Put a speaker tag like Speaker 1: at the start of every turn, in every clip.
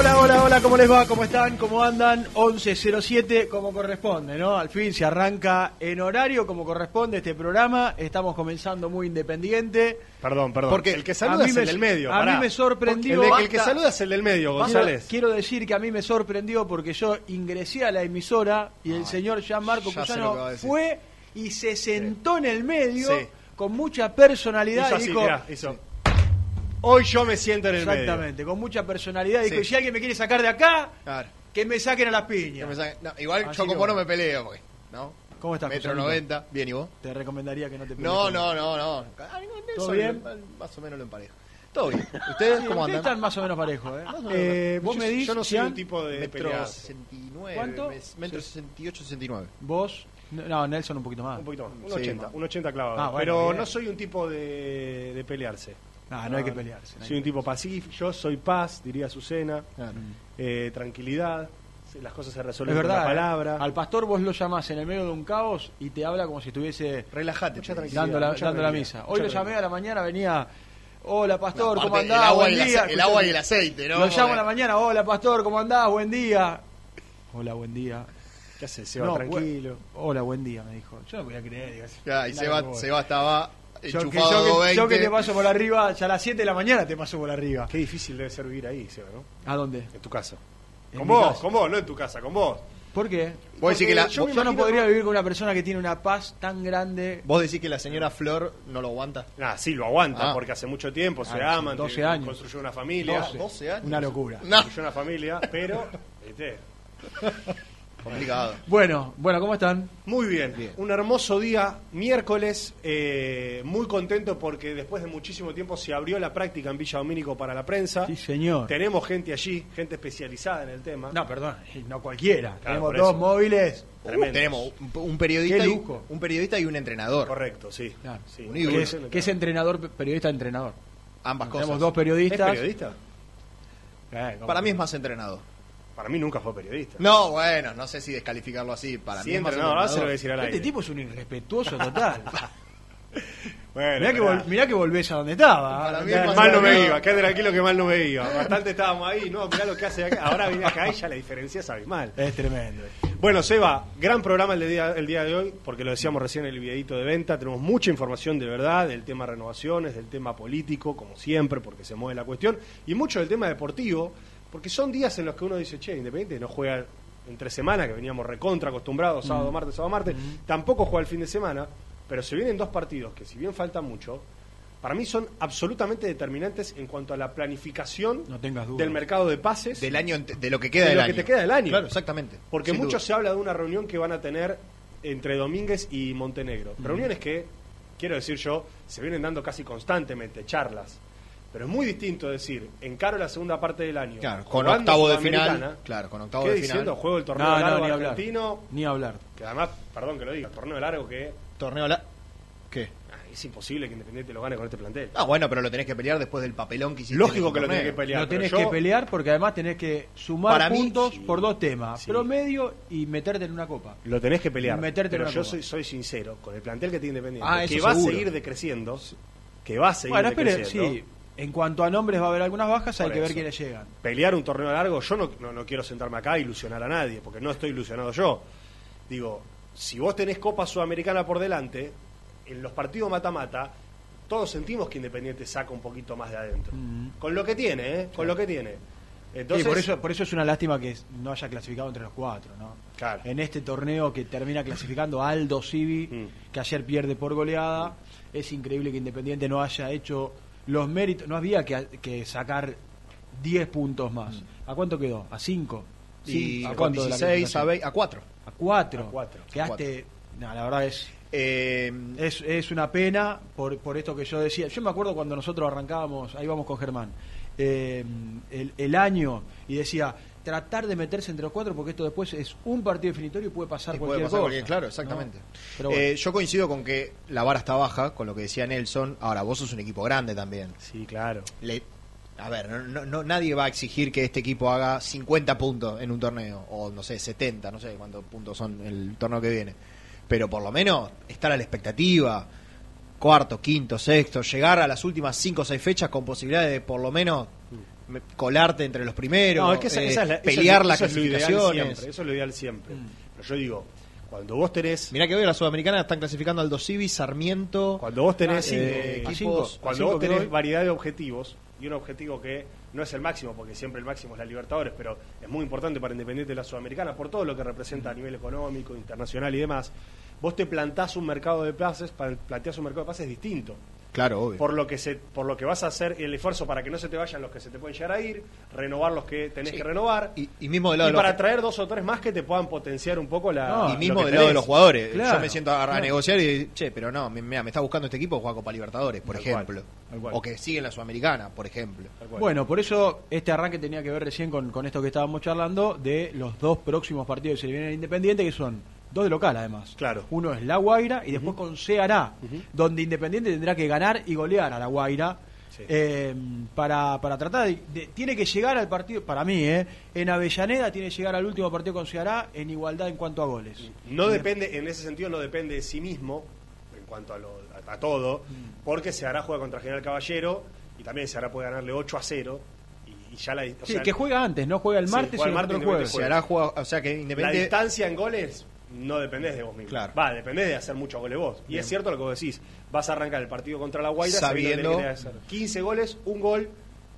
Speaker 1: Hola, hola, hola, ¿cómo les va? ¿Cómo están? ¿Cómo andan? 11.07 como corresponde, ¿no? Al fin se arranca en horario como corresponde este programa. Estamos comenzando muy independiente.
Speaker 2: Perdón, perdón.
Speaker 1: Porque
Speaker 2: el que saluda es
Speaker 1: me-
Speaker 2: el del medio.
Speaker 1: a
Speaker 2: pará.
Speaker 1: mí me sorprendió-
Speaker 2: El, de- el que saluda es el del medio, González.
Speaker 1: quiero decir que a mí me sorprendió porque yo ingresé a la emisora y el señor Gianmarco
Speaker 2: decir.
Speaker 1: fue y se sentó en el medio
Speaker 2: Sí.
Speaker 1: con mucha personalidad
Speaker 2: Hizo
Speaker 1: y
Speaker 2: así,
Speaker 1: dijo,
Speaker 2: mirá, hizo. Hoy yo me siento en el medio.
Speaker 1: exactamente, con mucha personalidad, dijo,
Speaker 3: Sí.
Speaker 1: si alguien me quiere sacar de acá,
Speaker 3: Claro.
Speaker 1: que me saquen a las piñas.
Speaker 3: me saque- no, igual
Speaker 1: Así
Speaker 3: yo como no me peleo, porque, ¿no?
Speaker 1: ¿Cómo estás,
Speaker 3: Metro
Speaker 1: Cuyanito?
Speaker 3: 90, bien, ¿y vos?
Speaker 1: Te recomendaría que no te
Speaker 3: No,
Speaker 1: pelees
Speaker 3: no, no, no. No,
Speaker 1: ¿Todo
Speaker 3: eso
Speaker 1: bien?
Speaker 3: lo- Más o menos lo emparejo. Todo bien. ¿Ustedes
Speaker 1: Sí,
Speaker 3: cómo
Speaker 1: ustedes
Speaker 3: andan?
Speaker 1: están más o menos parejos, ¿eh?
Speaker 3: Más o menos.
Speaker 1: Eh, vos
Speaker 2: yo,
Speaker 1: me dis,
Speaker 2: yo no soy
Speaker 1: Gian,
Speaker 2: un tipo de
Speaker 3: Metro
Speaker 2: pelear.
Speaker 3: 69.
Speaker 1: ¿Cuánto?
Speaker 3: mes- Metro 68, 69.
Speaker 1: vos, no, Nelson un poquito más.
Speaker 2: Un poquito más, un
Speaker 3: Sí,
Speaker 2: 80,
Speaker 3: más.
Speaker 2: un 80 clavado.
Speaker 1: Ah, bueno,
Speaker 2: pero
Speaker 1: bien.
Speaker 2: no soy un tipo de, de pelearse.
Speaker 1: Ah, no hay que pelearse. no hay
Speaker 2: Soy un tipo pacífico, yo soy paz, diría Azucena,
Speaker 1: Claro.
Speaker 2: eh, tranquilidad, las cosas se
Speaker 1: Es
Speaker 2: resuelven
Speaker 1: verdad,
Speaker 2: con la
Speaker 1: ¿eh?
Speaker 2: palabra.
Speaker 1: al pastor vos lo llamás en el medio de un caos y te habla como si estuviese
Speaker 3: Relájate.
Speaker 2: Mucha
Speaker 3: te dice.
Speaker 2: tranquilidad.
Speaker 1: dando la,
Speaker 2: mucha
Speaker 1: dando la misa. Hoy lo llamé a la mañana, venía, hola pastor,
Speaker 3: No,
Speaker 1: ¿cómo andás?
Speaker 3: el agua
Speaker 1: Buen
Speaker 3: y el
Speaker 1: día.
Speaker 3: el agua y el aceite, ¿no?
Speaker 1: Lo llamo a la mañana, hola pastor, ¿cómo andás? Buen día. Hola, buen día.
Speaker 2: ¿Qué haces? Se va
Speaker 1: No,
Speaker 2: tranquilo.
Speaker 1: Hola, buen día, me dijo. Yo no podía creer. digo,
Speaker 3: Ya, y
Speaker 1: nada
Speaker 3: Seba,
Speaker 1: que ver.
Speaker 3: Seba estaba enchufado
Speaker 1: yo, que, yo
Speaker 3: 20.
Speaker 1: que te paso por arriba, ya a las 7 de la mañana te paso por arriba.
Speaker 2: Qué difícil debe ser vivir ahí, Seba, ¿no?
Speaker 1: ¿A dónde?
Speaker 2: En tu casa.
Speaker 1: En
Speaker 2: Con vos,
Speaker 1: casa.
Speaker 2: con vos, no en tu casa, con vos.
Speaker 1: ¿Por qué?
Speaker 3: Vos decís que la-
Speaker 1: yo, no podría vivir con una persona que tiene una paz tan grande.
Speaker 3: ¿Vos decís que la señora Flor no lo aguanta?
Speaker 2: Ah, sí, lo aguanta,
Speaker 3: Ah.
Speaker 2: porque hace mucho tiempo se
Speaker 1: Ah,
Speaker 2: aman,
Speaker 1: 12
Speaker 2: te-
Speaker 1: años.
Speaker 2: construyó una familia.
Speaker 1: 12.
Speaker 3: 12 años.
Speaker 1: Una locura.
Speaker 3: No,
Speaker 2: Construyó una familia, pero,
Speaker 3: complicado.
Speaker 1: Bueno, bueno, ¿cómo están?
Speaker 2: Muy bien.
Speaker 3: Bien.
Speaker 2: un hermoso día, miércoles, eh, muy contento porque después de muchísimo tiempo se abrió la práctica en Villa Domínico para la prensa.
Speaker 1: Sí, señor.
Speaker 2: Tenemos gente allí, gente especializada en el tema.
Speaker 1: No, perdón, no cualquiera. Tenemos dos móviles.
Speaker 2: Tremendos.
Speaker 3: Tenemos un, periodista y, un periodista y un entrenador.
Speaker 2: Correcto, sí.
Speaker 1: Claro.
Speaker 2: Sí.
Speaker 3: Un
Speaker 1: Que es, que es entrenador, periodista, entrenador.
Speaker 3: Ambas cosas.
Speaker 1: Tenemos dos
Speaker 2: ¿Es
Speaker 1: periodistas.
Speaker 2: periodista?
Speaker 1: Eh.
Speaker 3: Para mí es más entrenador.
Speaker 2: Para mí nunca fue periodista.
Speaker 3: No, bueno, no sé si descalificarlo así. Para
Speaker 2: Sí,
Speaker 3: mí es más
Speaker 2: entrenador, ahora se lo voy a decir al
Speaker 1: Este
Speaker 2: aire.
Speaker 1: tipo es un irrespetuoso total.
Speaker 2: Bueno,
Speaker 1: mirá, que vol- mirá que volvés a donde estaba.
Speaker 3: Para mí
Speaker 2: Mal no me iba, quédate tranquilo que mal no me iba. Bastante estábamos ahí, no, mirá lo que hace acá. Ahora vine acá y ya la diferencia es abismal.
Speaker 1: Es tremendo.
Speaker 2: Bueno, Seba, gran programa el, de día, el día de hoy, porque lo decíamos recién en el videito de venta. Tenemos mucha información de verdad del tema renovaciones, del tema político, como siempre, porque se mueve la cuestión, y mucho del tema deportivo, porque son días en los que uno dice, che, Independiente no juega entre semana, que veníamos recontra acostumbrados, sábado, martes, sábado, martes, tampoco juega el fin de semana, pero se vienen dos partidos que, si bien falta mucho, para mí son absolutamente determinantes en cuanto a la planificación
Speaker 1: No tengas dudas.
Speaker 2: del mercado de pases.
Speaker 3: Del año, de lo que queda
Speaker 2: De
Speaker 3: del
Speaker 2: lo
Speaker 3: año.
Speaker 2: que te queda del año.
Speaker 3: Claro, exactamente.
Speaker 2: Porque
Speaker 3: Sin
Speaker 2: mucho
Speaker 3: duda.
Speaker 2: se habla de una reunión que van a tener entre Domínguez y Montenegro. Reuniones que, quiero decir yo, se vienen dando casi constantemente, charlas. Pero es muy distinto decir, encaro la segunda parte del año.
Speaker 3: Claro, con octavo de final. Claro, con octavo
Speaker 2: ¿Qué
Speaker 3: de
Speaker 2: diciendo?
Speaker 3: final.
Speaker 2: Juego el torneo
Speaker 1: No, no,
Speaker 2: largo
Speaker 1: ni hablar.
Speaker 2: argentino.
Speaker 1: Ni hablar.
Speaker 2: Que además, perdón que lo diga, torneo largo que
Speaker 3: Torneo la... ¿Qué?
Speaker 2: ah, es imposible que Independiente lo gane con este plantel.
Speaker 3: Ah, bueno, pero lo tenés que pelear después del papelón que hiciste.
Speaker 2: Lógico
Speaker 3: en
Speaker 2: que lo tenés que pelear.
Speaker 1: Lo tenés
Speaker 2: yo-
Speaker 1: que pelear porque además tenés que sumar
Speaker 3: Para mí,
Speaker 1: puntos
Speaker 2: sí.
Speaker 1: por dos temas.
Speaker 2: Sí.
Speaker 1: Promedio y meterte en una copa.
Speaker 2: Lo tenés que pelear.
Speaker 1: Meterte en
Speaker 2: pero
Speaker 1: una
Speaker 2: yo
Speaker 1: copa.
Speaker 2: soy, soy sincero, con el plantel que tiene Independiente,
Speaker 1: Ah,
Speaker 2: que va
Speaker 1: seguro.
Speaker 2: a seguir decreciendo, que va a seguir
Speaker 1: Bueno, espere,
Speaker 2: decreciendo.
Speaker 1: sí. En cuanto a nombres va a haber algunas bajas, hay
Speaker 2: Por
Speaker 1: que ver
Speaker 2: eso.
Speaker 1: quiénes llegan.
Speaker 2: pelear un torneo largo, yo no, no, no quiero sentarme acá e ilusionar a nadie, porque no estoy ilusionado yo. Digo, si vos tenés Copa Sudamericana por delante, en los partidos mata-mata, todos sentimos que Independiente saca un poquito más de adentro. Con lo que tiene, ¿eh? Con lo que tiene. Entonces,
Speaker 1: Sí, por eso, por eso es una lástima que no haya clasificado entre los cuatro, ¿no?
Speaker 2: Claro.
Speaker 1: En este torneo que termina clasificando Aldo Civi,
Speaker 2: Mm.
Speaker 1: que ayer pierde por goleada, es increíble que Independiente no haya hecho los méritos, no había que, que sacar 10 puntos más. ¿A cuánto quedó? ¿A 5?
Speaker 3: Y
Speaker 1: ¿A cuánto de la
Speaker 3: 16 a,
Speaker 1: clasificación?
Speaker 3: 20 a 4.
Speaker 1: A 4.
Speaker 2: A cuatro.
Speaker 1: Quedaste, no, la verdad es
Speaker 3: Eh,
Speaker 1: es, es una pena por, por esto que yo decía. Yo me acuerdo cuando nosotros arrancábamos, ahí vamos con Germán, eh, el, el año y decía tratar de meterse entre los cuatro porque esto después es un partido definitorio y puede pasar
Speaker 3: y
Speaker 1: cualquier
Speaker 3: puede pasar
Speaker 1: cosa.
Speaker 3: cualquier- claro,
Speaker 1: ¿no?
Speaker 3: exactamente.
Speaker 1: Pero bueno.
Speaker 3: Eh, yo coincido con que la vara está baja, con lo que decía Nelson. Ahora, vos sos un equipo grande también.
Speaker 2: Sí, claro.
Speaker 3: Le- a ver, no, no- no- nadie va a exigir que este equipo haga 50 puntos en un torneo, o no sé, 70, no sé cuántos puntos son el torneo que viene. Pero por lo menos estar a la expectativa, cuarto, quinto, sexto, llegar a las últimas 5 o 6 fechas con posibilidades de por lo menos me- colarte entre los primeros,
Speaker 2: No, es que esa,
Speaker 3: eh,
Speaker 2: esa es la-
Speaker 3: pelear las clasificaciones.
Speaker 2: siempre, Eso es lo ideal siempre.
Speaker 1: Mm.
Speaker 2: Pero yo digo, cuando vos tenés
Speaker 3: Mirá que hoy la Sudamericana están clasificando Aldo Civi, Sarmiento.
Speaker 2: Cuando vos tenés,
Speaker 3: Ah, cinco,
Speaker 2: eh,
Speaker 3: equipos-
Speaker 1: cinco.
Speaker 2: cuando vos tenés variedad de objetivos y un objetivo que no es el máximo, porque siempre el máximo es la Libertadores, pero es muy importante para Independiente de la Sudamericana por todo lo que representa a nivel económico, internacional y demás, vos te plantás un mercado de pases, pa- planteás un mercado de pases distinto.
Speaker 3: Claro, obvio.
Speaker 2: Por lo que se, por lo que vas a hacer el esfuerzo para que no se te vayan los que se te pueden llegar a ir, renovar los que tenés
Speaker 3: Sí.
Speaker 2: que renovar.
Speaker 3: Y, y mismo del lado
Speaker 2: y
Speaker 3: de los-
Speaker 2: para traer dos o tres más que te puedan potenciar un poco la.
Speaker 1: No,
Speaker 3: y mismo del lado de los jugadores.
Speaker 1: Claro,
Speaker 3: Yo me siento a, a
Speaker 1: claro.
Speaker 3: negociar y, che, pero no, me, mira, me está buscando este equipo que juega Copa Libertadores, por
Speaker 2: Tal
Speaker 3: ejemplo.
Speaker 2: cual.
Speaker 3: O que sigue en la Sudamericana, por ejemplo.
Speaker 1: Bueno, por eso este arranque tenía que ver recién con, con esto que estábamos charlando de los dos próximos partidos que se le vienen al Independiente, que son dos de local además.
Speaker 2: Claro.
Speaker 1: Uno es La Guaira y después con Ceará, donde Independiente tendrá que ganar y golear a La Guaira.
Speaker 2: Sí.
Speaker 1: eh, para, para tratar de, de- Tiene que llegar al partido, para mí, eh, en Avellaneda tiene que llegar al último partido con Ceará en igualdad en cuanto a goles.
Speaker 2: No depende, en ese sentido no depende de sí mismo, en cuanto a, lo- a- a todo, porque Seara juega contra General Caballero y también Seara puede ganarle 8 a 0 y, ya la, o
Speaker 1: Sí,
Speaker 2: sea,
Speaker 1: que juega antes, no juega el
Speaker 2: Sí,
Speaker 1: martes
Speaker 2: juega
Speaker 1: y
Speaker 2: el
Speaker 1: el
Speaker 2: martes
Speaker 1: otro
Speaker 2: y
Speaker 1: jueves.
Speaker 2: Independiente
Speaker 3: Se hará juega, o sea que
Speaker 2: la distancia en goles no dependés de vos mismo.
Speaker 3: Claro.
Speaker 2: Va, dependés de hacer muchos goles vos. Y es cierto lo que vos decís, vas a arrancar el partido contra la Guaira sabiendo,
Speaker 3: Sabiendo-
Speaker 2: que que hacer 15 goles, un gol.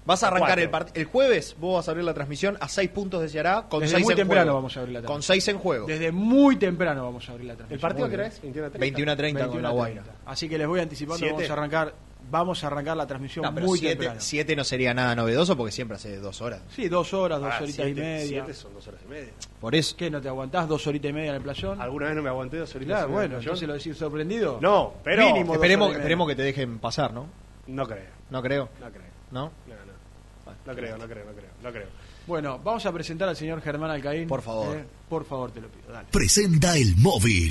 Speaker 3: Vas a arrancar
Speaker 2: Cuatro.
Speaker 3: el partido. El jueves vos vas a abrir la transmisión a 6 puntos de Ceará con
Speaker 1: Desde
Speaker 3: 6
Speaker 1: muy
Speaker 3: en
Speaker 1: temprano
Speaker 3: juego.
Speaker 1: vamos a abrir la
Speaker 3: Con
Speaker 1: transmisión.
Speaker 3: 6 en juego.
Speaker 1: Desde muy temprano vamos a abrir la transmisión.
Speaker 2: ¿El partido
Speaker 1: bien.
Speaker 2: es? 21 a 30.
Speaker 3: 21 a 30 con la
Speaker 1: 21 a
Speaker 3: Guaira.
Speaker 1: 30. Así que les voy anticipando,
Speaker 2: Siete.
Speaker 1: vamos a arrancar, vamos a arrancar la transmisión
Speaker 3: No, pero
Speaker 1: muy
Speaker 3: 7
Speaker 1: temprano.
Speaker 3: no sería nada novedoso porque siempre hace 2 horas.
Speaker 1: Sí, dos horas, dos
Speaker 2: Ah,
Speaker 1: horitas
Speaker 2: siete-
Speaker 1: y media.
Speaker 2: siete son dos horas y media.
Speaker 3: Por eso.
Speaker 1: ¿Qué, no te aguantás dos horitas y media en el playón?
Speaker 2: ¿Alguna vez no me aguanté dos horitas
Speaker 1: Claro,
Speaker 2: y media
Speaker 1: bueno,
Speaker 2: en el
Speaker 1: entonces lo decís sorprendido.
Speaker 2: No, pero
Speaker 1: Mínimo dos
Speaker 3: Esperemos, esperemos que te dejen pasar, ¿no?
Speaker 2: no creo,
Speaker 3: No creo.
Speaker 2: no creo.
Speaker 3: ¿No?
Speaker 2: No, no. No creo, no creo, no creo, no creo.
Speaker 1: Bueno, vamos a presentar al señor Germán Alcaín.
Speaker 3: Por favor.
Speaker 1: Eh, por favor, te lo pido. Dale.
Speaker 4: Presenta el móvil.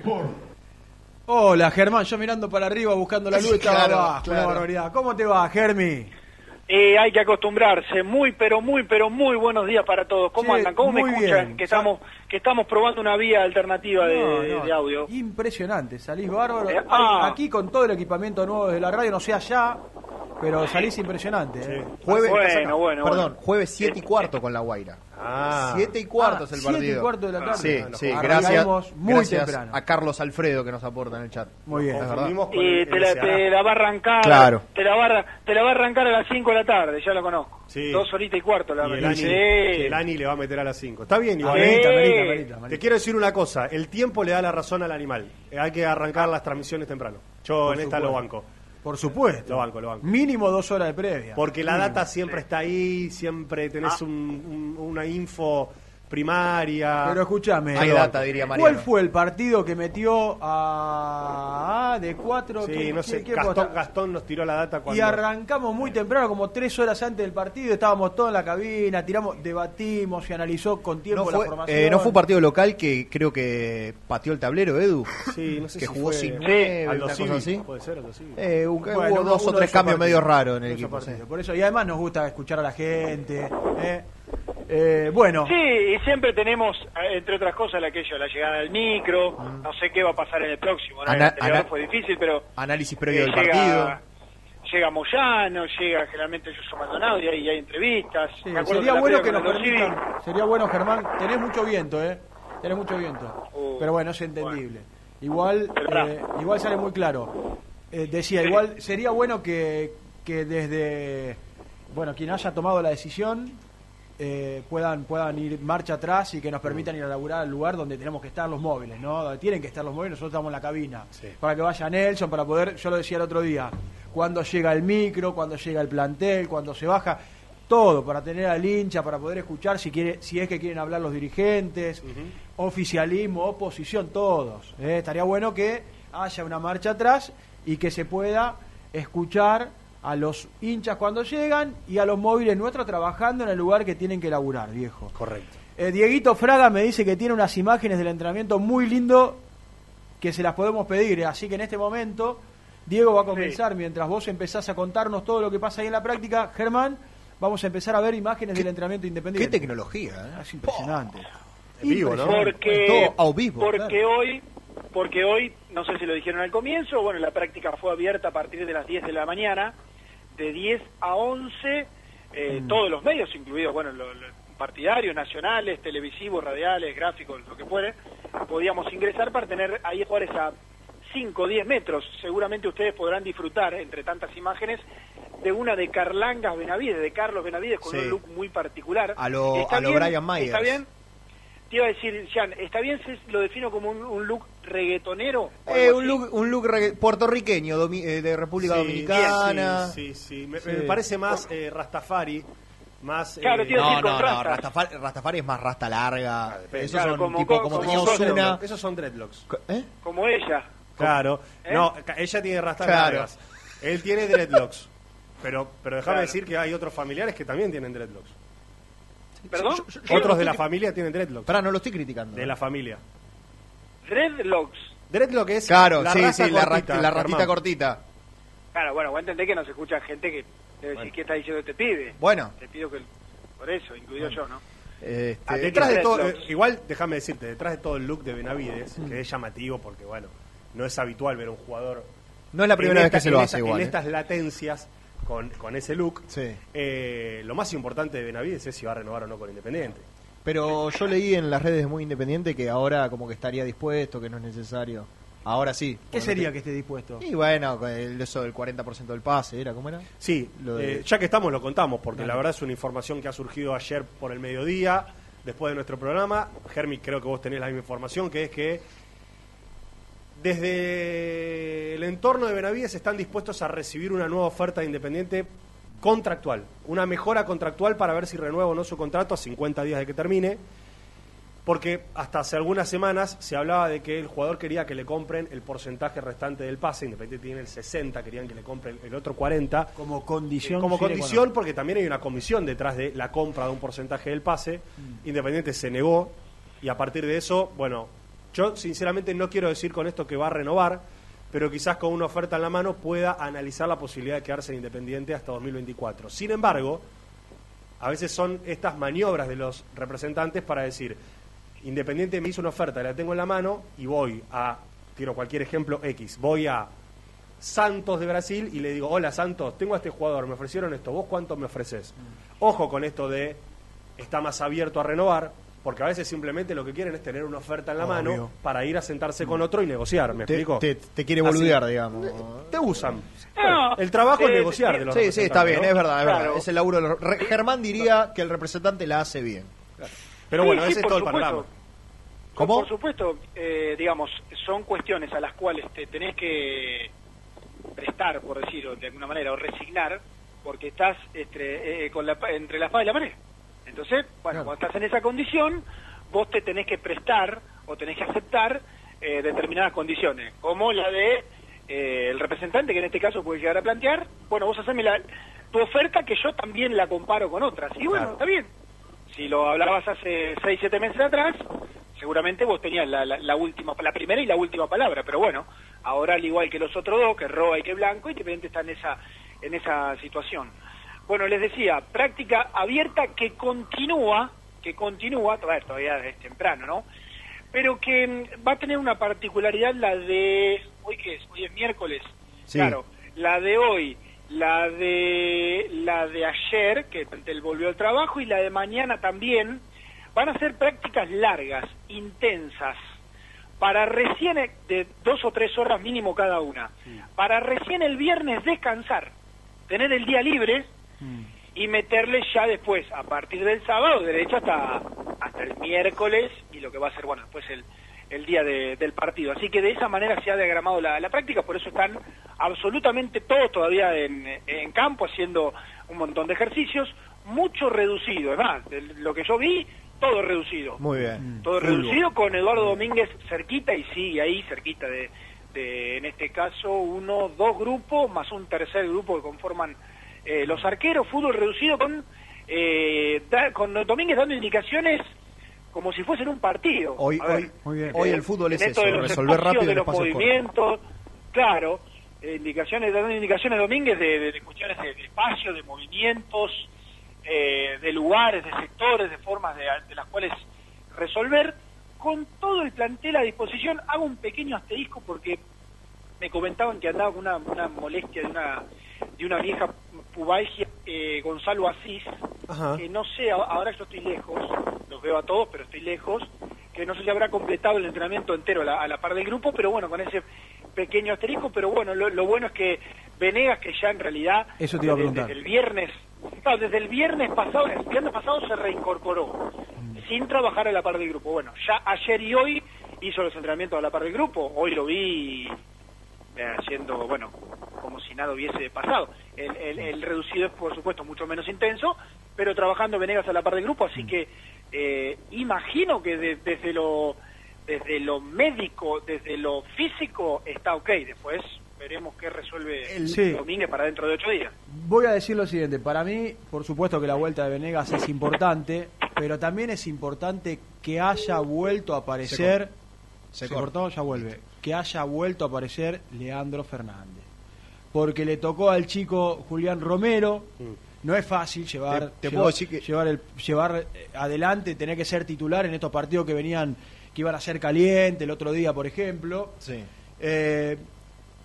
Speaker 5: Sport.
Speaker 1: Hola, Germán. Yo mirando para arriba buscando la luz estaba
Speaker 3: Claro,
Speaker 1: abajo.
Speaker 3: claro.
Speaker 1: Una barbaridad. ¿Cómo te va, Germi?
Speaker 6: Eh, hay que acostumbrarse. Muy, pero muy, pero muy buenos días para todos. ¿Cómo
Speaker 1: Che,
Speaker 6: andan? ¿Cómo me escuchan?
Speaker 1: bien.
Speaker 6: Que estamos, que estamos probando una vía alternativa de,
Speaker 1: No, no,
Speaker 6: de audio.
Speaker 1: Impresionante, salís bárbaro.
Speaker 6: Eh, ah.
Speaker 1: Aquí con todo el equipamiento nuevo de la radio, no sé allá, pero salís impresionante. ¿eh?
Speaker 3: Jueves,
Speaker 6: Bueno, bueno,
Speaker 3: perdón,
Speaker 6: bueno.
Speaker 3: jueves 7 y cuarto con la Guaira.
Speaker 2: Ah.
Speaker 3: 7 y cuarto
Speaker 1: Ah,
Speaker 3: es el
Speaker 1: siete y
Speaker 3: partido.
Speaker 1: cuarto de la tarde.
Speaker 3: Sí,
Speaker 1: Ah,
Speaker 3: sí, gracias,
Speaker 1: muy
Speaker 3: gracias
Speaker 1: temprano.
Speaker 3: a Carlos Alfredo que nos aporta en el chat.
Speaker 1: Muy bien.
Speaker 6: Y te la,
Speaker 2: Ceará.
Speaker 6: te la va a arrancar.
Speaker 3: Claro.
Speaker 6: Te la va te la va a arrancar a las 5 de la tarde, ya lo conozco.
Speaker 2: Sí.
Speaker 6: Dos horitas y cuarto la
Speaker 2: Y el Ani, el Ani le va a meter a las 5. Está bien, igual.
Speaker 6: Sí.
Speaker 1: Marita, Marita, Marita,
Speaker 2: Te quiero decir una cosa, el tiempo le da la razón al animal. Hay que arrancar las transmisiones temprano. Yo
Speaker 1: Por
Speaker 2: en esta lo banco.
Speaker 1: Por supuesto.
Speaker 2: Lo banco, lo banco.
Speaker 1: Mínimo dos horas de previa.
Speaker 2: Porque la
Speaker 1: Mínimo.
Speaker 2: data siempre está ahí, siempre tenés
Speaker 6: Ah.
Speaker 2: un- un- una info primaria.
Speaker 1: Pero escúchame.
Speaker 3: Hay data, diría Mariano.
Speaker 1: ¿Cuál fue el partido que metió a, a de cuatro?
Speaker 2: Sí,
Speaker 1: ¿Qué-
Speaker 2: no sé,
Speaker 1: qué
Speaker 2: Gastón? Gastón nos tiró la data cuando...
Speaker 1: Y arrancamos muy temprano, como tres horas antes del partido, estábamos todos en la cabina, tiramos, debatimos, se analizó con tiempo
Speaker 3: No
Speaker 1: la formación.
Speaker 3: eh, no fue un partido local que creo que pateó el tablero, Edu.
Speaker 2: Sí, no sé
Speaker 3: que
Speaker 2: si
Speaker 3: jugó
Speaker 2: fue
Speaker 3: sin nueve, una cosa así.
Speaker 2: Puede ser Aldo Civi.
Speaker 3: Eh, hubo
Speaker 1: Bueno,
Speaker 3: hubo
Speaker 1: uno-
Speaker 3: dos o tres cambios
Speaker 1: partidos.
Speaker 3: medio raros en el equipo. sí.
Speaker 1: Por eso, y además nos gusta escuchar a la gente. eh. Eh, bueno,
Speaker 6: Sí, y siempre tenemos, eh, entre otras cosas, aquello, la llegada del micro. No sé qué va a pasar en el próximo. fue difícil, pero
Speaker 3: Análisis previo
Speaker 6: eh,
Speaker 3: del
Speaker 6: llega,
Speaker 3: partido.
Speaker 6: llega Moyano, llega generalmente Yuso Maldonado y hay, y hay entrevistas.
Speaker 1: sí, sería bueno que nos permitan. Sería bueno, Germán. Tenés mucho viento, ¿eh? Tenés mucho viento.
Speaker 6: Uh,
Speaker 1: Pero bueno, es entendible. Igual, eh, igual sale muy claro. Eh, decía, igual sería bueno que, que desde, bueno, quien haya tomado la decisión eh, puedan puedan ir marcha atrás y que nos permitan ir a laburar al lugar donde tenemos que estar los móviles, ¿no? Donde tienen que estar los móviles, nosotros estamos en la cabina.
Speaker 2: Sí.
Speaker 1: Para que vaya Nelson, para poder, yo lo decía el otro día, cuando llega el micro, cuando llega el plantel, cuando se baja, todo, para tener al hincha, para poder escuchar si quiere, si es que quieren hablar los dirigentes, oficialismo, oposición, todos. ¿eh? Estaría bueno que haya una marcha atrás y que se pueda escuchar a los hinchas cuando llegan y a los móviles nuestros trabajando en el lugar que tienen que laburar, viejo.
Speaker 2: Correcto.
Speaker 1: Eh, Dieguito Fraga me dice que tiene unas imágenes del entrenamiento muy lindo que se las podemos pedir. eh. Así que en este momento, Diego va a comenzar, mientras vos empezás a contarnos todo lo que pasa ahí en la práctica, Germán, vamos a empezar a ver imágenes del entrenamiento
Speaker 3: Qué
Speaker 1: independiente.
Speaker 3: tecnología, ¿eh?
Speaker 1: Es impresionante.
Speaker 2: En vivo, ¿no?
Speaker 6: Porque,
Speaker 3: Todo a vivo,
Speaker 6: porque
Speaker 3: claro.
Speaker 6: hoy, porque hoy, no sé si lo dijeron al comienzo, bueno, la práctica fue abierta a partir de las 10 de la mañana, de 10 a 11, eh, todos los medios, incluidos, bueno, los, los partidarios, nacionales, televisivos, radiales, gráficos, lo que fuere, podíamos ingresar para tener ahí jugadores a 5 o 10 metros. Seguramente ustedes podrán disfrutar, entre tantas imágenes, de una de Carlangas Benavides, de Carlos Benavides, con
Speaker 3: Sí.
Speaker 6: un look muy particular.
Speaker 3: A lo-
Speaker 6: ¿Está
Speaker 3: a lo
Speaker 6: bien?
Speaker 3: Brian Myers.
Speaker 6: ¿Está bien? Te iba a decir, Jan, ¿está bien si lo defino como un, un look reggaetonero?
Speaker 3: Eh, un look, un look puertorriqueño domi- eh, de República
Speaker 2: Sí,
Speaker 3: Dominicana.
Speaker 2: Sí, sí, sí. Me,
Speaker 3: Sí.
Speaker 2: me parece más eh, Rastafari, más...
Speaker 6: Claro,
Speaker 2: eh,
Speaker 6: tío,
Speaker 3: No, no, no. Rastafari, Rastafari es más rasta larga.
Speaker 2: depende.
Speaker 3: Esos
Speaker 6: Claro,
Speaker 3: son
Speaker 6: como-
Speaker 3: tipo
Speaker 6: como-
Speaker 3: como, Ozuna.
Speaker 2: Esos son dreadlocks.
Speaker 3: ¿Eh?
Speaker 6: Como ella.
Speaker 2: Claro.
Speaker 6: ¿Eh?
Speaker 2: No, ella tiene rastas
Speaker 3: Claro.
Speaker 2: largas. Él tiene dreadlocks. Pero, pero déjame
Speaker 6: Claro.
Speaker 2: decir que hay otros familiares que también tienen dreadlocks.
Speaker 6: ¿Perdón?
Speaker 2: Otros de la familia tienen dreadlocks.
Speaker 3: Pará, no lo estoy criticando.
Speaker 2: De la familia.
Speaker 6: Dreadlocks.
Speaker 2: Dreadlock es
Speaker 3: Claro,
Speaker 2: la
Speaker 3: sí,
Speaker 2: raza
Speaker 3: sí, la,
Speaker 2: cortita,
Speaker 3: la ratita
Speaker 2: Germán.
Speaker 3: cortita.
Speaker 6: Claro, bueno, vos entendés que nos escucha gente que debe decir, ¿qué está diciendo este pibe?
Speaker 3: Bueno,
Speaker 6: Te pido que... Por eso, incluido yo, ¿no?
Speaker 3: este,
Speaker 2: Ah, detrás de todo, eh, igual déjame decirte, detrás de todo el look de Benavides, que es llamativo porque bueno, no es habitual ver a un jugador
Speaker 3: no es la primera
Speaker 2: en
Speaker 3: vez
Speaker 2: esta-
Speaker 3: que se lo
Speaker 2: en
Speaker 3: hace
Speaker 2: esta-
Speaker 3: igual.
Speaker 2: En
Speaker 3: ¿eh?
Speaker 2: estas latencias con, con ese look,
Speaker 3: Sí.
Speaker 2: eh, lo más importante de Benavides es si va a renovar o no con Independiente.
Speaker 3: Pero yo leí en las redes de Muy Independiente que ahora como que estaría dispuesto, que no es necesario. Ahora sí.
Speaker 1: ¿Qué sería que esté dispuesto?
Speaker 3: Y bueno, el- eso del 40% del pase, ¿era? ¿Cómo era?
Speaker 2: Sí,
Speaker 3: Lo de-
Speaker 2: eh, ya que estamos lo contamos, porque la verdad es una información que ha surgido ayer por el mediodía, después de nuestro programa. Germi, creo que vos tenés la misma información, que es que desde el entorno de Benavides están dispuestos a recibir una nueva oferta de Independiente contractual, una mejora contractual para ver si renueva o no su contrato a 50 días de que termine. Porque hasta hace algunas semanas se hablaba de que el jugador quería que le compren el porcentaje restante del pase. Independiente tiene el 60, querían que le compren el otro 40.
Speaker 1: Como condición.
Speaker 2: Como condición, porque también hay una comisión detrás de la compra de un porcentaje del pase.
Speaker 1: Mm.
Speaker 2: Independiente se negó y a partir de eso, bueno, yo sinceramente no quiero decir con esto que va a renovar, pero quizás con una oferta en la mano pueda analizar la posibilidad de quedarse en Independiente hasta 2024. Sin embargo, a veces son estas maniobras de los representantes para decir, Independiente me hizo una oferta, la tengo en la mano y voy a, tiro cualquier ejemplo X, voy a Santos de Brasil y le digo, hola Santos, tengo a este jugador, me ofrecieron esto, ¿vos cuánto me ofreces? Ojo con esto de, está más abierto a renovar, porque a veces simplemente lo que quieren es tener una oferta en la
Speaker 3: Obvio.
Speaker 2: mano para ir a sentarse con otro y negociar, ¿me
Speaker 3: Te,
Speaker 2: explico?
Speaker 3: te- te quiere
Speaker 2: Así.
Speaker 3: boludear, digamos.
Speaker 2: Te usan. El trabajo es
Speaker 6: eh,
Speaker 2: negociar de los
Speaker 3: Sí, sí, está bien,
Speaker 2: ¿no?
Speaker 3: es verdad, es verdad. Es el laburo de los- Re- Germán diría que el representante la hace bien.
Speaker 2: Pero bueno,
Speaker 6: sí,
Speaker 2: ese es todo el panorama.
Speaker 3: ¿Cómo?
Speaker 6: Por supuesto, eh, digamos, son cuestiones a las cuales te tenés que prestar, por decirlo de alguna manera, o resignar, porque estás entre, eh, con la, pa- entre la espada y la pared. Entonces, bueno, cuando estás en esa condición, vos te tenés que prestar o tenés que aceptar eh, determinadas condiciones, como la de eh, el representante, que en este caso puede llegar a plantear, bueno, vos haceme la, tu oferta que yo también la comparo con otras. Y bueno,
Speaker 2: Claro.
Speaker 6: está bien. Si lo hablabas hace 6, 7 meses atrás, seguramente vos tenías la, la, la última, la primera y la última palabra, pero bueno, ahora al igual que los otros dos, que Roa y que Blanco, Independiente está en esa, en esa situación. Bueno, les decía, práctica abierta que continúa, que continúa, a ver, todavía es temprano, ¿no? Pero que mm, va a tener una particularidad la de, hoy qué es, hoy es miércoles,
Speaker 3: Sí.
Speaker 6: claro, la de hoy, la de la de ayer, que él volvió al trabajo, y la de mañana también, van a ser prácticas largas, intensas, para recién, eh, de dos o tres horas mínimo cada una, para recién el viernes descansar, tener el día libre y meterle ya después, a partir del sábado, derecho hasta, hasta el miércoles y lo que va a ser, bueno, después el, el día de- del partido. Así que de esa manera se ha diagramado la, la práctica, por eso están absolutamente todos todavía en, en campo haciendo un montón de ejercicios, mucho reducido, es más, de lo que yo vi, todo reducido.
Speaker 3: Muy bien.
Speaker 6: Todo
Speaker 3: Fulbo.
Speaker 6: reducido con Eduardo Domínguez cerquita y sigue ahí cerquita de, de, en este caso, uno, dos grupos, más un tercer grupo que conforman eh, los arqueros, fútbol reducido con, eh, da- con Domínguez dando indicaciones como si fuesen un partido.
Speaker 3: Hoy,
Speaker 6: ver,
Speaker 3: hoy,
Speaker 1: Muy bien.
Speaker 3: hoy
Speaker 6: eh,
Speaker 3: el fútbol es eso,
Speaker 6: de los
Speaker 3: resolver rápido
Speaker 6: de los movimientos, claro, eh, indicaciones, dando indicaciones Domínguez de, de- de cuestiones de, de espacio, de movimientos, eh, de lugares, de sectores, de formas de, de las cuales resolver. Con todo el plantel a disposición, hago un pequeño asterisco porque me comentaban que andaba con una, una molestia de una de una vieja pubalgia, eh, Gonzalo Asís,
Speaker 2: Ajá.
Speaker 6: que no sé, ahora yo estoy lejos, los veo a todos, pero estoy lejos, que no sé si habrá completado el entrenamiento entero a la, a la par del grupo, pero bueno, con ese pequeño asterisco, pero bueno, lo, lo bueno es que Venegas, que ya en realidad
Speaker 1: Eso te iba a
Speaker 6: desde,
Speaker 1: preguntar.
Speaker 6: desde el viernes, claro, desde el viernes pasado, el viernes pasado se reincorporó, sin trabajar a la par del grupo. Bueno, ya ayer y hoy hizo los entrenamientos a la par del grupo, hoy lo vi haciendo, bueno, como si nada hubiese pasado. El, el- el reducido es, por supuesto, mucho menos intenso, pero trabajando Venegas a la par del grupo, así que eh, imagino que de- desde lo desde lo médico, desde lo físico, está ok. Después veremos qué resuelve
Speaker 1: El- Sí.
Speaker 6: Domínguez para dentro de ocho días.
Speaker 1: Voy a decir lo siguiente, para mí, por supuesto que la vuelta de Venegas es importante, pero también es importante que haya vuelto a aparecer,
Speaker 3: Se
Speaker 1: se, cortó, ya vuelve, que haya vuelto a aparecer Leandro Fernández, porque le tocó al chico Julián Romero, no es fácil llevar,
Speaker 3: Te- te
Speaker 1: llevar,
Speaker 3: que-
Speaker 1: llevar, el, llevar eh, adelante, tener que ser titular en estos partidos que venían, que iban a ser calientes, el otro día, por ejemplo.
Speaker 3: Sí.
Speaker 1: Eh,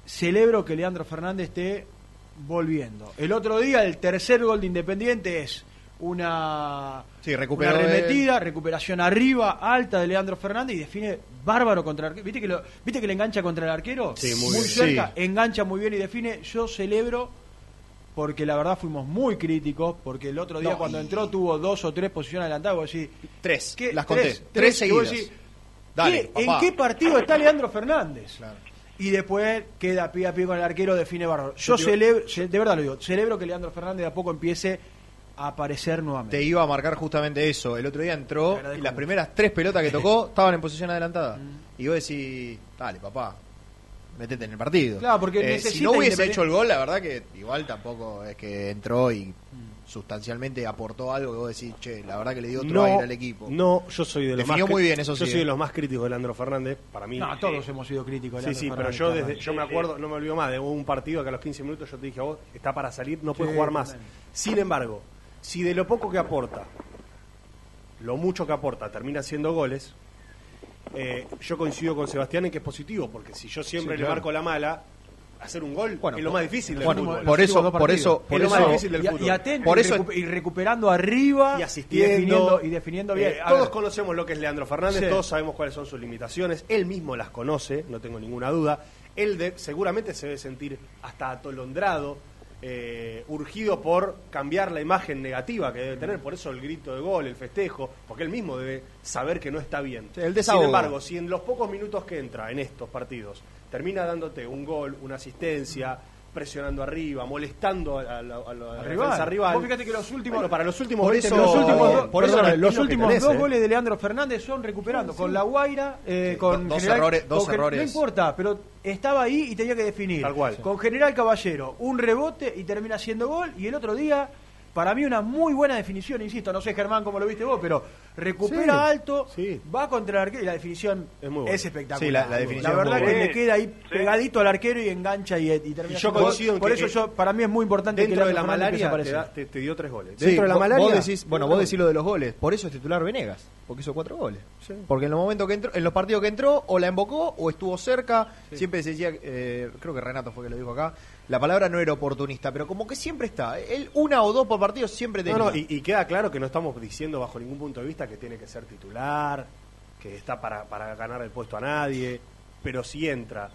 Speaker 1: celebro que Leandro Fernández esté volviendo. El otro día, el tercer gol de Independiente es una,
Speaker 3: Sí, recuperó
Speaker 1: una
Speaker 3: él.
Speaker 1: arremetida, recuperación arriba, alta de Leandro Fernández y define bárbaro contra el arquero. ¿Viste que, lo, ¿Viste que le engancha contra el arquero?
Speaker 2: Sí, muy bien.
Speaker 1: cerca,
Speaker 3: Sí.
Speaker 1: engancha muy bien y define. Yo celebro porque la verdad fuimos muy críticos, porque el otro día
Speaker 3: No,
Speaker 1: cuando
Speaker 3: y-
Speaker 1: entró tuvo dos o tres posiciones adelantadas, vos decís,
Speaker 3: Tres,
Speaker 1: ¿qué?
Speaker 3: las conté.
Speaker 1: Tres,
Speaker 3: Tres,
Speaker 1: tres,
Speaker 3: seguidas.
Speaker 1: decís,
Speaker 3: Dale,
Speaker 1: ¿qué- ¿En qué partido está Leandro Fernández?
Speaker 3: Claro.
Speaker 1: Y después queda pie a pie con el arquero, define bárbaro. Yo
Speaker 3: Yo
Speaker 1: celebro, ce- de verdad lo digo, celebro que Leandro Fernández de a poco empiece a aparecer nuevamente.
Speaker 3: Te iba a marcar justamente eso. El otro día entró y las
Speaker 1: mucho.
Speaker 3: primeras tres pelotas que tocó estaban en posición adelantada. Y vos decís, dale, papá. metete en el partido.
Speaker 1: Claro, porque
Speaker 3: Eh, si no hubiese hecho el gol, la verdad que igual tampoco es que entró y sustancialmente aportó algo que vos decís, che, la verdad que le dio otro aire al equipo.
Speaker 2: No, yo soy de los
Speaker 3: Definió
Speaker 2: más
Speaker 3: muy bien, eso
Speaker 2: Yo
Speaker 3: sí,
Speaker 2: soy
Speaker 3: eh.
Speaker 2: de los más críticos de Leandro Fernández. Para mí.
Speaker 1: No, todos hemos sido críticos. de
Speaker 2: Sí, sí, pero yo desde, yo me acuerdo, no me olvido más de un partido que a los 15 minutos yo te dije a vos, está para salir, no puede
Speaker 1: Sí,
Speaker 2: jugar más. Sin embargo, si de lo poco que aporta, lo mucho que aporta, termina haciendo goles, eh, yo coincido con Sebastián en que es positivo, porque si yo siempre
Speaker 3: Sí,
Speaker 2: le marco la mala, hacer un gol
Speaker 3: Bueno,
Speaker 2: es lo más difícil del
Speaker 3: bueno,
Speaker 2: fútbol.
Speaker 3: por eso- por eso- por
Speaker 2: es lo
Speaker 3: eso-
Speaker 2: más difícil del
Speaker 1: y,
Speaker 2: fútbol.
Speaker 1: y atento,
Speaker 3: Por
Speaker 1: y,
Speaker 3: eso-
Speaker 1: recu- y recuperando arriba
Speaker 2: y
Speaker 1: y
Speaker 2: asistiendo
Speaker 1: definiendo, y definiendo bien.
Speaker 2: Eh,
Speaker 1: A
Speaker 2: todos
Speaker 1: ver,
Speaker 2: conocemos lo que es Leandro Fernández,
Speaker 1: Sí.
Speaker 2: todos sabemos cuáles son sus limitaciones, él mismo las conoce, no tengo ninguna duda. Él de- seguramente se debe sentir hasta atolondrado, eh, urgido por cambiar la imagen negativa que debe tener, por eso el grito de gol, el festejo, porque él mismo debe saber que no está bien.
Speaker 3: Sí, el
Speaker 2: Sin embargo, si en los pocos minutos que entra en estos partidos termina dándote un gol, una asistencia, presionando arriba, molestando a, la- defensa
Speaker 1: rival. Vos fíjate que los últimos
Speaker 2: Bueno, para los últimos
Speaker 3: por
Speaker 2: 20
Speaker 3: eso-
Speaker 1: los últimos, dos,
Speaker 3: por eso
Speaker 1: perdón,
Speaker 3: es
Speaker 1: los
Speaker 3: lo que
Speaker 1: últimos
Speaker 3: tenés,
Speaker 1: dos
Speaker 3: eh.
Speaker 1: goles de Leandro Fernández son recuperando con la Guaira, eh,
Speaker 3: Sí,
Speaker 1: con
Speaker 3: do- dos
Speaker 1: General-
Speaker 3: errores- dos
Speaker 1: con
Speaker 3: errores.
Speaker 1: No importa, pero estaba ahí y tenía que definir.
Speaker 2: Tal cual.
Speaker 1: Con General Caballero, un rebote y termina haciendo gol. Y el otro día, para mí, una muy buena definición, insisto. No sé, Germán, cómo lo viste vos, pero recupera
Speaker 2: Sí,
Speaker 1: alto,
Speaker 2: sí.
Speaker 1: va contra el arquero y la definición
Speaker 2: Es muy buena.
Speaker 1: espectacular.
Speaker 3: Sí, la- la definición
Speaker 1: La verdad
Speaker 3: es
Speaker 1: que le queda ahí
Speaker 6: Sí.
Speaker 1: pegadito al arquero y engancha y, y termina
Speaker 2: Y yo coincido en
Speaker 1: Por
Speaker 2: que,
Speaker 1: eso yo, para mí es muy importante que
Speaker 2: Dentro de la malaria te, da- te- te dio tres goles.
Speaker 3: Sí,
Speaker 2: Dentro de la malaria.
Speaker 3: Vos decís, bueno, vos decís lo de los goles. Por eso es titular Venegas, porque hizo cuatro goles. Porque en los momentos que entró, en los partidos que entró, o la embocó o estuvo cerca. Siempre se decía, eh, creo que Renato fue que lo dijo acá. La palabra no era oportunista, pero como que siempre está. Él una o dos por partido siempre
Speaker 2: No,
Speaker 3: tenía.
Speaker 2: no, y, y queda claro que no estamos diciendo bajo ningún punto de vista que tiene que ser titular, que está para, para ganar el puesto a nadie, pero si entra.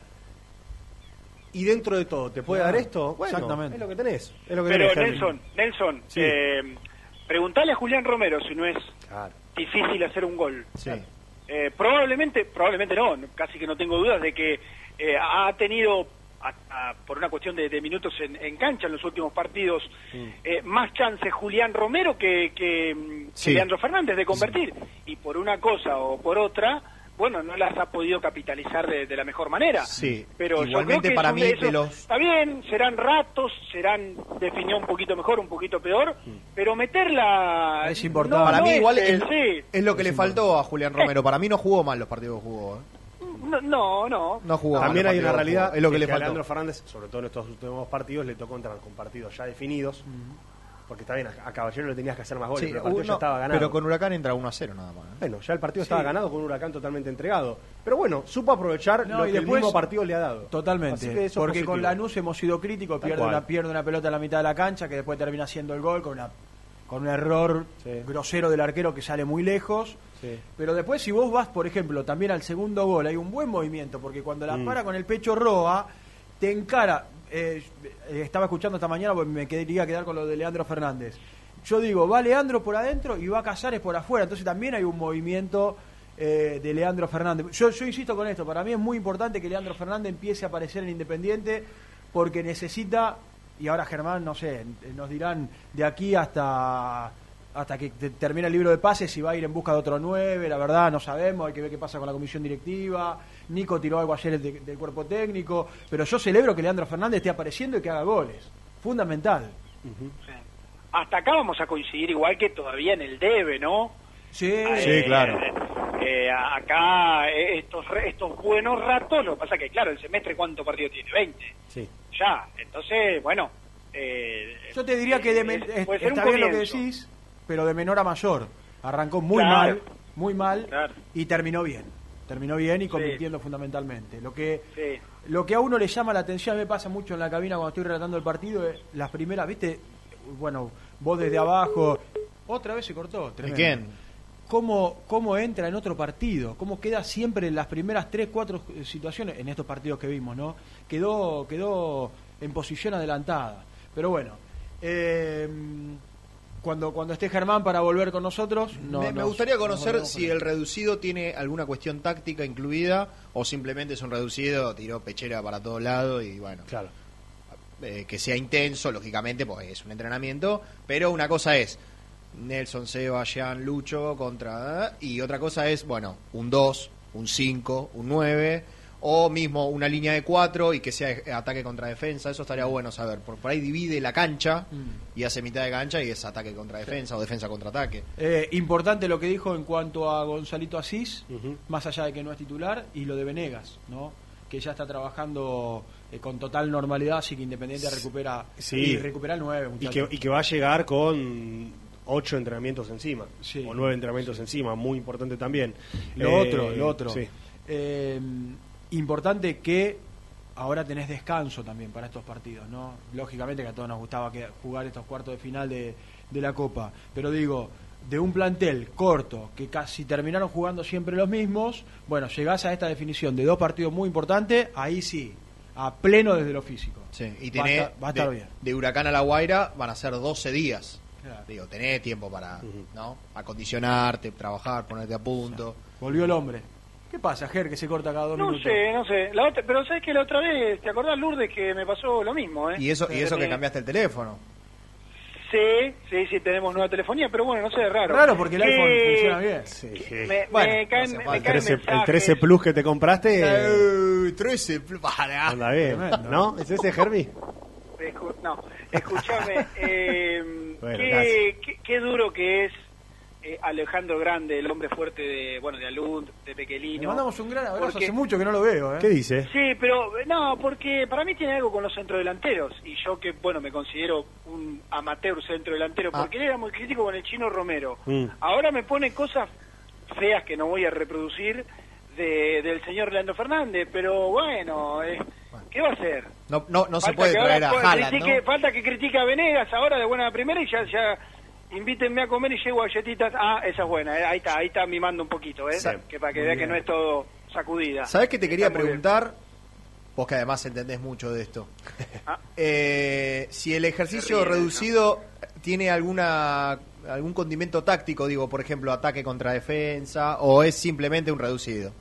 Speaker 2: Y dentro de todo, ¿te puede
Speaker 1: Claro,
Speaker 2: dar esto? Bueno,
Speaker 1: exactamente.
Speaker 2: es lo que tenés. Es lo que
Speaker 6: Pero
Speaker 2: tenés, Henry.
Speaker 6: Nelson, Nelson,
Speaker 2: Sí.
Speaker 6: eh, preguntale a Julián Romero si no es
Speaker 2: Claro.
Speaker 6: difícil hacer un gol.
Speaker 3: Sí.
Speaker 6: Eh, probablemente, probablemente no, casi que no tengo dudas de que eh, ha tenido, a- a- por una cuestión de, de minutos en, en cancha en los últimos partidos, eh, más chances Julián Romero que, que, mm, que. Leandro Fernández de convertir. Y por una cosa o por otra, bueno, no las ha podido capitalizar de, de la mejor manera.
Speaker 3: Sí.
Speaker 6: Pero yo
Speaker 3: Igualmente
Speaker 6: creo que
Speaker 3: para mí de los
Speaker 6: está bien, serán ratos, serán definió un poquito mejor, un poquito peor, pero meterla
Speaker 1: Es importante.
Speaker 6: no-
Speaker 3: para
Speaker 6: no
Speaker 3: mí
Speaker 6: es,
Speaker 3: igual
Speaker 6: eh,
Speaker 3: es, lo que le faltó a Julián Romero. Para mí no jugó mal los partidos que jugó. ¿eh?
Speaker 6: No, no, no.
Speaker 3: No jugó
Speaker 2: También hay una realidad
Speaker 3: jugó. Es lo que le
Speaker 2: a
Speaker 3: faltó.
Speaker 2: Leandro Fernández, sobre todo en estos últimos partidos, le tocó entrar con partidos ya definidos. Porque está bien, a, a Caballero le tenías que hacer más goles,
Speaker 3: Sí,
Speaker 2: pero el partido
Speaker 3: uno-
Speaker 2: ya estaba ganado.
Speaker 3: pero con Huracán entra 1 a 0 nada más. ¿eh?
Speaker 2: Bueno, ya el partido
Speaker 1: Sí.
Speaker 2: estaba ganado con un huracán totalmente entregado. Pero bueno, supo aprovechar
Speaker 1: No,
Speaker 2: lo
Speaker 1: y
Speaker 2: que
Speaker 1: después-
Speaker 2: el mismo partido le ha dado. Así
Speaker 1: Totalmente.
Speaker 2: que
Speaker 1: Porque con Lanús hemos sido críticos, pierde una, pierde una pelota en la mitad de la cancha que después termina haciendo el gol con una con un error
Speaker 2: Sí.
Speaker 1: grosero del arquero que sale muy lejos.
Speaker 2: Sí.
Speaker 1: Pero después si vos vas, por ejemplo, también al segundo gol, hay un buen movimiento, porque cuando la
Speaker 2: Mm.
Speaker 1: para con el pecho Roa, te encara. eh, eh, estaba escuchando esta mañana porque me quería quedar con lo de Leandro Fernández. Yo digo, va Leandro por adentro y va Casares por afuera. Entonces también hay un movimiento eh, de Leandro Fernández. Yo, yo insisto con esto, para mí es muy importante que Leandro Fernández empiece a aparecer en Independiente porque necesita, y ahora Germán, no sé, nos dirán de aquí hasta hasta que te- termine el libro de pases si va a ir en busca de otro 9, la verdad no sabemos, hay que ver qué pasa con la comisión directiva. Nico tiró algo ayer de- del cuerpo técnico, pero yo celebro que Leandro Fernández esté apareciendo y que haga goles. Fundamental.
Speaker 6: Hasta acá vamos a coincidir igual que todavía en el debe, ¿no?
Speaker 1: Sí,
Speaker 6: Eh, eh, acá eh, estos re- estos buenos ratos, lo que pasa que claro, el semestre cuánto partido tiene, 20.
Speaker 2: Sí.
Speaker 6: Ya, entonces, bueno, eh,
Speaker 1: Yo te diría que de
Speaker 6: eh, puede ser
Speaker 1: está
Speaker 6: un
Speaker 1: bien lo que decís, pero de menor a mayor. Arrancó muy
Speaker 6: Claro.
Speaker 1: mal, muy mal
Speaker 6: Claro.
Speaker 1: y terminó bien. Terminó bien y convirtiendo fundamentalmente. Lo que
Speaker 6: Sí.
Speaker 1: lo que a uno le llama la atención, a mí me pasa mucho en la cabina cuando estoy relatando el partido, es las primeras, ¿viste? Bueno, vos desde abajo, otra vez se cortó. tremendo.
Speaker 3: quién?
Speaker 1: ¿Cómo, ¿Cómo entra en otro partido? ¿Cómo queda siempre en las primeras tres, cuatro eh, situaciones, en estos partidos que vimos, ¿no? Quedó, quedó en posición adelantada. Pero bueno, eh, cuando, cuando esté Germán para volver con nosotros, no,
Speaker 3: me, me
Speaker 1: nos-
Speaker 3: gustaría
Speaker 1: nos
Speaker 3: conocer si el reducido tiene alguna cuestión táctica incluida o simplemente es un reducido, tiró pechera para todos lados y bueno,
Speaker 2: Claro.
Speaker 3: eh, que sea intenso, lógicamente, pues es un entrenamiento, pero una cosa es Nelson, Seba, Jean, Lucho contra... Y otra cosa es, bueno, un 2, un 5, un 9 o mismo una línea de cuatro y que sea ataque contra defensa, eso estaría bueno saber, porque por ahí divide la cancha
Speaker 1: Mm.
Speaker 3: y hace mitad de cancha y es ataque contra defensa o defensa contra ataque.
Speaker 1: Eh, importante lo que dijo en cuanto a Gonzalito Asís, más allá de que no es titular, y lo de Venegas, ¿no? que ya está trabajando eh, con total normalidad, así que Independiente recupera
Speaker 2: Sí.
Speaker 1: y recupera el 9.
Speaker 2: Y que, y que va a llegar con ocho entrenamientos encima,
Speaker 1: Sí.
Speaker 2: o nueve entrenamientos encima, muy importante también.
Speaker 1: Lo
Speaker 2: Eh,
Speaker 1: otro, lo otro.
Speaker 2: sí.
Speaker 1: Importante que ahora tenés descanso también para estos partidos, ¿no? Lógicamente que a todos nos gustaba que- jugar estos cuartos de final de, de la Copa, pero digo, de un plantel corto, que casi terminaron jugando siempre los mismos, bueno, llegás a esta definición de dos partidos muy importantes, ahí sí, a pleno desde lo físico.
Speaker 3: Sí, y
Speaker 1: Va a
Speaker 3: tenés,
Speaker 1: estar- va a estar
Speaker 3: de,
Speaker 1: bien.
Speaker 3: de Huracán a La Guaira van a ser 12 días.
Speaker 1: Claro.
Speaker 3: Digo, tenés tiempo para ¿no? acondicionarte, trabajar, ponerte a punto.
Speaker 1: Volvió el hombre. ¿Qué pasa, Ger, que se corta cada dos
Speaker 6: No
Speaker 1: minutos?
Speaker 6: sé, no sé. La otra, pero sabes que la otra vez, ¿te acordás, Lourdes, que me pasó lo mismo? ¿eh?
Speaker 3: Y eso, y eso que cambiaste el teléfono.
Speaker 6: Sí, sí, sí, tenemos nueva telefonía, pero bueno, no sé, es raro.
Speaker 1: Raro porque el iPhone funciona bien.
Speaker 2: Sí.
Speaker 6: Me,
Speaker 3: Bueno,
Speaker 6: me caen,
Speaker 3: no
Speaker 6: me caen
Speaker 2: 13, el
Speaker 6: mensajes.
Speaker 2: 13 Plus que te compraste,
Speaker 3: Eh, 13, para.
Speaker 2: anda bien. ¿no? ¿Es ese, Herbie?
Speaker 6: Escu- no, escúchame. eh,
Speaker 2: Bueno,
Speaker 6: qué,
Speaker 2: gracias.
Speaker 6: qué- qué duro que es eh, Alejandro Grande, el hombre fuerte de, bueno, de Alund, de
Speaker 1: Le
Speaker 6: Pequelino.
Speaker 1: mandamos un gran abrazo,
Speaker 6: Porque-
Speaker 1: hace mucho que no lo veo, ¿eh?
Speaker 2: ¿Qué dice?
Speaker 6: Sí, pero eh, no, porque para mí tiene algo con los centrodelanteros. Y yo que, bueno, me considero un amateur centrodelantero,
Speaker 3: Ah.
Speaker 6: porque él era muy crítico con el chino Romero.
Speaker 2: Mm.
Speaker 6: Ahora me pone cosas feas que no voy a reproducir de, del señor Leandro Fernández, pero bueno, eh, ¿qué va a hacer?
Speaker 3: No, no, no se puede traer a Haaland, ¿no?
Speaker 6: Falta que critique a Venegas ahora de buena primera y ya, ya invítenme a comer y llego galletitas. Ah, esa es buena, eh, ahí está, ahí está mimando un poquito, ¿eh?
Speaker 3: Sí.
Speaker 6: que para que vea que no es todo sacudida.
Speaker 3: ¿Sabés que te quería
Speaker 6: Está
Speaker 3: preguntar? Vos que además entendés mucho de esto.
Speaker 6: Ah.
Speaker 3: Eh, si el ejercicio
Speaker 6: ríe,
Speaker 3: reducido tiene alguna algún condimento táctico, digo, por ejemplo, ataque contra defensa, o es simplemente un reducido.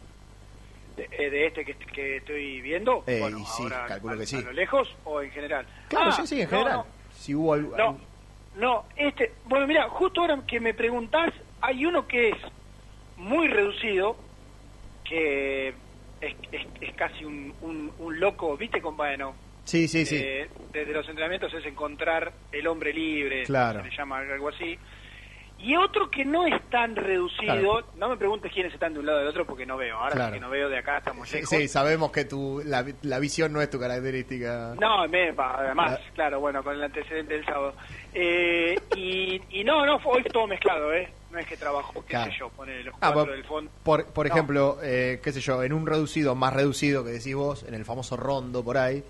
Speaker 6: de, eh, de este que, que estoy viendo?
Speaker 3: Eh,
Speaker 6: bueno,
Speaker 3: y sí,
Speaker 6: ahora
Speaker 3: calculo
Speaker 6: a,
Speaker 3: que sí.
Speaker 6: a lo lejos o en general?
Speaker 3: Claro,
Speaker 6: Ah,
Speaker 3: sí, sí, en
Speaker 6: no,
Speaker 3: general. Si hubo algo-
Speaker 6: No, este, bueno, mira, justo ahora que me preguntás, hay uno que es muy reducido, que es, es, es casi un, un, un loco, ¿viste, compañero?
Speaker 3: Sí, sí, sí.
Speaker 6: Eh, desde los entrenamientos es encontrar el hombre libre,
Speaker 3: Claro.
Speaker 6: se le llama algo así. Y otro que no es tan reducido,
Speaker 3: Claro.
Speaker 6: no me preguntes quiénes están de un lado o del otro porque no veo, ahora
Speaker 3: Claro.
Speaker 6: que no veo de acá, estamos lejos.
Speaker 3: sí, sabemos que tu, la, la visión no es tu característica.
Speaker 6: No, me, además,
Speaker 3: Ah.
Speaker 6: claro, bueno, con el antecedente del sábado. Eh, y, y no, no, hoy todo mezclado, ¿eh? No es que trabajo, qué
Speaker 3: Claro.
Speaker 6: sé yo, poner los
Speaker 3: Ah,
Speaker 6: cuatro
Speaker 3: por,
Speaker 6: del fondo.
Speaker 3: por, por
Speaker 6: No.
Speaker 3: ejemplo, eh, qué sé yo, en un reducido, más reducido que decís vos, en el famoso rondo por ahí,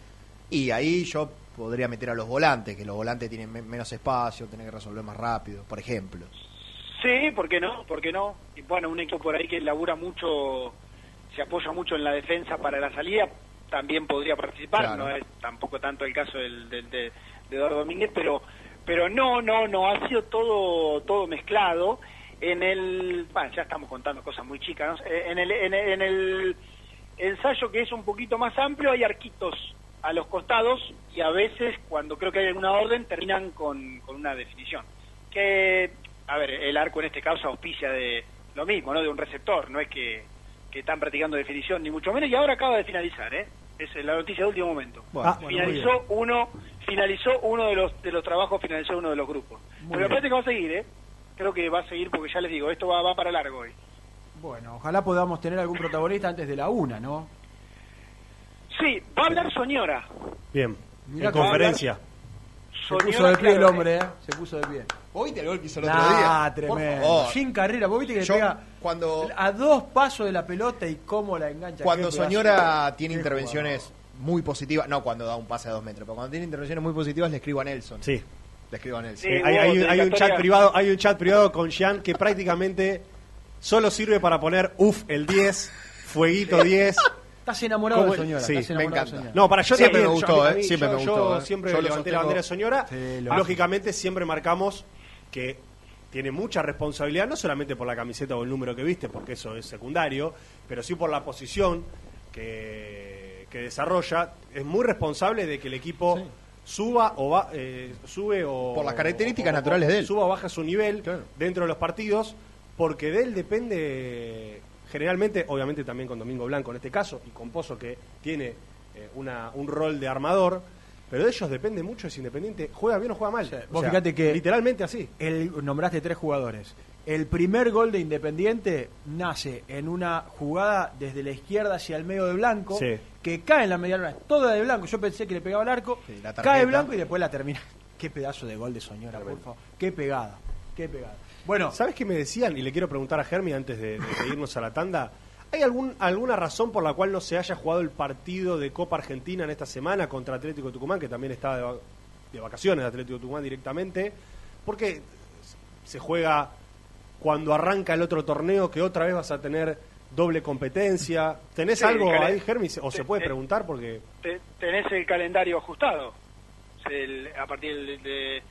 Speaker 3: y ahí yo podría meter a los volantes, que los volantes tienen me- menos espacio, tienen que resolver más rápido, por ejemplo.
Speaker 6: Sí, ¿por qué no? ¿Por qué no? Y bueno, un equipo por ahí que labura mucho, se apoya mucho en la defensa para la salida, también podría participar,
Speaker 3: Claro.
Speaker 6: no es tampoco tanto el caso del, del- de, de Eduardo Domínguez, pero pero no, no, no, ha sido todo todo mezclado. En el, bueno, ya estamos contando cosas muy chicas, ¿no? Eh, en el, en el, en el ensayo que es un poquito más amplio hay arquitos a los costados y a veces cuando creo que hay alguna orden terminan con, con una definición. Que, a ver, el arco en este caso auspicia de lo mismo, ¿no? De un receptor, no es que, que están practicando definición ni mucho menos y ahora acaba de finalizar, ¿eh? Es la noticia de último momento.
Speaker 1: Bueno, bueno, muy
Speaker 6: finalizó uno, finalizó uno de los de los trabajos, finalizó uno de los grupos. Pero parece que va a seguir, ¿eh? Creo que va a seguir porque ya les digo, esto va, va para largo hoy.
Speaker 1: Bueno, ojalá podamos tener algún protagonista antes de la una, ¿no?
Speaker 6: Sí, va a hablar Soñora.
Speaker 2: Bien.
Speaker 1: Mirá
Speaker 2: en conferencia.
Speaker 1: Se puso de pie el hombre, ¿eh? Se puso de pie.
Speaker 3: ¿Oíste el gol que hizo el
Speaker 1: Nah,
Speaker 3: otro día?
Speaker 1: tremendo.
Speaker 3: Por favor.
Speaker 1: Sin carrera, vos viste que le
Speaker 3: Yo,
Speaker 1: pega
Speaker 3: cuando,
Speaker 1: a dos pasos de la pelota y cómo la engancha.
Speaker 3: cuando
Speaker 1: Qué pedazo.
Speaker 3: Soñora tiene
Speaker 1: Qué
Speaker 3: intervenciones muy positivas, no cuando da un pase a dos metros, pero cuando tiene intervenciones muy positivas le escribo a Nelson.
Speaker 2: Sí.
Speaker 3: Le escribo a Nelson.
Speaker 6: Sí,
Speaker 2: Eh, hay, un- hay un
Speaker 6: dedicatoria.
Speaker 2: chat privado, hay un chat privado con Jean que prácticamente solo sirve para poner uff el 10, fueguito 10.
Speaker 1: Estás enamorado
Speaker 2: ¿Cómo-
Speaker 1: de Soñora.
Speaker 2: sí,
Speaker 3: me encanta.
Speaker 2: No, para yo
Speaker 3: Siempre
Speaker 2: también,
Speaker 3: me
Speaker 2: yo-
Speaker 3: gustó, eh,
Speaker 2: mí-
Speaker 3: siempre
Speaker 2: yo-
Speaker 3: me
Speaker 2: yo
Speaker 3: gustó, eh.
Speaker 2: siempre
Speaker 3: Yo
Speaker 2: levanté la bandera de Soñora.
Speaker 1: Sí,
Speaker 2: Lógicamente siempre marcamos que tiene mucha responsabilidad, no solamente por la camiseta o el número que viste, porque eso es secundario, pero sí por la posición que, que desarrolla. Es muy responsable de que el equipo suba o va, eh, sube o
Speaker 3: Por las características
Speaker 2: o- o-
Speaker 3: naturales de él.
Speaker 2: suba o baja su nivel
Speaker 3: Claro.
Speaker 2: dentro de los partidos, porque de él depende generalmente, obviamente también con Domingo Blanco en este caso, y con Pozo que tiene eh, una, un rol de armador, pero de ellos depende mucho si Independiente juega bien o juega mal. O
Speaker 1: Vos
Speaker 2: sea,
Speaker 1: fíjate que
Speaker 2: Literalmente así.
Speaker 1: el, nombraste tres jugadores. El primer gol de Independiente nace en una jugada desde la izquierda hacia el medio de Blanco,
Speaker 2: Sí.
Speaker 1: que cae en la mediana, toda de Blanco. Yo pensé que le pegaba al arco, cae Blanco y después la termina. Qué pedazo de gol de Soñora, por favor. Qué pegada, qué pegada. Bueno,
Speaker 2: ¿Sabes qué me decían? Y le quiero preguntar a Germi antes de, irnos a la tanda. ¿Hay algún, alguna razón por la cual no se haya jugado el partido de Copa Argentina en esta semana contra Atlético de Tucumán, que también estaba de, de vacaciones de Atlético de Tucumán directamente? Porque se juega cuando arranca el otro torneo, que otra vez vas a tener doble competencia. ¿Tenés
Speaker 6: Sí,
Speaker 2: algo ahí, Germi? ¿O se puede preguntar? Porque
Speaker 6: Te- tenés el calendario ajustado el- a partir del, de-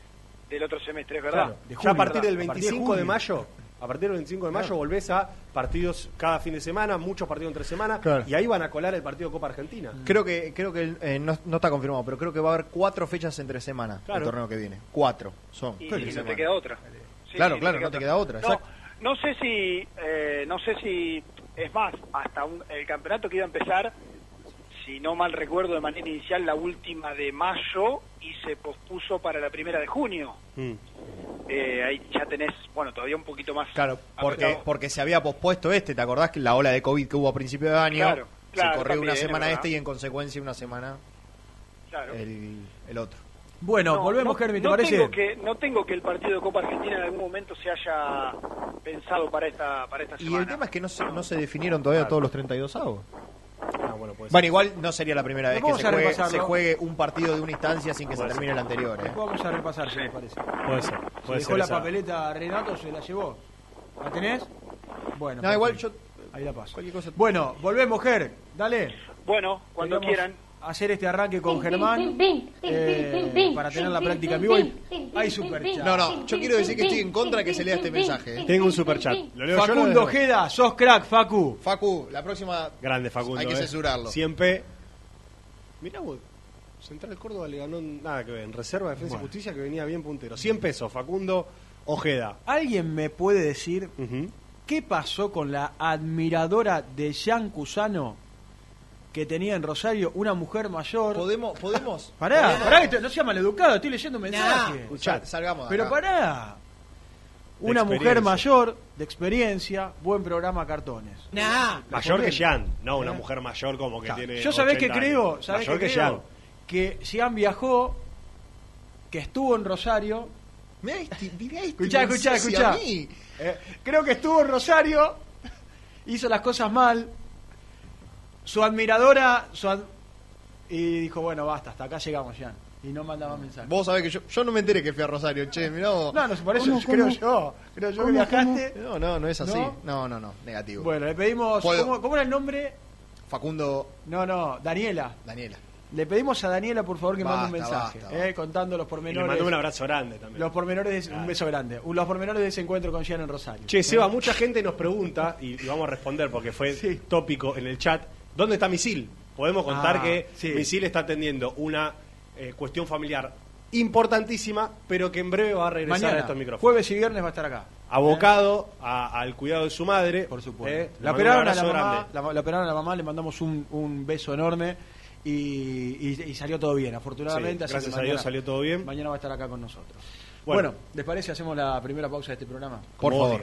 Speaker 6: del otro semestre, es verdad.
Speaker 2: Claro, ya a partir del
Speaker 6: A partir
Speaker 2: 25 de, mayo, a partir del 25 de mayo
Speaker 6: Claro.
Speaker 2: volvés a partidos cada fin de semana, muchos partidos entre semana,
Speaker 3: Claro.
Speaker 2: y ahí van a colar el partido de Copa Argentina.
Speaker 3: Creo que creo que eh, no, no está confirmado, pero creo que va a haber cuatro fechas entre semana
Speaker 2: Claro.
Speaker 3: el torneo que viene. Cuatro son.
Speaker 6: Y, no
Speaker 3: semana.
Speaker 6: te queda otra. Sí,
Speaker 3: Claro,
Speaker 6: sí,
Speaker 3: claro, no te queda otra,
Speaker 6: No, no sé si, eh, no sé si, es más, hasta un- el campeonato que iba a empezar, si no mal recuerdo de manera inicial, la última de mayo y se pospuso para la primera de junio.
Speaker 2: Mm.
Speaker 6: Eh, ahí ya tenés, bueno, todavía un poquito más.
Speaker 3: Claro, porque,
Speaker 6: apretado.
Speaker 3: porque se había pospuesto este, ¿te acordás que la ola de COVID que hubo a principio de año?
Speaker 6: Claro, claro,
Speaker 3: se corrió
Speaker 6: también,
Speaker 3: una semana
Speaker 6: verdad.
Speaker 3: este y en consecuencia una semana
Speaker 6: Claro.
Speaker 3: el, el otro.
Speaker 1: bueno,
Speaker 6: No,
Speaker 1: volvemos,
Speaker 6: no-
Speaker 1: Germi, ¿te
Speaker 6: no
Speaker 1: parece?
Speaker 6: Tengo que, no tengo que el partido de Copa Argentina en algún momento se haya pensado para esta, para esta
Speaker 3: Y
Speaker 6: semana.
Speaker 3: el tema es que no se, no se definieron todavía todos los 32 avos.
Speaker 2: Ah, bueno, puede
Speaker 3: Bueno, igual no sería la primera vez que se juegue, se un partido de una instancia sin que se termine el anterior. ¿eh?
Speaker 1: Vamos a repasar, si les parece.
Speaker 2: Puede ser.
Speaker 1: Se
Speaker 2: Puede
Speaker 1: dejó
Speaker 2: ser
Speaker 1: la
Speaker 2: esa.
Speaker 1: papeleta a Renato, se la llevó. ¿La tenés? Bueno.
Speaker 3: No, igual
Speaker 1: perfecto. Ahí la paso.
Speaker 3: Cosa.
Speaker 1: Bueno, volvemos, Ger. Dale.
Speaker 6: Bueno, cuando quieran.
Speaker 1: Hacer este arranque con Germán eh, para tener la práctica en vivo. Hay super chat.
Speaker 3: No, no, yo quiero decir que estoy en contra de que se lea este mensaje. ¿eh?
Speaker 2: Tengo un super chat. Lo leo yo,
Speaker 1: Facundo
Speaker 2: leo.
Speaker 1: Ojeda, sos crack, Facu.
Speaker 3: Facu, la próxima
Speaker 2: Grande Facundo.
Speaker 3: hay que
Speaker 2: eh.
Speaker 3: censurarlo.
Speaker 2: Siempre. Mirá vos. Central Córdoba le ganó nada que ver. En Reserva, Defensa y Justicia que venía bien puntero. 100 pesos, Facundo Ojeda.
Speaker 1: ¿Alguien me puede decir
Speaker 2: Ujú.
Speaker 1: qué pasó con la admiradora de Jean Cusano que tenía en Rosario una mujer mayor?
Speaker 3: Podemos, podemos.
Speaker 1: Pará,
Speaker 3: podemos-
Speaker 1: pará, que esto- no sea maleducado, estoy leyendo un mensaje.
Speaker 3: Escuchá, salgamos de
Speaker 1: Pero
Speaker 3: acá.
Speaker 1: pará. Una mujer mayor, de experiencia, buen programa cartones.
Speaker 2: Mayor que Jean. No, una
Speaker 1: ¿Eh?
Speaker 2: mujer mayor como que
Speaker 1: Claro.
Speaker 2: tiene.
Speaker 1: Yo sabés que
Speaker 2: 80
Speaker 1: creo, sabés
Speaker 2: Mayor
Speaker 1: que
Speaker 2: que
Speaker 1: creo
Speaker 2: Jean.
Speaker 1: que Jean viajó, que estuvo en Rosario.
Speaker 3: Mirá este, mirá este
Speaker 1: Escuchá, escuchá, escuchá. Eh, creo que estuvo en Rosario, hizo las cosas mal. Su admiradora, su ad- y dijo, bueno, basta, hasta acá llegamos, Jean. Y no mandaba mensajes.
Speaker 3: Vos sabés que yo, yo no me enteré que fui a Rosario, che, mirá vos.
Speaker 1: No, no, por eso
Speaker 3: ¿Cómo,
Speaker 1: creo
Speaker 3: cómo?
Speaker 1: yo. Creo yo que
Speaker 3: ¿Cómo,
Speaker 1: viajaste.
Speaker 3: No, no, no es así.
Speaker 1: ¿No?
Speaker 3: No, no, no, negativo.
Speaker 1: Bueno, le pedimos. ¿cómo, cómo era el nombre?
Speaker 3: Facundo
Speaker 1: No, no, Daniela.
Speaker 3: Daniela.
Speaker 1: Le pedimos a Daniela, por favor, que mande un mensaje,
Speaker 3: basta,
Speaker 1: eh, contando los
Speaker 2: Y le
Speaker 1: pormenores.
Speaker 2: mandó un abrazo grande también.
Speaker 1: Los pormenores, de, un beso grande. Los pormenores de ese encuentro con Jean en Rosario.
Speaker 2: Che, Seba, mucha gente nos pregunta, y, y vamos a responder porque fue
Speaker 1: Sí.
Speaker 2: tópico en el chat, ¿dónde está Misil? Podemos contar
Speaker 1: Ah,
Speaker 2: que
Speaker 1: sí.
Speaker 2: Misil está atendiendo una eh, cuestión familiar importantísima, pero que en breve va a regresar a
Speaker 1: Mañana,
Speaker 2: estos micrófonos.
Speaker 1: jueves y viernes va a estar acá.
Speaker 2: Abocado a- al cuidado de su madre.
Speaker 1: Por supuesto.
Speaker 2: eh, le
Speaker 1: la, operaron a la, mamá, la, la operaron a la mamá, le mandamos un, un beso enorme y, y- y salió todo bien, afortunadamente.
Speaker 2: Sí,
Speaker 1: así
Speaker 2: gracias
Speaker 1: que
Speaker 2: a Dios salió todo bien.
Speaker 1: Mañana va a estar acá con nosotros.
Speaker 2: Bueno.
Speaker 1: Bueno, ¿les parece? Hacemos la primera pausa de este programa.
Speaker 3: Por favor.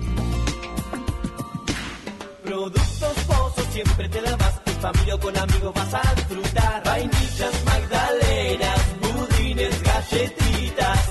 Speaker 7: Familia o con amigos vas a disfrutar. Vainillas, magdalenas, budines, galletitas.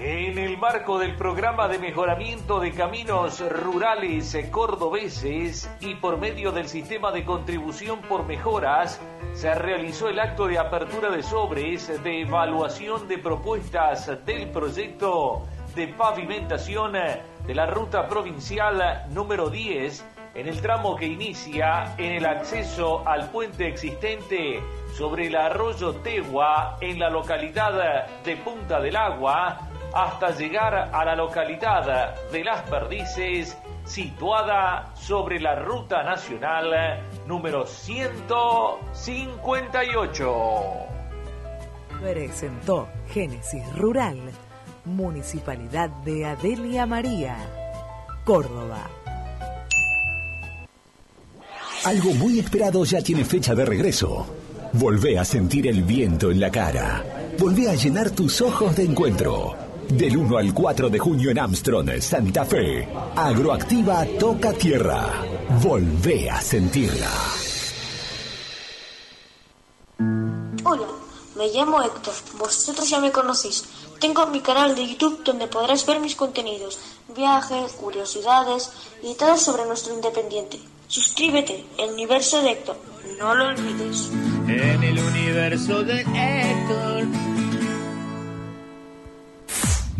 Speaker 8: En el marco del programa de mejoramiento de caminos rurales cordobeses y por medio del sistema de contribución por mejoras, se realizó el acto de apertura de sobres de evaluación de propuestas del proyecto de pavimentación de la ruta provincial número 10 en el tramo que inicia en el acceso al puente existente sobre el arroyo Tegua en la localidad de Punta del Agua hasta llegar a la localidad de Las Perdices, situada sobre la ruta nacional número 158.
Speaker 9: Presentó Génesis Rural, Municipalidad de Adelia María, Córdoba.
Speaker 10: Algo muy esperado ya tiene fecha de regreso. Volvé a sentir el viento en la cara. Volvé a llenar tus ojos de encuentro. Del 1 al 4 de junio en Armstrong, Santa Fe. Agroactiva toca tierra. Volvé a sentirla.
Speaker 11: Hola, me llamo Héctor. Vosotros ya me conocéis. Tengo mi canal de YouTube donde podrás ver mis contenidos, viajes, curiosidades y todo sobre nuestro independiente. Suscríbete, el universo de Héctor. No lo olvides.
Speaker 12: En el universo de Héctor.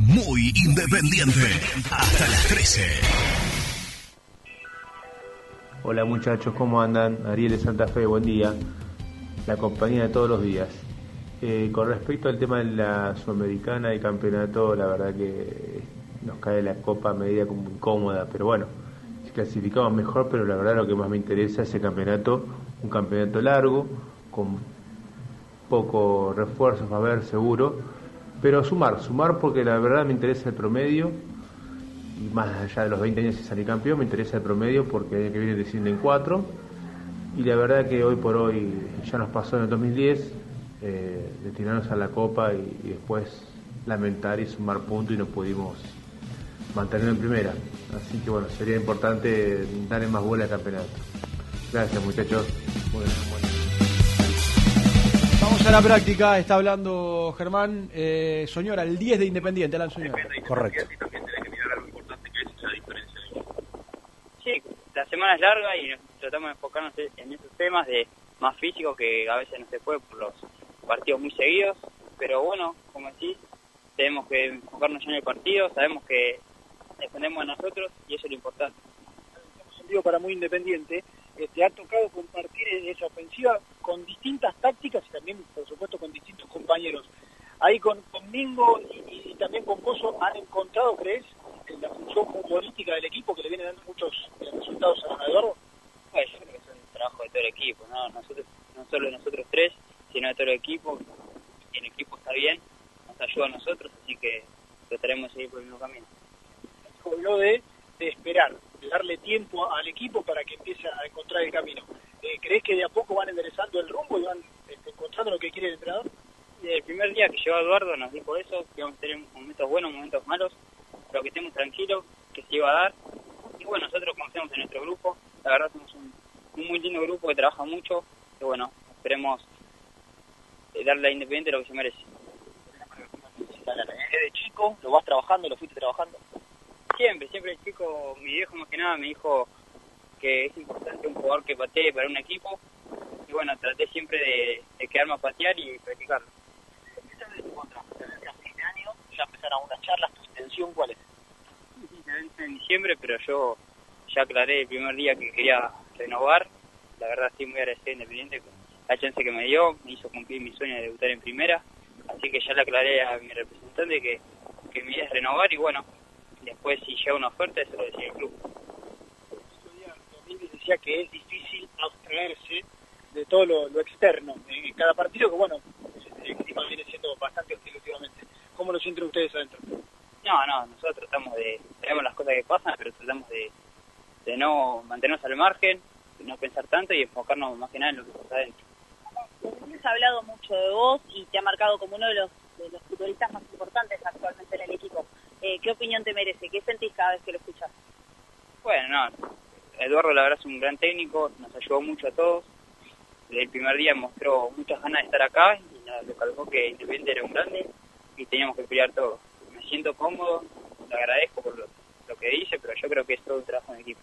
Speaker 4: Muy independiente. Hasta las 13.
Speaker 13: Hola muchachos, ¿cómo andan? Ariel de Santa Fe, buen día. La compañía de todos los días. Eh, con respecto al tema de la Sudamericana y campeonato, la verdad que nos cae la copa a medida como incómoda, pero bueno, si clasificamos mejor, pero la verdad lo que más me interesa es el campeonato, un campeonato largo, con poco refuerzos, va a haber seguro, pero sumar, sumar porque la verdad me interesa el promedio, y más allá de los 20 años y salir campeón, me interesa el promedio porque el año que viene descienden cuatro, y la verdad que hoy por hoy ya nos pasó en el 2010, eh, tirarnos a la copa y, y después lamentar y sumar puntos y no pudimos mantenerlo en primera. Así que bueno, sería importante darle más bola al campeonato. Gracias muchachos. Bueno, bueno.
Speaker 1: Vamos a la práctica, está hablando Germán eh, Soñora, el 10 de Independiente, Alan Soñora.
Speaker 14: Correcto.
Speaker 15: Sí, la semana es larga y tratamos de enfocarnos en esos temas de más físicos que a veces no se puede por los partidos muy seguidos, pero bueno, como decís, tenemos que enfocarnos ya en el partido, sabemos que dependemos de nosotros y eso es lo importante.
Speaker 6: sentido para muy independiente, te ha tocado compartir esa ofensiva con distintas tácticas y también, por supuesto, con distintos compañeros. Ahí con, con Mingo y, y también con Pozo han encontrado, ¿crees, en la función futbolística del equipo que le viene dando muchos eh, resultados a Eduardo?
Speaker 15: Bueno, yo creo que es un trabajo de todo el equipo, ¿no? Nosotros, no solo de nosotros tres, sino de todo el equipo. Y el equipo está bien, nos ayuda a nosotros, así que trataremos de seguir por el mismo camino.
Speaker 6: habló de, de esperar, darle tiempo al equipo para que empiece a encontrar el camino. Eh, ¿Crees que de a poco van enderezando el rumbo y van este, encontrando lo que quiere el entrenador?
Speaker 15: El primer día que llegó Eduardo nos dijo eso, que íbamos a tener momentos buenos, momentos malos, pero que estemos tranquilos, que se iba a dar. Y bueno, nosotros conocemos en nuestro grupo, la verdad somos un, un muy lindo grupo que trabaja mucho, y bueno, esperemos eh, darle a Independiente lo que se merece.
Speaker 16: ¿Desde chico lo vas trabajando, lo fuiste trabajando?
Speaker 15: Siempre, siempre el chico, mi viejo más que nada me dijo que es importante un jugador que patee para un equipo. Y bueno, traté siempre de, de quedarme a patear y practicarlo.
Speaker 16: A fin de año ya empezaron unas charlas, ¿tu intención cuál es?
Speaker 15: Se vence en diciembre, pero yo ya aclaré el primer día que quería renovar. La verdad estoy muy agradecido Independiente con la chance que me dio, me hizo cumplir mi sueño de debutar en primera. Así que ya le aclaré a mi representante que, que mi idea es renovar y bueno, después si llega una oferta eso lo decide el club.
Speaker 16: Domínguez decía que es difícil abstraerse de todo lo, lo externo en cada partido, que bueno, el clima viene siendo bastante hostil últimamente. ¿Cómo lo sienten ustedes adentro?
Speaker 15: No, no, nosotros tratamos de, sabemos las cosas que pasan, pero tratamos de, de no mantenernos al margen, de no pensar tanto y enfocarnos más que nada en lo que pasa adentro.
Speaker 17: Domínguez ha hablado mucho de vos y te ha marcado como uno de los, de los futbolistas más importantes actualmente en el equipo. Eh, ¿Qué opinión te merece? ¿Qué sentís cada vez que lo escuchas?
Speaker 15: Bueno, no, Eduardo la verdad es un gran técnico, nos ayudó mucho a todos. Desde el primer día mostró muchas ganas de estar acá y nos recalcó que Independiente era un grande y teníamos que pelear todo. Me siento cómodo, le agradezco por lo, lo que dice, pero yo creo que es todo un trabajo en equipo.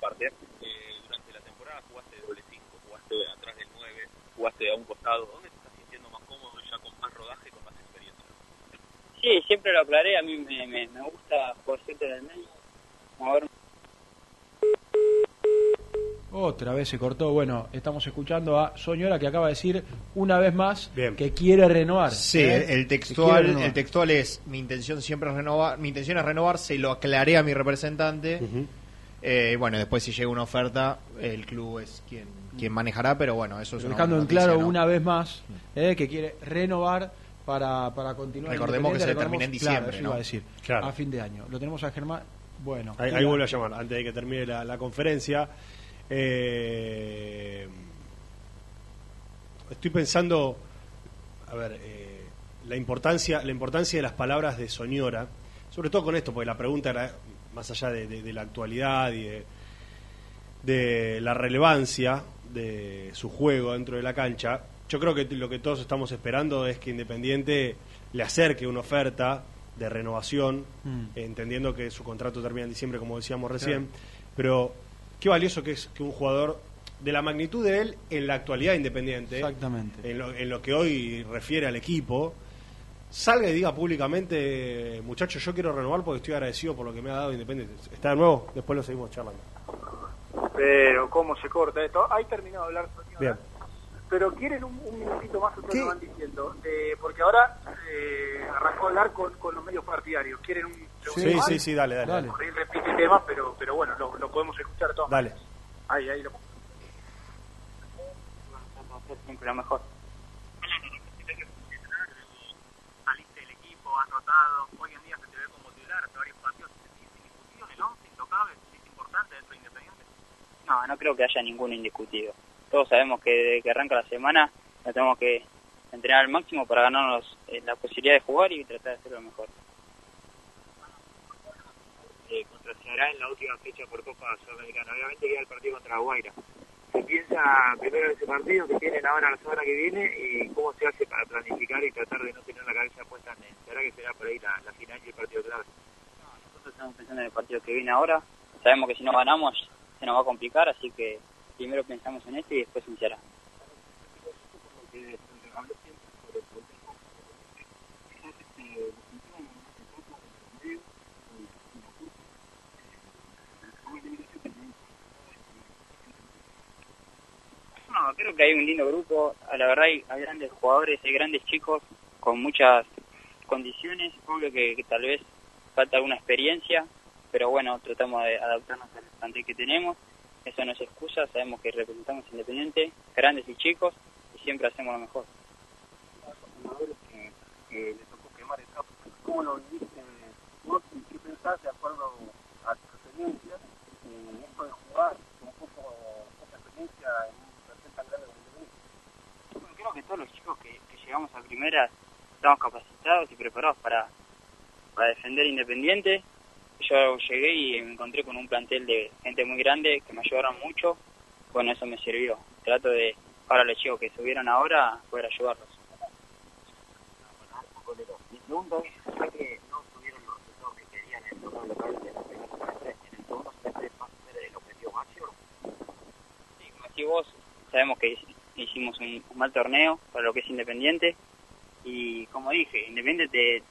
Speaker 18: parte. Eh, durante la temporada jugaste de doble 5, jugaste atrás del 9, jugaste a un costado. ¿Dónde te estás sintiendo más cómodo ya con más rodaje, con más experiencia?
Speaker 15: Sí, siempre lo aclaré, a mí me, me, me gusta por siempre en el medio, moverme
Speaker 1: Otra vez se cortó. Bueno, estamos escuchando a Soñora que acaba de decir una vez más que quiere renovar.
Speaker 3: Sí,
Speaker 1: ¿eh?
Speaker 3: el, textual,
Speaker 1: renovar.
Speaker 3: el textual es mi intención siempre es renovar, mi intención es renovar, se lo aclaré a mi representante. Eh, bueno, después si llega una oferta, el club es quien, quien manejará, pero bueno, eso es una
Speaker 1: Dejando en claro
Speaker 3: ¿no?
Speaker 1: una vez más eh, que quiere renovar para, para continuar.
Speaker 3: Recordemos que se termina en
Speaker 1: claro,
Speaker 3: diciembre,
Speaker 1: eso
Speaker 3: ¿no?
Speaker 1: iba a decir,
Speaker 2: Claro.
Speaker 1: a fin de año. Lo tenemos a Germán. Bueno,
Speaker 2: Ahí, ahí vuelvo a llamar, antes de que termine la, la conferencia. Eh, estoy pensando, a ver, eh, la importancia, la importancia de las palabras de Soñora, sobre todo con esto, porque la pregunta era más allá de, de- de la actualidad y de, de la relevancia de su juego dentro de la cancha. Yo creo que lo que todos estamos esperando es que Independiente le acerque una oferta de renovación,
Speaker 1: Mm.
Speaker 2: entendiendo que su contrato termina en diciembre, como decíamos recién, pero qué valioso que es que un jugador de la magnitud de él en la actualidad Independiente,
Speaker 1: Exactamente.
Speaker 2: en lo, en lo que hoy refiere al equipo, salga y diga públicamente, muchachos, yo quiero renovar porque estoy agradecido por lo que me ha dado Independiente. ¿Está de nuevo? Después lo seguimos charlando.
Speaker 16: Pero cómo se corta esto. Ahí terminó de hablar.
Speaker 2: Bien.
Speaker 16: Pero quieren un, un minutito más, ustedes lo van diciendo. Eh, porque ahora eh, arrancó a hablar con, con los medios partidarios. ¿Quieren un segundo
Speaker 2: Sí,
Speaker 16: más?
Speaker 2: sí, sí, dale, dale. dale.
Speaker 16: Por ahí repite temas, pero, pero bueno, lo, lo podemos escuchar todos.
Speaker 2: Dale.
Speaker 16: Ahí, ahí lo
Speaker 15: siempre lo mejor.
Speaker 16: saliste del equipo, has rotado, hoy en día se te ve como titular, hace varios partidos indiscutidos en el 11, intocable, es importante dentro de Independiente.
Speaker 15: No, no creo que haya ninguno indiscutido. Todos sabemos que desde que arranca la semana nos tenemos que entrenar al máximo para ganarnos eh, la posibilidad de jugar y tratar de hacerlo mejor.
Speaker 19: eh, contra Ceará en la última fecha por Copa Sudamericana. Obviamente queda el partido contra Guaira. Se piensa primero en ese partido que tienen ahora la semana que viene y cómo se hace para planificar y tratar de no tener la cabeza puesta en Ceará, que será por ahí la, la final y el partido clave.
Speaker 15: Nosotros estamos pensando en el partido que viene ahora. Sabemos que si no ganamos se nos va a complicar, así que primero pensamos en este y después en Ceará. No, creo que hay un lindo grupo. A La verdad hay, hay grandes jugadores, hay grandes chicos con muchas condiciones. Obvio que, que tal vez falta alguna experiencia, pero bueno, tratamos de adaptarnos al plantel que tenemos. Eso no es excusa, sabemos que representamos Independiente, grandes y chicos, y siempre hacemos lo mejor.
Speaker 16: que, que le tocó quemar el campo. ¿Cómo lo viviste vos y qué pensás de acuerdo a tu experiencia en esto de jugar con poco, poca experiencia en un plantel tan grande como
Speaker 15: Bueno, creo que todos los chicos que, que llegamos a primera estamos capacitados y preparados para, para defender Independiente. Yo llegué y me encontré con un plantel de gente muy grande que me ayudaron mucho. Bueno, eso me sirvió. Trato de, para los chicos que subieron ahora, poder ayudarlos.
Speaker 19: Mi pregunta es, ya que no tuvieron los resultados que querían en el torneo local de la primera semestre, en el segundo semestre va a ser el objetivo máximo.
Speaker 15: Sí, como decís vos, sabemos que hicimos un mal torneo para lo que es Independiente. Y como dije, Independiente te,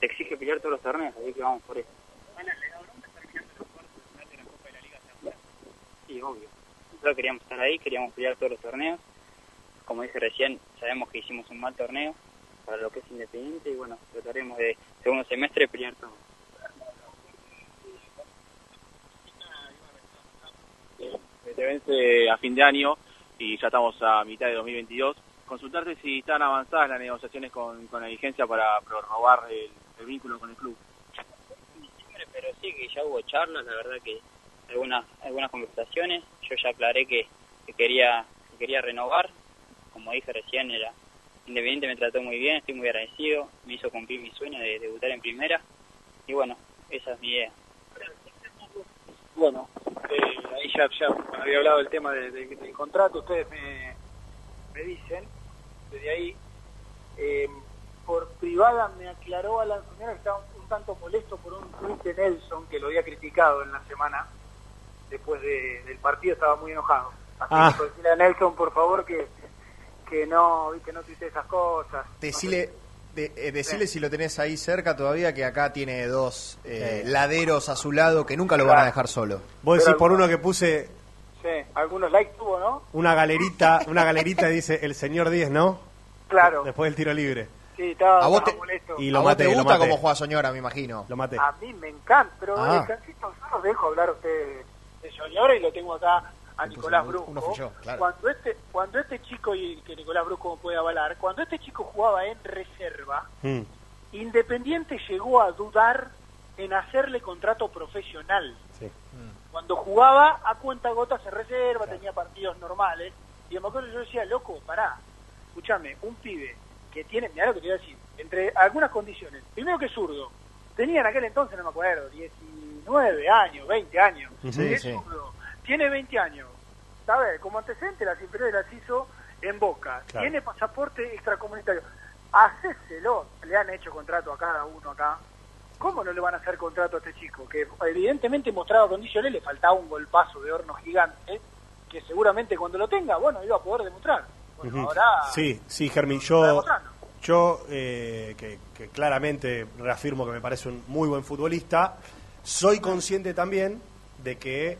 Speaker 15: te exige pelear todos los torneos, así que vamos por eso. Sí, obvio. Nosotros queríamos estar ahí, queríamos pelear todos los torneos. Como dije recién, sabemos que hicimos un mal torneo para lo que es Independiente y bueno, trataremos de segundo semestre pelear todo.
Speaker 18: te vence a fin de año y ya estamos a mitad de 2022. Consultarte si están avanzadas las negociaciones con, con la vigencia para prorrogar el, el vínculo con el club.
Speaker 15: Pero sí que ya hubo charlas, la verdad que algunas algunas conversaciones. Yo ya aclaré que, que quería que quería renovar, como dije recién, era Independiente me trató muy bien, estoy muy agradecido, me hizo cumplir mi sueño de debutar en primera y bueno, esa es mi idea.
Speaker 6: Bueno, eh, ahí ya, ya había hablado del tema de- de- del contrato, ustedes me, me dicen, desde ahí, eh, por privada me aclaró a la señora que estaba tanto molesto por un tuit de Nelson que lo había criticado en la semana, después de- del partido estaba muy enojado. Así
Speaker 3: Ah.
Speaker 6: que decirle a Nelson, por favor, que, que no, que no tuite esas cosas.
Speaker 3: Decile, de- eh, decile si lo tenés ahí cerca todavía que acá tiene dos eh,
Speaker 2: Sí.
Speaker 3: laderos a su lado que nunca lo van a dejar solo.
Speaker 2: Vos decís
Speaker 6: Pero-
Speaker 2: por uno que puse
Speaker 6: Sí, algunos likes tuvo, ¿no?
Speaker 2: una galerita, una galerita dice el señor 10, ¿no?
Speaker 6: Claro.
Speaker 2: Después del tiro libre.
Speaker 6: Sí, estaba,
Speaker 3: A vos
Speaker 6: estaba
Speaker 3: te-
Speaker 6: molesto.
Speaker 2: Y
Speaker 3: a
Speaker 2: lo
Speaker 3: vos
Speaker 2: maté,
Speaker 3: te
Speaker 2: lo
Speaker 3: gusta
Speaker 2: maté.
Speaker 3: cómo juega Soñora, me imagino.
Speaker 2: Lo maté.
Speaker 6: A mí me encanta, pero
Speaker 3: Ah.
Speaker 6: el cancito yo los dejo hablar a ustedes de Soñora y lo tengo acá a Nicolás Brusco.
Speaker 3: uno fui yo, claro.
Speaker 6: Cuando este cuando este chico, y que Nicolás Brusco puede avalar, cuando este chico jugaba en reserva,
Speaker 2: Mm.
Speaker 6: Independiente llegó a dudar en hacerle contrato profesional.
Speaker 2: Sí.
Speaker 6: Cuando jugaba a cuenta gotas en reserva, tenía partidos normales, y me acuerdo que yo decía, loco, pará, escúchame, un pibe que tiene, mirá lo que te voy a decir, entre algunas condiciones, primero que es zurdo, tenía en aquel entonces, no me acuerdo, 19 años, 20 años, es
Speaker 3: Sí, sí.
Speaker 6: zurdo, tiene 20 años, ¿sabes? Como antecedente las inferiores las hizo en Boca,
Speaker 2: Claro.
Speaker 6: tiene pasaporte extracomunitario, hacéselo, le han hecho contrato a cada uno acá, ¿cómo no le van a hacer contrato a este chico? Que evidentemente mostraba condiciones, le faltaba un golpazo de horno gigante, que seguramente cuando lo tenga, bueno, iba a poder demostrar. Bueno, ahora
Speaker 2: Sí, sí, Germín, yo, yo eh, que, que claramente reafirmo que me parece un muy buen futbolista, soy consciente también de que,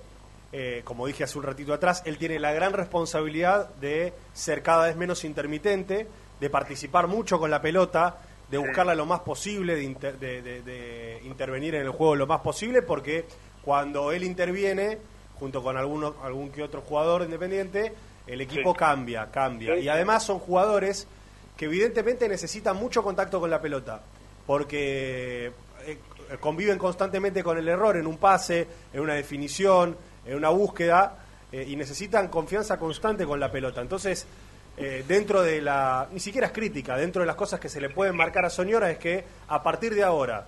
Speaker 2: eh, como dije hace un ratito atrás, él tiene la gran responsabilidad de ser cada vez menos intermitente, de participar mucho con la pelota, de buscarla lo más posible, de, inter- de- de- de intervenir en el juego lo más posible, porque cuando él interviene, junto con alguno, algún que otro jugador independiente, el equipo
Speaker 6: Sí.
Speaker 2: cambia, cambia.
Speaker 6: Sí,
Speaker 2: y además son jugadores que evidentemente necesitan mucho contacto con la pelota, porque eh, conviven constantemente con el error en un pase, en una definición, en una búsqueda, eh, y necesitan confianza constante con la pelota. Entonces, eh, dentro de la, ni siquiera es crítica, dentro de las cosas que se le pueden marcar a Soñora es que a partir de ahora,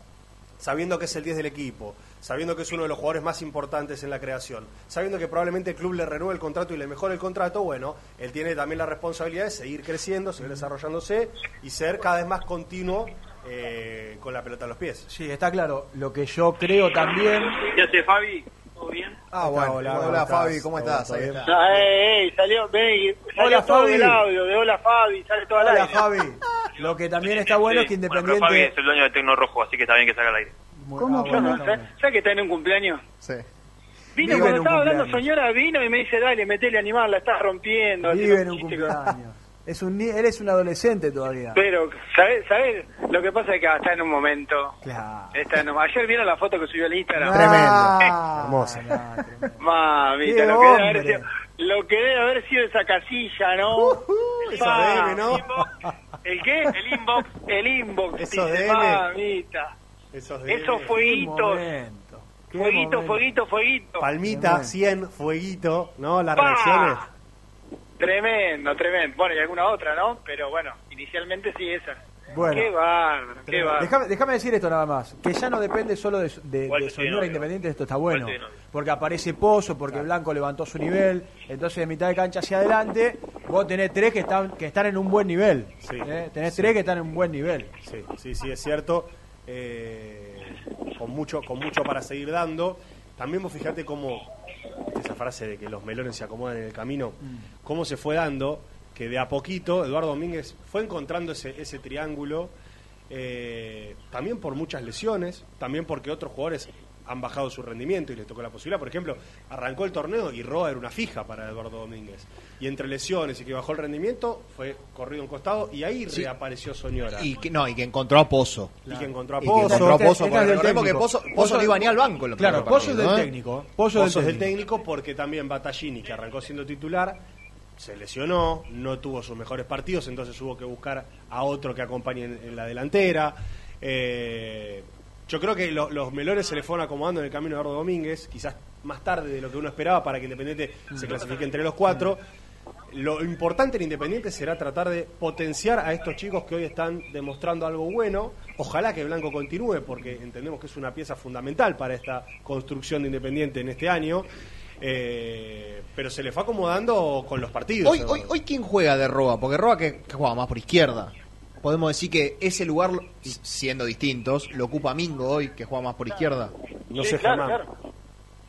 Speaker 2: sabiendo que es el 10 del equipo, sabiendo que es uno de los jugadores más importantes en la creación, sabiendo que probablemente el club le renueve el contrato y le mejore el contrato, bueno, él tiene también la responsabilidad de seguir creciendo, seguir desarrollándose y ser cada vez más continuo eh, con la pelota en los pies.
Speaker 1: Sí, está claro. Lo que yo creo también.
Speaker 15: ¿Qué hace Fabi? ¿Todo bien?
Speaker 3: Ah, bueno.
Speaker 2: Hola,
Speaker 3: Hola. Fabi, ¿cómo
Speaker 2: ¿Todo-
Speaker 3: estás?
Speaker 2: todo
Speaker 3: Ahí está.
Speaker 6: Ah, eh, eh, salió, ve, salió
Speaker 1: Hola,
Speaker 6: todo
Speaker 1: Fabi.
Speaker 6: el audio de Hola Fabi, sale todo al
Speaker 1: Hola,
Speaker 6: aire.
Speaker 1: Fabi. Lo que también está bueno es que
Speaker 18: Bueno, pero Fabi
Speaker 1: Independiente.
Speaker 18: es el dueño de Tecno Rojo, así que está bien que salga al aire.
Speaker 6: ¿Cómo?
Speaker 1: Ah,
Speaker 6: Yo
Speaker 1: bueno,
Speaker 6: no, ¿sabes. ¿sabes que está en un cumpleaños?
Speaker 3: Sí.
Speaker 6: Vino
Speaker 1: Vive
Speaker 6: cuando estaba hablando señora, vino y me dice, dale, metele a animar, la estás rompiendo.
Speaker 1: Vive en un cumpleaños. Es un, él es un adolescente todavía.
Speaker 6: Pero, ¿sabes? ¿sabes? Lo que pasa es que está en un momento.
Speaker 1: Claro.
Speaker 6: Está en un- Ayer vieron la foto que subió al Instagram.
Speaker 1: Ah, tremendo.
Speaker 6: Mamita,
Speaker 1: ¡Qué
Speaker 6: lo que, debe haber sido, lo que debe haber sido esa casilla, ¿no?
Speaker 2: Eso
Speaker 6: Pa,
Speaker 2: DM, ¿no?
Speaker 6: ¿El qué? El inbox. El inbox.
Speaker 2: Eso
Speaker 6: dice,
Speaker 2: DM.
Speaker 6: mamita.
Speaker 2: Esos,
Speaker 6: fueguitos. Fueguito,
Speaker 1: momento.
Speaker 6: fueguito, fueguito.
Speaker 2: Palmita,
Speaker 1: Qué
Speaker 2: 100, fueguito, ¿no? Las reacciones.
Speaker 6: Tremendo, tremendo. Bueno, y alguna otra, ¿no? Pero bueno, inicialmente sí esa.
Speaker 1: Bueno.
Speaker 6: Qué bárbaro, qué bárbaro.
Speaker 1: Déjame, déjame decir esto nada más, que ya no depende solo de, de, de
Speaker 6: novio.
Speaker 1: Independiente, esto está bueno, porque aparece Pozo, porque Blanco levantó su nivel, entonces de mitad de cancha hacia adelante, vos tenés tres que están que están en un buen nivel, ¿eh? tenés tres que están en un buen nivel.
Speaker 2: Sí, sí, sí, es cierto. Eh, con mucho, con mucho para seguir dando. También vos fijate cómo, ¿viste esa frase de que los melones se acomodan en el camino, cómo se fue dando, que de a poquito Eduardo Domínguez fue encontrando ese, ese triángulo, eh, también por muchas lesiones, también porque otros jugadores han bajado su rendimiento y les tocó la posibilidad. Por ejemplo, arrancó el torneo y Roa era una fija para Eduardo Domínguez. Y entre lesiones y que bajó el rendimiento, fue corrido a un costado y ahí
Speaker 3: Sí.
Speaker 2: reapareció Soñora.
Speaker 3: Y que, no, y que encontró a Pozo.
Speaker 2: Y que encontró a
Speaker 3: Y que
Speaker 2: Pozo.
Speaker 3: encontró a Pozo,
Speaker 1: Este-
Speaker 3: porque
Speaker 1: este es del
Speaker 3: recordemos que
Speaker 1: técnico.
Speaker 3: Pozo, Pozo no iba ni al banco en los
Speaker 1: Claro,
Speaker 3: primeros
Speaker 1: Pozo es del
Speaker 3: ¿eh?
Speaker 1: técnico.
Speaker 2: Pozo,
Speaker 1: Pozo,
Speaker 2: es
Speaker 1: del
Speaker 2: del
Speaker 1: técnico.
Speaker 2: técnico porque también Battaglini, que arrancó siendo titular, se lesionó, no tuvo sus mejores partidos, entonces hubo que buscar a otro que acompañe en, en la delantera. Eh, yo creo que lo- los melones se le fueron acomodando en el camino de Eduardo Domínguez, quizás más tarde de lo que uno esperaba para que Independiente se clasifique entre los cuatro. Lo importante en Independiente será tratar de potenciar a estos chicos que hoy están demostrando algo bueno. Ojalá que Blanco continúe, porque entendemos que es una pieza fundamental para esta construcción de Independiente en este año. Eh, pero se le fue acomodando con los partidos.
Speaker 3: Hoy, hoy, hoy quién juega de Roa, porque Roa que, que juega más por izquierda. Podemos decir que ese lugar, siendo distintos, lo ocupa Mingo hoy, que juega más por izquierda.
Speaker 2: No
Speaker 6: Sí, claro, claro.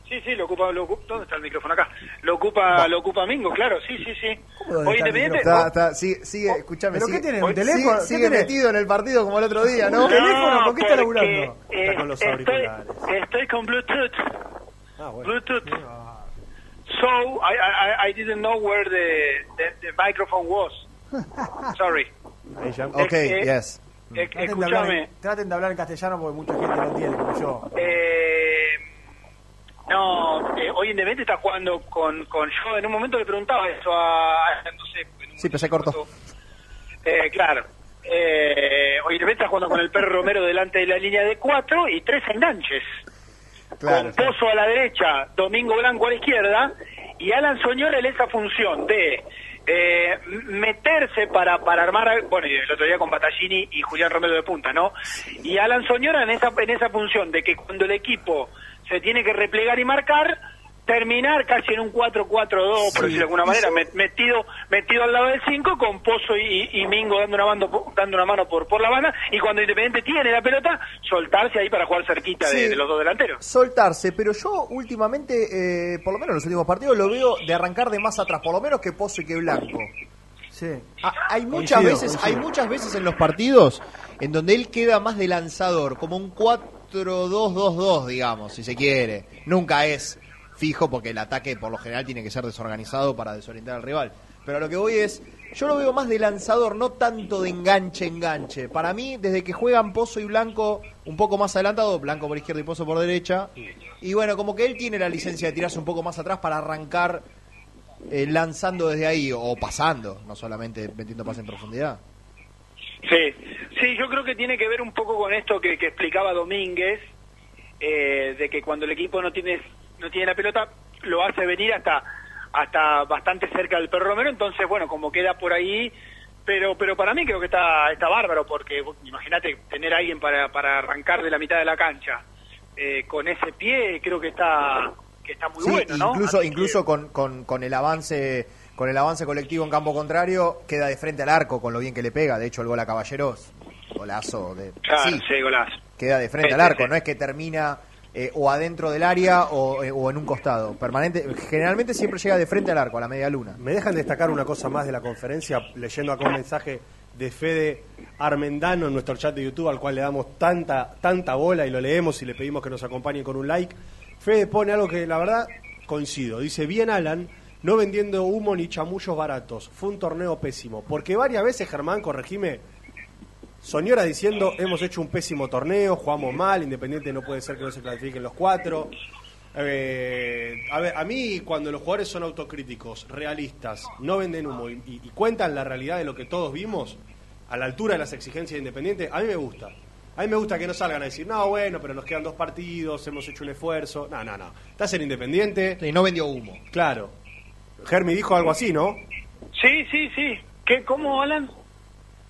Speaker 6: Sí, sí, lo ocupa, lo ocupa- ¿dónde está el micrófono acá? Lo ocupa, lo ocupa Mingo, claro, sí, sí, sí. Hoy Independiente,
Speaker 3: Está, está, sigue, sigue, escuchame,
Speaker 6: ¿Pero
Speaker 3: sigue,
Speaker 6: qué tiene, un teléfono?
Speaker 3: Sigue,
Speaker 6: ¿Qué
Speaker 3: sigue metido en el partido como el otro día, ¿no?
Speaker 6: ¿Un teléfono? ¿Por qué está laburando?
Speaker 3: eh,
Speaker 2: Está con los
Speaker 6: estoy,
Speaker 2: auriculares.
Speaker 6: estoy con Bluetooth.
Speaker 2: Ah,
Speaker 6: Bluetooth. So, I, I, I didn't know where the, the, the microphone was. Sorry.
Speaker 3: Ok,
Speaker 6: Eh, eh,
Speaker 3: yes.
Speaker 6: Eh,
Speaker 1: Traten de, hablar en, traten de hablar en castellano porque mucha gente no entiende, como yo.
Speaker 6: Eh, no, eh, hoy Independiente está jugando con, con yo. En un momento le preguntaba eso a. no sé,
Speaker 3: Sí, pero se cortó.
Speaker 6: eh, claro. Eh, hoy Independiente está jugando con el perro Romero delante de la línea de cuatro y tres enganches.
Speaker 3: Claro.
Speaker 6: con Pozo a la derecha, Domingo Blanco a la izquierda y Alan Soñora en esa función de eh, meterse para, para armar, bueno, y el otro día con Battaglini y Julián Romero de punta, ¿no? Y Alan Soñora en esa, en esa función de que cuando el equipo se tiene que replegar y marcar, terminar casi en un 4-4-2, por
Speaker 3: Sí,
Speaker 6: decirlo de alguna manera, met- metido metido al lado del 5 con Pozo y, y Mingo dando una mano, dando una mano por, por la banda y cuando Independiente tiene la pelota, soltarse ahí para jugar cerquita de-
Speaker 3: Sí.
Speaker 6: de los dos delanteros.
Speaker 3: Soltarse, pero yo últimamente, eh, por lo menos en los últimos partidos, lo veo de arrancar de más atrás, por lo menos que Pozo y que Blanco.
Speaker 1: Sí.
Speaker 3: Ah, hay muchas
Speaker 1: Coincido,
Speaker 3: veces,
Speaker 1: coincido.
Speaker 3: hay muchas veces en los partidos en donde él queda más de lanzador, como un 4-2-2-2, digamos, si se quiere. Nunca es fijo porque el ataque por lo general tiene que ser desorganizado para desorientar al rival. Pero a lo que voy es, yo lo veo más de lanzador, no tanto de enganche enganche. Para mí, desde que juegan Pozo y Blanco un poco más adelantado, Blanco por izquierda y Pozo por derecha, y bueno, como que él tiene la licencia de tirarse un poco más atrás para arrancar eh, lanzando desde ahí o pasando, no solamente metiendo pase en profundidad.
Speaker 6: Sí, sí, yo creo que tiene que ver un poco con esto que, que explicaba Domínguez, eh, de que cuando el equipo no tiene no tiene la pelota, lo hace venir hasta hasta bastante cerca del perro Romero, entonces bueno, como queda por ahí, pero pero para mí creo que está está bárbaro, porque imagínate tener a alguien para, para arrancar de la mitad de la cancha eh, con ese pie, creo que está que está muy
Speaker 3: Sí,
Speaker 6: bueno, ¿no?
Speaker 3: incluso,
Speaker 6: Así que-
Speaker 3: incluso con, con, con el avance con el avance colectivo en campo contrario, queda de frente al arco con lo bien que le pega. De hecho, el gol a Caballeros, golazo de...
Speaker 6: Claro,
Speaker 3: sí,
Speaker 6: sí, golazo.
Speaker 3: queda de frente
Speaker 6: Sí,
Speaker 3: al arco, no es que termina eh, o adentro del área o, eh, o en un costado. Permanente, generalmente siempre llega de frente al arco, a la media luna.
Speaker 2: Me dejan destacar una cosa más de la conferencia, leyendo acá un mensaje de Fede Armendano en nuestro chat de YouTube, al cual le damos tanta, tanta bola y lo leemos y le pedimos que nos acompañen con un like. Fede pone algo que la verdad coincido. Dice, bien Alan, no vendiendo humo ni chamullos baratos. Fue un torneo pésimo. Porque varias veces, Germán, corregime, Soñora diciendo, hemos hecho un pésimo torneo, jugamos mal, Independiente no puede ser que no se clasifiquen los cuatro. Eh, a ver, a mí cuando los jugadores son autocríticos, realistas, no venden humo y, y- y cuentan la realidad de lo que todos vimos, a la altura de las exigencias de Independiente, a mí me gusta. A mí me gusta que no salgan a decir, no, bueno, pero nos quedan dos partidos, hemos hecho un esfuerzo. No, no, no. Estás en Independiente.
Speaker 3: Y no vendió humo.
Speaker 2: Claro. Germi dijo algo así, ¿no?
Speaker 6: Sí, sí, sí. ¿Qué, ¿Cómo, Alan?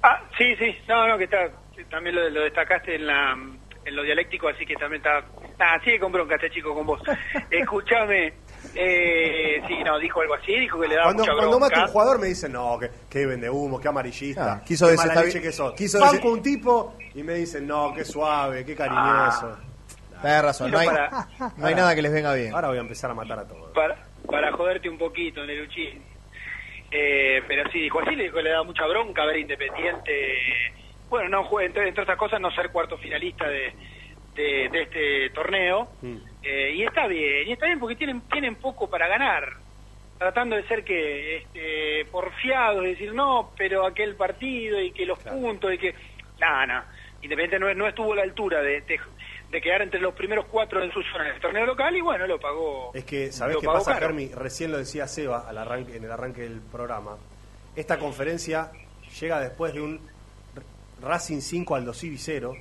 Speaker 6: Ah, sí, sí. No, no, que está, también lo, lo destacaste en la en lo dialéctico, así que también está... Ah, sigue con bronca este chico con vos. Escúchame. Eh, sí, no, dijo algo así, dijo que le daba
Speaker 2: Cuando,
Speaker 6: mucha
Speaker 2: cuando
Speaker 6: bronca.
Speaker 2: mata un jugador me dicen, no, que, que vende humo, que amarillista.
Speaker 3: Ah, quiso
Speaker 2: qué
Speaker 3: decir,
Speaker 2: mala leche que sos.
Speaker 3: quiso
Speaker 2: Banco
Speaker 3: decir-
Speaker 2: un tipo y me dicen, no, qué suave, qué cariñoso.
Speaker 3: Tenés razón, no hay,
Speaker 6: para-
Speaker 3: no hay nada que les venga bien.
Speaker 2: Ahora voy a empezar a matar a todos.
Speaker 6: para, para joderte un poquito, Nerucci. Eh, pero sí, dijo así, le dijo que le da mucha bronca ver Independiente. Bueno, no juega, entre, entre otras cosas, no ser cuarto finalista de, de, de este torneo. Eh, y está bien, y está bien porque tienen, tienen poco para ganar. Tratando de ser que este, porfiados, decir no, pero aquel partido y que los puntos y que. Nada, nada. Independiente no, no estuvo a la altura de, de, de quedar entre los primeros cuatro en su zona en el torneo local y bueno, lo pagó.
Speaker 2: Es que, ¿sabés qué pasa,
Speaker 6: caro.
Speaker 2: Germi? Recién lo decía Seba al arranque, en el arranque del programa. Esta conferencia llega después de un Racing 5 Aldo Civi 0.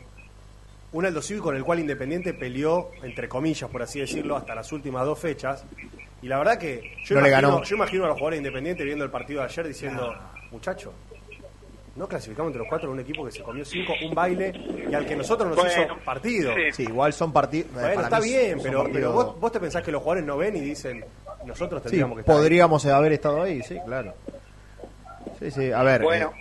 Speaker 2: Un Aldo Civi con el cual Independiente peleó, entre comillas, por así decirlo, hasta las últimas dos fechas. Y la verdad que yo,
Speaker 3: No le
Speaker 2: imagino,
Speaker 3: ganó.
Speaker 2: yo imagino a los jugadores de Independiente viendo el partido de ayer diciendo, muchacho, no clasificamos entre los cuatro en un equipo que se comió cinco, un baile, y al que nosotros nos
Speaker 3: Bueno,
Speaker 2: hizo partido.
Speaker 3: Sí, igual son partidos.
Speaker 2: Bueno, está bien, pero, pero vos, vos te pensás que los jugadores no ven y dicen, nosotros
Speaker 3: Sí,
Speaker 2: tendríamos que estar ahí"?
Speaker 3: podríamos haber estado ahí, sí, claro. Sí, sí, a ver.
Speaker 6: Bueno,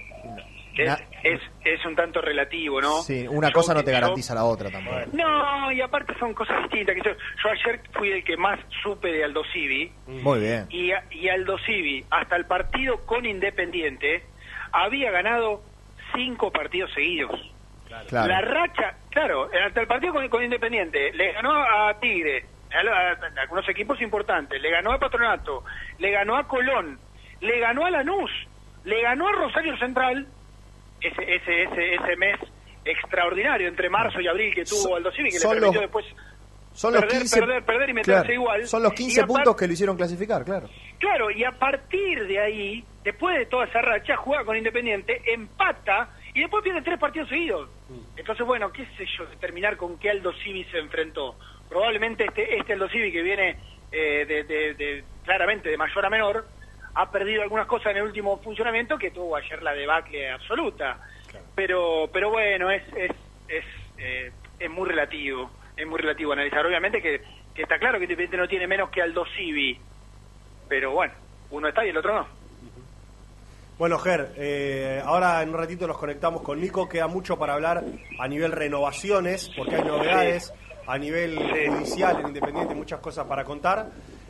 Speaker 3: eh,
Speaker 6: es, es, es un tanto relativo, ¿no?
Speaker 3: sí, una
Speaker 6: Yo-
Speaker 3: cosa no te
Speaker 6: yo-
Speaker 3: garantiza la otra tampoco.
Speaker 6: No, y aparte son cosas distintas. Que yo, yo ayer fui el que más supe de Aldo Civi.
Speaker 3: Muy bien.
Speaker 6: Y, y Aldo Civi, hasta el partido con Independiente, había ganado cinco partidos seguidos.
Speaker 3: Claro.
Speaker 6: La racha, claro, hasta el partido con, con Independiente, le ganó a Tigre, a, a- a algunos equipos importantes, le ganó a Patronato, le ganó a Colón, le ganó a Lanús, le ganó a Rosario Central, ese, ese, ese, ese mes extraordinario entre marzo y abril que tuvo Aldo Civi, que le permitió
Speaker 3: los-
Speaker 6: después
Speaker 3: Son los
Speaker 6: perder,
Speaker 3: 15,
Speaker 6: perder, perder y meterse
Speaker 3: claro,
Speaker 6: igual.
Speaker 3: Son los
Speaker 6: Y
Speaker 3: 15
Speaker 6: apar-
Speaker 3: puntos que lo hicieron clasificar, claro.
Speaker 6: Claro, y a partir de ahí, después de toda esa racha, juega con Independiente, empata y después pierde tres partidos seguidos. Entonces, bueno, qué sé yo, determinar con qué Aldo Civi se enfrentó. Probablemente este, este Aldo Civi que viene eh, de, de- de- claramente de mayor a menor, ha perdido algunas cosas en el último funcionamiento que tuvo ayer la debacle absoluta. Pero, pero bueno, es, es, es, eh, es muy relativo, es muy relativo analizar. Obviamente que, que está claro que Independiente no tiene menos que Aldo Civi, pero bueno, uno está y el otro no.
Speaker 2: Bueno, Ger, eh, ahora en un ratito nos conectamos con Nico. Queda mucho para hablar a nivel renovaciones, porque hay novedades a nivel judicial en Independiente, muchas cosas para contar.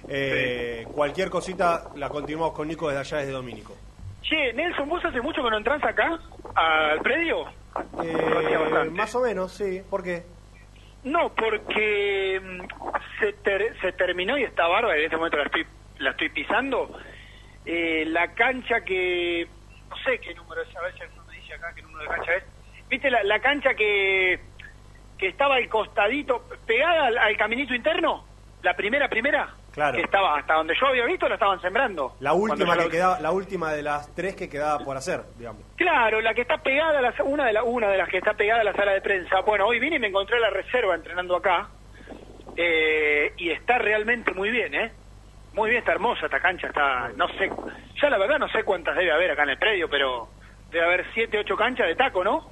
Speaker 2: Eh, Cualquier cosita la continuamos con Nico desde allá, desde Domínico.
Speaker 6: Che, Nelson, ¿vos hace mucho que no entras acá al predio?
Speaker 2: Eh, más o menos, sí. ¿Por qué?
Speaker 6: No, porque mm, se, ter- se terminó y está bárbara, en este momento la estoy, la estoy pisando. Eh, la cancha que. No sé qué número es, a ver si dice acá qué número de cancha es. ¿Viste la, la cancha que, que estaba al costadito, pegada al caminito interno? La primera, primera.
Speaker 2: Claro.
Speaker 6: Que estaba hasta donde yo había visto, la estaban sembrando.
Speaker 2: La última que quedaba, la última de las tres que quedaba por hacer, digamos.
Speaker 6: Claro, la que está pegada, a la, una, de la, una de las que está pegada a la sala de prensa. Bueno, hoy vine y me encontré la reserva entrenando acá. eh, y está realmente muy bien, ¿eh? Muy bien, está hermosa esta cancha. está No sé, ya la verdad no sé cuántas debe haber acá en el predio, pero debe haber siete, ocho canchas de taco, ¿no?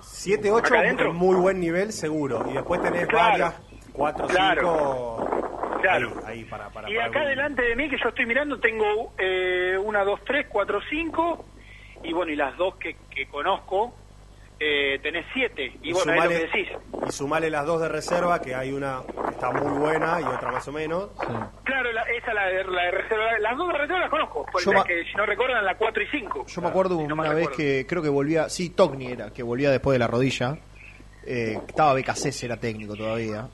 Speaker 2: 7, 8,
Speaker 6: Acá adentro.
Speaker 2: muy buen nivel, seguro. Y después tenés
Speaker 6: Claro.
Speaker 2: varias, 4, 5.
Speaker 6: Claro. Claro.
Speaker 2: Ahí, para, para,
Speaker 6: y
Speaker 2: para
Speaker 6: acá
Speaker 2: algún-
Speaker 6: delante de mí, que yo estoy mirando, tengo eh, una, dos, tres, cuatro, cinco. Y bueno, y las dos que, que conozco, eh, tenés siete. Y, bueno, es lo que decís.
Speaker 2: y sumale las dos de reserva, que hay una que está muy buena y otra más o menos.
Speaker 6: Claro, la, esa la de, la de reserva. Las dos de reserva las conozco. Por
Speaker 3: Yo
Speaker 6: las
Speaker 3: ma-
Speaker 6: que, si no recuerdan, la 4 y 5.
Speaker 3: Yo me acuerdo una vez
Speaker 6: recuerdo.
Speaker 3: que creo que volvía, sí, Togni era, que volvía después de la rodilla. Eh, estaba Becasés, era técnico todavía.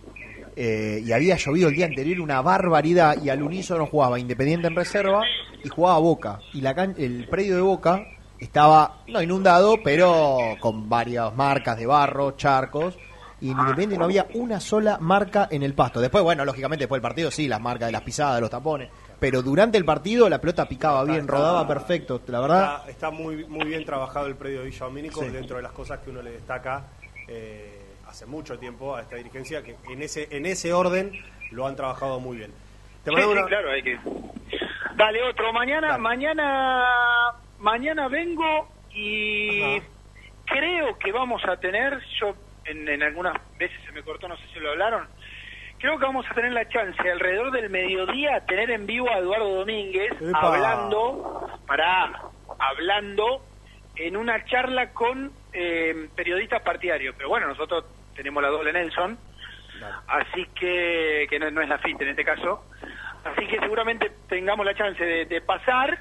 Speaker 3: Eh, y había llovido el día anterior una barbaridad y al unísono jugaba Independiente en reserva y jugaba Boca. Y la can- el predio de Boca estaba, no inundado, pero con varias marcas de barro, charcos. Y en Independiente no había una sola marca en el pasto. Después, bueno, lógicamente después del partido sí, las marcas de las pisadas, los tapones. Pero durante el partido la pelota picaba bien,
Speaker 2: está-
Speaker 3: rodaba perfecto. La verdad,
Speaker 2: Está, está muy, muy bien trabajado el predio de Villa Domínico,
Speaker 3: Sí.
Speaker 2: dentro de las cosas que uno le destaca eh, hace mucho tiempo a esta dirigencia, que en ese, en ese orden lo han trabajado muy bien. Te
Speaker 6: Sí, sí, claro, hay que, Dale otro. Mañana, mañana, mañana vengo y creo que vamos a tener, yo en, en algunas veces se me cortó, no sé si lo hablaron, creo que vamos a tener la chance alrededor del mediodía tener en vivo a Eduardo Domínguez
Speaker 2: Epa.
Speaker 6: hablando, para, hablando en una charla con eh, periodistas partidarios. Pero bueno, nosotros tenemos la doble Nelson, así que, que no, no es la FIT en este caso. Así que seguramente tengamos la chance de, de pasar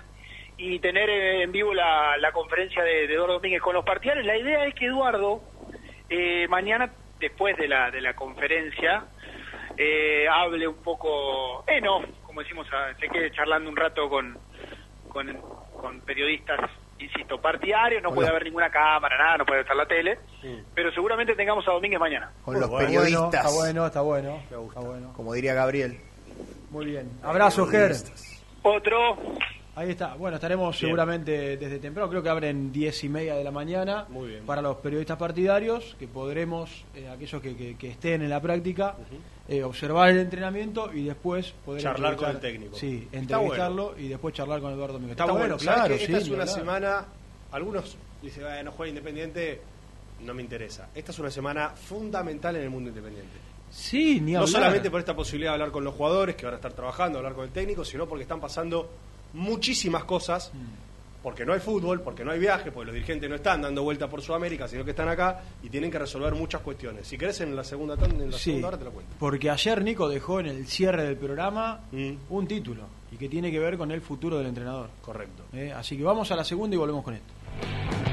Speaker 6: y tener eh, en vivo la, la conferencia de, de Eduardo Domínguez con los partidarios. La idea es que Eduardo, eh, mañana, después de la, de la conferencia, eh, hable un poco, eh, no, como decimos, ah, se quede charlando un rato con, con, con periodistas, insisto, partidarios, no puede haber ninguna cámara, nada, no puede estar la tele, pero seguramente tengamos a Domínguez mañana.
Speaker 3: Con los
Speaker 1: Bueno,
Speaker 3: periodistas.
Speaker 1: está bueno, está bueno. Está bueno.
Speaker 3: Como diría Gabriel.
Speaker 1: Muy bien. Abrazo, Ger.
Speaker 6: Otro.
Speaker 1: Ahí está. Bueno, estaremos
Speaker 2: Bien.
Speaker 1: seguramente desde temprano. Creo que abren diez y media de la mañana
Speaker 2: Muy bien.
Speaker 1: para los periodistas partidarios, que podremos, eh, aquellos que, que- que estén en la práctica, eh, observar el entrenamiento y después poder
Speaker 2: Charlar con el técnico.
Speaker 1: Sí, entrevistarlo y después charlar con Eduardo Domínguez. Está,
Speaker 2: Está
Speaker 1: bueno,
Speaker 2: bueno, ¿sabes
Speaker 1: claro.
Speaker 2: que
Speaker 1: sí,
Speaker 2: esta es una semana, algunos dicen, "Ah, no juega Independiente, no me interesa. Esta es una semana fundamental en el mundo independiente.
Speaker 1: Sí, ni
Speaker 2: No
Speaker 1: hablar.
Speaker 2: solamente por esta posibilidad de hablar con los jugadores que van a estar trabajando, hablar con el técnico, sino porque están pasando muchísimas cosas, porque no hay fútbol, porque no hay viaje, porque los dirigentes no están dando vuelta por Sudamérica, sino que están acá y tienen que resolver muchas cuestiones. Si querés en la segunda tanda, en la
Speaker 1: Sí,
Speaker 2: segunda hora te lo cuento.
Speaker 1: porque ayer Nico dejó en el cierre del programa
Speaker 2: Mm.
Speaker 1: un título y que tiene que ver con el futuro del entrenador.
Speaker 2: Correcto.
Speaker 1: Eh, así que vamos a la segunda y volvemos con esto.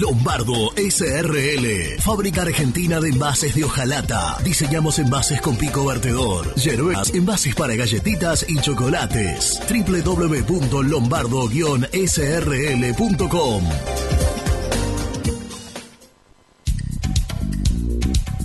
Speaker 4: Lombardo SRL, fábrica argentina de envases de hojalata. Diseñamos envases con pico vertedor, yerbas, envases para galletitas y chocolates. www.lombardo-srl.com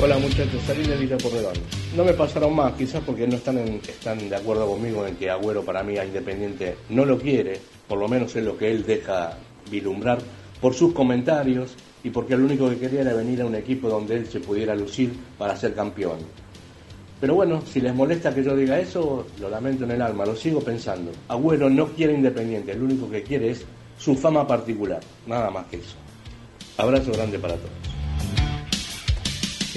Speaker 20: Hola muchachos, salí de Villa Porredón. No me pasaron más, quizás porque no están, están de acuerdo conmigo en que Agüero para mí a Independiente no lo quiere, por lo menos es lo que él deja vislumbrar por sus comentarios y porque lo único que quería era venir a un equipo donde él se pudiera lucir para ser campeón. Pero bueno, si les molesta que yo diga eso, lo lamento en el alma, lo sigo pensando. Agüero no quiere Independiente, lo único que quiere es su fama particular, nada más que eso. Abrazo grande para todos.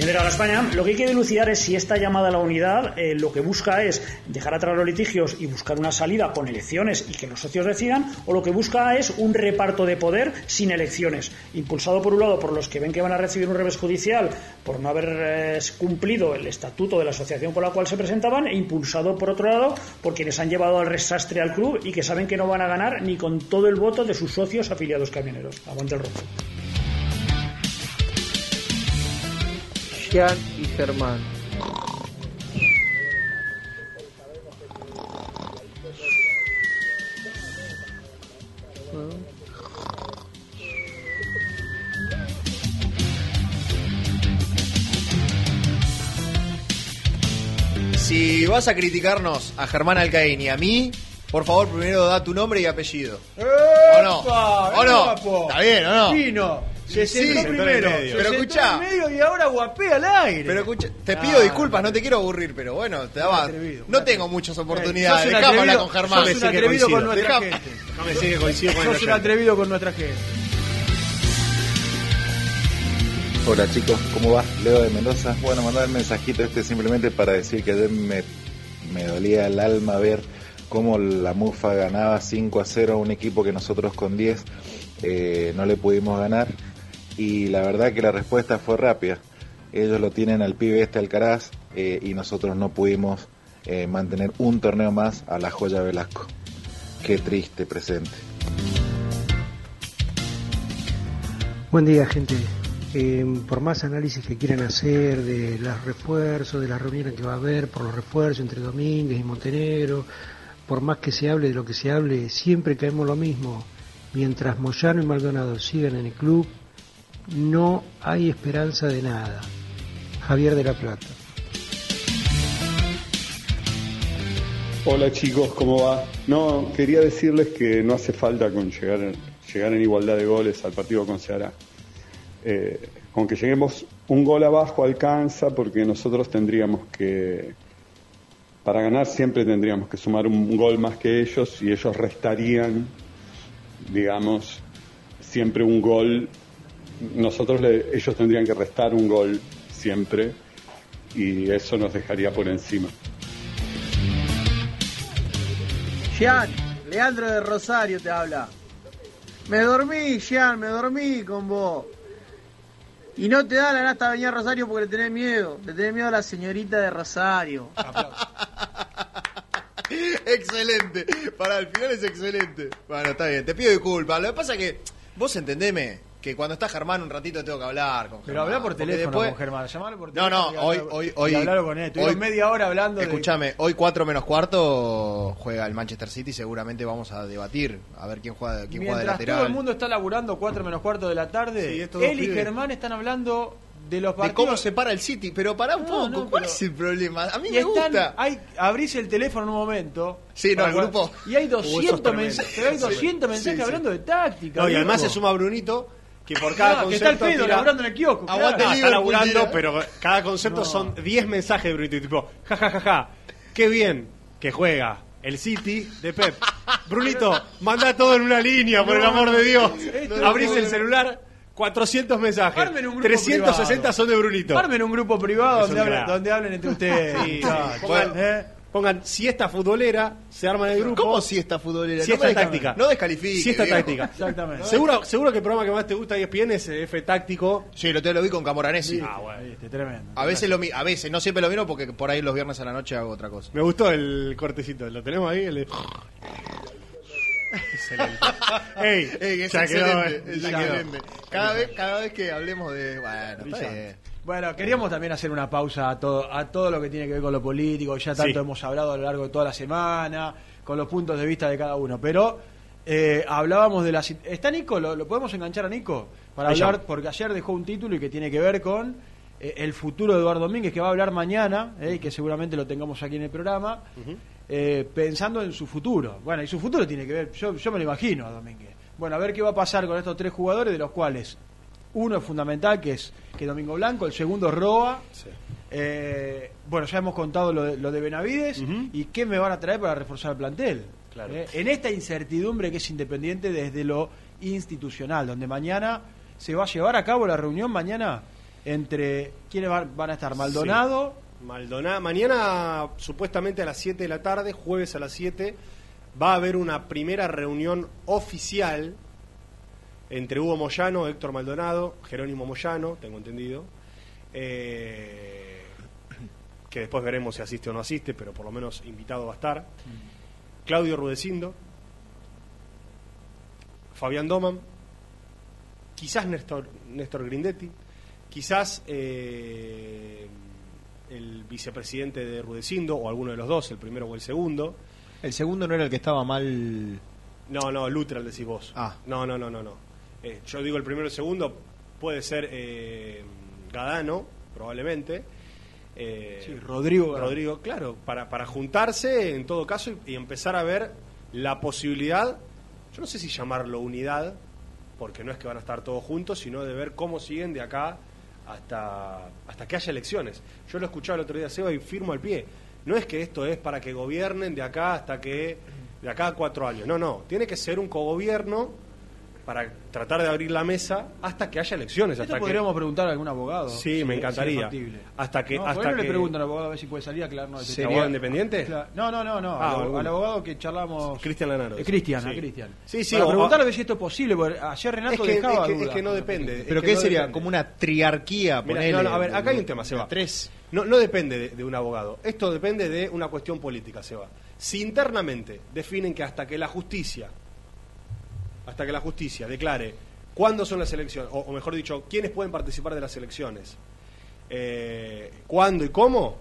Speaker 21: General España, lo que hay que dilucidar es si esta llamada a la unidad eh, lo que busca es dejar atrás los litigios y buscar una salida con elecciones y que los socios decidan, o lo que busca es un reparto de poder sin elecciones, impulsado por un lado por los que ven que van a recibir un revés judicial por no haber eh, cumplido el estatuto de la asociación con la cual se presentaban, e impulsado por otro lado por quienes han llevado al resastre al club y que saben que no van a ganar ni con todo el voto de sus socios afiliados camioneros. Aguante el rojo.
Speaker 22: Jean y Germán.
Speaker 3: Si vas a criticarnos a Germán Alcaín y a mí, por favor, primero da tu nombre y apellido. ¿O no? ¿O no? ¿Está bien o no?
Speaker 1: Vino. Se
Speaker 3: Sí,
Speaker 1: sentó
Speaker 3: en
Speaker 1: primero.
Speaker 3: el medio.
Speaker 1: se
Speaker 3: Pero
Speaker 1: sentó
Speaker 3: escuchá.
Speaker 1: en medio y ahora guapea al aire.
Speaker 3: Pero escucha, te
Speaker 1: Ah,
Speaker 3: pido disculpas, no te quiero aburrir, pero bueno, te daba. No tengo muchas oportunidades. Dejame hablar con Germán.
Speaker 1: sos un atrevido con nuestra gente.
Speaker 2: Déjame decir que coincido con
Speaker 1: Sos un atrevido con nuestra gente.
Speaker 23: Hola chicos, ¿cómo va? Leo de Mendoza. Bueno, mandar el mensajito este simplemente para decir que ayer me, me dolía el alma ver cómo la Mufa ganaba 5 a 0 a un equipo que nosotros con 10 eh, no le pudimos ganar. Y la verdad que la respuesta fue rápida. Ellos lo tienen al pibe este Alcaraz eh, y nosotros no pudimos eh, mantener un torneo más a la joya Velasco. Qué triste presente.
Speaker 24: Buen día, gente. Eh, por más análisis que quieran hacer de los refuerzos, de las reuniones que va a haber por los refuerzos entre Domínguez y Montenegro, por más que se hable de lo que se hable, siempre caemos lo mismo. Mientras Moyano y Maldonado sigan en el club, no hay esperanza de nada. Javier de la Plata.
Speaker 25: Hola chicos, ¿cómo va? No, quería decirles que no hace falta con llegar, llegar en igualdad de goles al partido con Ceará. Eh, con que lleguemos un gol abajo alcanza porque nosotros tendríamos que, para ganar siempre tendríamos que sumar un gol más que ellos y ellos restarían, digamos, siempre un gol. Nosotros le- ellos tendrían que restar un gol siempre y eso nos dejaría por encima.
Speaker 26: Jean, Leandro de Rosario te habla. Me dormí, Jean, me dormí con vos. Y no te da la nasta venir a Rosario porque le tenés miedo. Le tenés miedo a la señorita de Rosario.
Speaker 3: excelente. Para el final es excelente. Bueno, está bien. Te pido disculpas. Lo que pasa es que vos entendeme que cuando está Germán un ratito tengo que hablar con
Speaker 1: Pero habla por teléfono
Speaker 3: después-
Speaker 1: con Germán. Llamalo por
Speaker 3: No,
Speaker 1: teléfono.
Speaker 3: no,
Speaker 1: y
Speaker 3: hoy,
Speaker 1: hablalo-
Speaker 3: hoy, hoy.
Speaker 1: hablalo con él.
Speaker 3: Hoy-
Speaker 1: media hora hablando de.
Speaker 3: Escúchame, hoy 4 menos cuarto juega el Manchester City. Seguramente vamos a debatir a ver quién juega, quién juega de
Speaker 1: Mientras todo
Speaker 3: lateral.
Speaker 1: el mundo está laburando 4 menos cuarto de la tarde,
Speaker 3: Sí,
Speaker 1: él y
Speaker 3: pibes.
Speaker 1: Germán están hablando de los
Speaker 3: De
Speaker 1: partidos.
Speaker 3: cómo se para el City, pero para un poco,
Speaker 1: no,
Speaker 3: ¿cuál
Speaker 1: pero-
Speaker 3: es el problema? A mí
Speaker 1: Y
Speaker 3: me
Speaker 1: están-
Speaker 3: gusta.
Speaker 1: Hay, abrís el teléfono en un momento.
Speaker 3: Sí, no, el grupo.
Speaker 1: Y hay
Speaker 3: Uh, eso
Speaker 1: 200,
Speaker 3: es tremendo.
Speaker 1: mensajes, pero hay
Speaker 3: Sí.
Speaker 1: 200 mensajes
Speaker 3: Sí, sí.
Speaker 1: hablando de táctica.
Speaker 2: No, y además se suma Brunito que por cada
Speaker 1: Ah, que está el
Speaker 2: concepto
Speaker 1: pedo
Speaker 2: tira-
Speaker 1: laburando en el kiosco. claro.
Speaker 2: Aguante
Speaker 1: Ah,
Speaker 2: está laburando, pero cada concepto
Speaker 1: No.
Speaker 2: son 10 mensajes de Brunito. y Tipo, ja, ja, ja, ja, qué bien que juega el City de Pep. Brunito, manda todo en una línea, por el
Speaker 1: No,
Speaker 2: amor de Dios.
Speaker 1: esto-
Speaker 2: Abrís
Speaker 1: no,
Speaker 2: el
Speaker 1: no.
Speaker 2: celular, 400 mensajes.
Speaker 1: Armen un grupo
Speaker 2: 360
Speaker 1: privado.
Speaker 2: son de Brunito.
Speaker 1: Armen un grupo privado donde hablen, donde hablen entre ustedes.
Speaker 2: Sí,
Speaker 1: muchachos.
Speaker 2: pongan,
Speaker 1: ¿Eh?
Speaker 2: Pongan siesta futbolera, se arma el grupo.
Speaker 3: ¿Cómo siesta futbolera?
Speaker 2: Siesta
Speaker 3: No
Speaker 2: táctica.
Speaker 3: no descalifique,
Speaker 2: Siesta
Speaker 3: viejo.
Speaker 2: táctica.
Speaker 1: Exactamente.
Speaker 2: Seguro, seguro que el programa que más te gusta de ESPN es F táctico.
Speaker 3: Sí, lo, te lo vi con Camoranesi.
Speaker 2: Ah, bueno.
Speaker 1: Viste, tremendo.
Speaker 3: A veces, lo, mi- a veces, no siempre lo miro porque por ahí los viernes a la noche hago otra cosa.
Speaker 2: Me gustó el cortecito. ¿Lo tenemos ahí? El de- Excelente. Ey,
Speaker 3: Ey, es
Speaker 2: ya quedó,
Speaker 3: excelente,
Speaker 2: eh,
Speaker 3: es
Speaker 2: ya quedó.
Speaker 3: excelente. Cada vez, cada vez que hablemos de. Bueno, está bien.
Speaker 1: Bueno, queríamos también hacer una pausa a todo, a todo lo que tiene que ver con lo político. Ya tanto
Speaker 2: Sí.
Speaker 1: hemos hablado a lo largo de toda la semana, con los puntos de vista de cada uno. Pero eh, hablábamos de la. ¿Está Nico? ¿Lo, lo podemos enganchar a Nico? Para hablar, porque ayer dejó un título y que tiene que ver con eh, el futuro de Eduardo Domínguez, que va a hablar mañana, eh, y que seguramente lo tengamos aquí en el programa, eh, pensando en su futuro. Bueno, y su futuro tiene que ver, yo, yo me lo imagino a Domínguez. Bueno, a ver qué va a pasar con estos tres jugadores, de los cuales uno es fundamental, que es que Domingo Blanco, el segundo es Roa. Eh, bueno, ya hemos contado lo de, lo de Benavides y qué me van a traer para reforzar el plantel.
Speaker 2: Claro.
Speaker 1: Eh, en esta incertidumbre que es independiente desde lo institucional, donde mañana se va a llevar a cabo la reunión mañana entre quiénes van, van a estar Maldonado,
Speaker 2: Maldonado. Mañana, supuestamente a las 7 de la tarde, jueves a las 7, va a haber una primera reunión oficial entre Hugo Moyano, Héctor Maldonado, Jerónimo Moyano, tengo entendido. eh, que después veremos si asiste o no asiste, pero por lo menos invitado va a estar. Claudio Rudecindo, Fabián Doman, quizás Néstor, Néstor Grindetti, quizás eh, el vicepresidente de Rudecindo, o alguno de los dos, el primero o el segundo.
Speaker 3: El segundo no era el que estaba mal.
Speaker 2: No, no, Lutral decís vos.
Speaker 3: Ah.
Speaker 2: No, no, no, no. no. Eh, yo digo el primero y el segundo, puede ser eh, Gadano, probablemente. Eh,
Speaker 1: Sí, Rodrigo.
Speaker 2: Rodrigo, claro, para, para juntarse en todo caso y, y empezar a ver la posibilidad, yo no sé si llamarlo unidad, porque no es que van a estar todos juntos, sino de ver cómo siguen de acá hasta, hasta que haya elecciones. Yo lo escuchaba el otro día, Seba, y firmo al pie. No es que esto es para que gobiernen de acá hasta que, de acá a cuatro años. No, no, tiene que ser un cogobierno para tratar de abrir la mesa hasta que haya elecciones.
Speaker 1: Esto
Speaker 2: Hasta que,
Speaker 1: podríamos preguntar a algún abogado.
Speaker 2: Sí,
Speaker 1: si-
Speaker 2: me
Speaker 1: si
Speaker 2: encantaría.
Speaker 1: factible.
Speaker 2: Hasta que-
Speaker 1: No, ¿por qué
Speaker 2: hasta
Speaker 1: no le
Speaker 2: que-
Speaker 1: preguntan al abogado a ver si puede salir a aclararnos ese
Speaker 2: ¿Sería independiente?
Speaker 1: No, no, no, no.
Speaker 2: Ah,
Speaker 1: al, abogado que charlamos.
Speaker 2: Cristian Lanaro.
Speaker 1: Eh, Cristian,
Speaker 2: Sí.
Speaker 1: a Cristian.
Speaker 2: Sí, sí,
Speaker 1: Para
Speaker 2: o-
Speaker 1: preguntarle a ver si esto es posible, porque ayer Renato
Speaker 2: Es que-
Speaker 1: dejaba
Speaker 2: es que- es que no depende.
Speaker 3: ¿Pero
Speaker 2: es
Speaker 3: qué
Speaker 2: que no
Speaker 3: sería?
Speaker 2: depende.
Speaker 3: Como una triarquía, ponele,
Speaker 2: no, no, a ver, acá hay un tema, Seba.
Speaker 3: de Tres.
Speaker 2: No, no depende de, de un abogado. Esto depende de una cuestión política, Seba. Si internamente definen que hasta que la justicia, hasta que la justicia declare cuándo son las elecciones, o, o mejor dicho, quiénes pueden participar de las elecciones, eh, cuándo y cómo,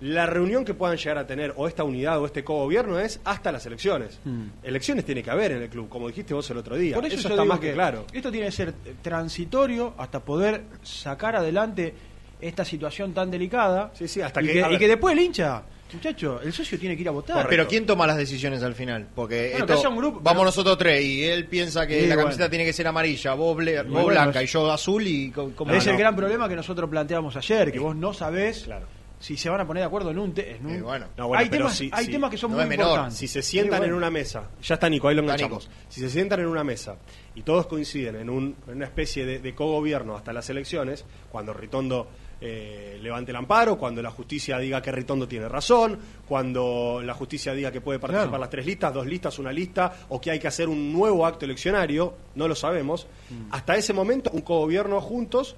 Speaker 2: la reunión que puedan llegar a tener o esta unidad o este cogobierno es hasta las elecciones. Elecciones tiene que haber en el club, como dijiste vos el otro día.
Speaker 1: Por eso,
Speaker 2: está más que claro.
Speaker 1: Esto tiene que ser transitorio hasta poder sacar adelante esta situación tan delicada.
Speaker 2: Sí, sí, hasta
Speaker 1: y
Speaker 2: que-
Speaker 1: que, y que después el hincha, muchacho, el socio tiene que ir a votar.
Speaker 3: Pero ¿quién toma las decisiones al final? Porque
Speaker 1: Bueno, que
Speaker 3: esto-
Speaker 1: haya un grupo,
Speaker 3: vamos
Speaker 1: pero-
Speaker 3: nosotros tres y él piensa que
Speaker 1: Sí,
Speaker 3: la
Speaker 1: bueno.
Speaker 3: camiseta tiene que ser amarilla, vos, ble- vos
Speaker 1: bueno,
Speaker 3: blanca
Speaker 1: es-
Speaker 3: y yo azul y
Speaker 1: es el gran problema que nosotros planteamos ayer, que vos no sabés
Speaker 2: Claro.
Speaker 1: si se van a poner de acuerdo en un... te- en un-
Speaker 3: Eh, bueno.
Speaker 2: No, bueno,
Speaker 1: hay temas,
Speaker 2: si-
Speaker 1: hay
Speaker 2: si-
Speaker 1: temas que son
Speaker 3: no
Speaker 1: muy
Speaker 3: es menor.
Speaker 1: importantes.
Speaker 2: Si se sientan
Speaker 1: Sí, bueno.
Speaker 2: en una mesa, ya está Nico, ahí lo enganchamos. Si se sientan en una mesa y todos coinciden en, un- en una especie de, de cogobierno hasta las elecciones, cuando Ritondo eh, levante el amparo, cuando la justicia diga que Ritondo tiene razón, cuando la justicia diga que puede participar
Speaker 1: Claro.
Speaker 2: las tres listas, dos listas, una lista, o que hay que hacer un nuevo acto eleccionario, no lo sabemos.
Speaker 1: Mm.
Speaker 2: Hasta ese momento, un cogobierno juntos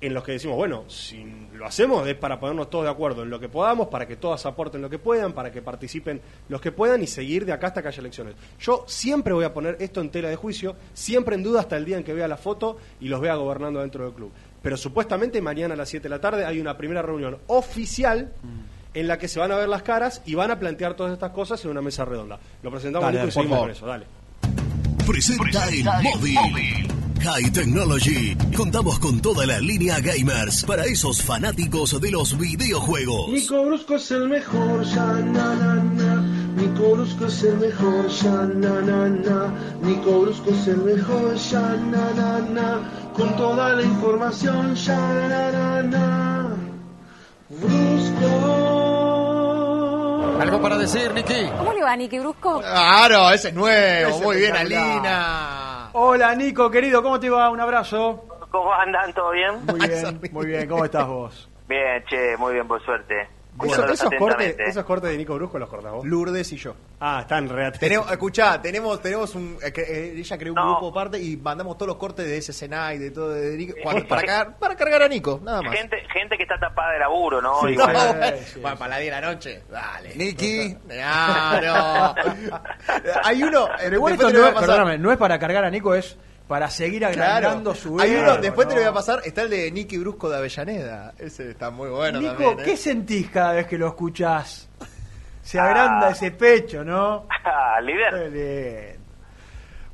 Speaker 2: en los que decimos, bueno, si lo hacemos es para ponernos todos de acuerdo en lo que podamos, para que todas aporten lo que puedan, para que participen los que puedan y seguir de acá hasta que haya elecciones. Yo siempre voy a poner esto en tela de juicio, siempre en duda hasta el día en que vea la foto y los vea gobernando dentro del club. Pero supuestamente mañana a las 7 de la tarde hay una primera reunión oficial en la que se van a ver las caras y van a plantear todas estas cosas en una mesa redonda. Lo presentamos
Speaker 1: Dale,
Speaker 2: Nico, y
Speaker 1: por
Speaker 2: seguimos
Speaker 1: favor.
Speaker 2: con eso, dale.
Speaker 4: Presenta el móvil. High Technology. Contamos con toda la línea gamers para esos fanáticos de los videojuegos.
Speaker 22: Nico Brusco es el mejor, ya na na na. Nico Brusco es el mejor, ya na na na. Nico Brusco es el mejor, ya na na na. Con toda la información, ya na na na. Brusco.
Speaker 27: ¿Algo para decir, Niki?
Speaker 9: ¿Cómo le va, Niki Brusco?
Speaker 3: Claro, ese es nuevo,
Speaker 1: Ese
Speaker 3: muy bien. Alina.
Speaker 1: Hola Nico, querido, ¿cómo te va? Un abrazo.
Speaker 14: ¿Cómo andan? ¿Todo bien?
Speaker 1: Muy bien, muy bien, ¿cómo estás vos?
Speaker 14: Bien, che, muy bien, por suerte.
Speaker 2: Eso- esos, cortes, esos cortes de Nico Brusco los cortás vos.
Speaker 3: Lourdes y yo.
Speaker 2: Ah, están re
Speaker 3: Tenemos, escuchá, tenemos, tenemos un, eh, eh, ella creó un
Speaker 14: No.
Speaker 3: grupo aparte y mandamos todos los cortes de ese Senai, de todo, de Nico, cuando- para, cargar, para cargar a Nico, nada más.
Speaker 14: Gente, gente que está tapada de laburo, ¿no?
Speaker 3: Sí,
Speaker 14: Igual.
Speaker 3: no,
Speaker 1: sí,
Speaker 3: bueno, para la 10 de la noche, dale.
Speaker 27: Niki.
Speaker 3: Claro. Hay uno, eh,
Speaker 1: igual esto no es, perdóname, no es para cargar a Nico, es para seguir agrandando
Speaker 3: Claro.
Speaker 1: su
Speaker 3: Hay
Speaker 1: ego,
Speaker 3: uno, después te lo voy a pasar, está el de Nicky Brusco de Avellaneda. Ese está muy bueno
Speaker 1: Nico,
Speaker 3: también. ¿eh?
Speaker 1: ¿qué sentís cada vez que lo escuchás? Se agranda ese pecho, ¿no?
Speaker 14: Ah, líder.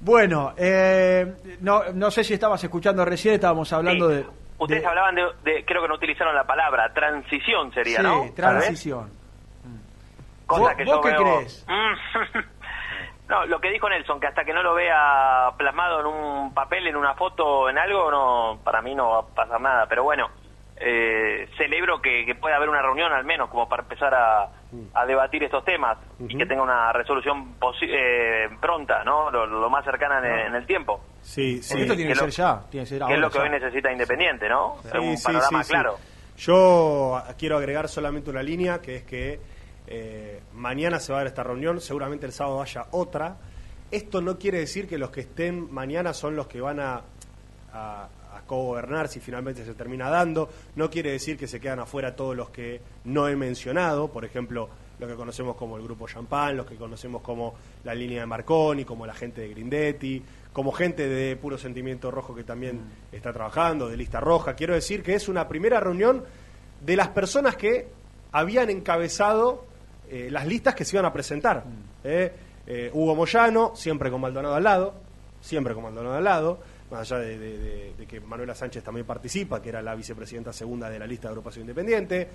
Speaker 1: Bueno, eh, no, no sé si estabas escuchando recién, estábamos hablando
Speaker 14: Sí.
Speaker 1: de...
Speaker 14: Ustedes
Speaker 1: de-
Speaker 14: hablaban de, de- creo que no utilizaron la palabra, transición sería,
Speaker 1: sí,
Speaker 14: ¿no?
Speaker 1: Transición.
Speaker 14: Cosa
Speaker 1: ¿Vos-
Speaker 14: que
Speaker 1: vos
Speaker 14: yo
Speaker 1: qué
Speaker 14: veo-
Speaker 1: crees?
Speaker 14: No, lo que dijo Nelson, que hasta que no lo vea plasmado en un papel, en una foto, en algo, no, para mí no va a pasar nada. Pero bueno, eh, celebro que, que pueda haber una reunión al menos como para empezar a, a debatir estos temas y que tenga una resolución posi- eh, pronta, ¿no? Lo, lo más cercana en, en el tiempo.
Speaker 2: Sí, sí.
Speaker 1: Porque esto tiene que,
Speaker 14: que
Speaker 1: ser ya. Tiene que ser
Speaker 14: que
Speaker 1: ahora
Speaker 14: es lo que
Speaker 1: ya.
Speaker 14: hoy necesita Independiente, ¿no?
Speaker 2: Sí,
Speaker 14: un
Speaker 2: sí,
Speaker 14: panorama
Speaker 2: sí, sí.
Speaker 14: claro.
Speaker 2: Yo quiero agregar solamente una línea, que es que eh, mañana se va a dar esta reunión, seguramente el sábado haya otra. Esto no quiere decir que los que estén mañana son los que van a, a, a cogobernar si finalmente se termina dando. No quiere decir que se quedan afuera todos los que no he mencionado, por ejemplo, lo que conocemos como el grupo Champán, los que conocemos como la línea de Marconi, como la gente de Grindetti, como gente de Puro Sentimiento Rojo que también está trabajando, de Lista Roja. Quiero decir que es una primera reunión de las personas que habían encabezado eh, las listas que se iban a presentar. Eh, eh, Hugo Moyano, siempre con Maldonado al lado, siempre con Maldonado al lado, más allá de, de- de- de que Manuela Sánchez también participa, que era la vicepresidenta segunda de la lista de agrupación independiente.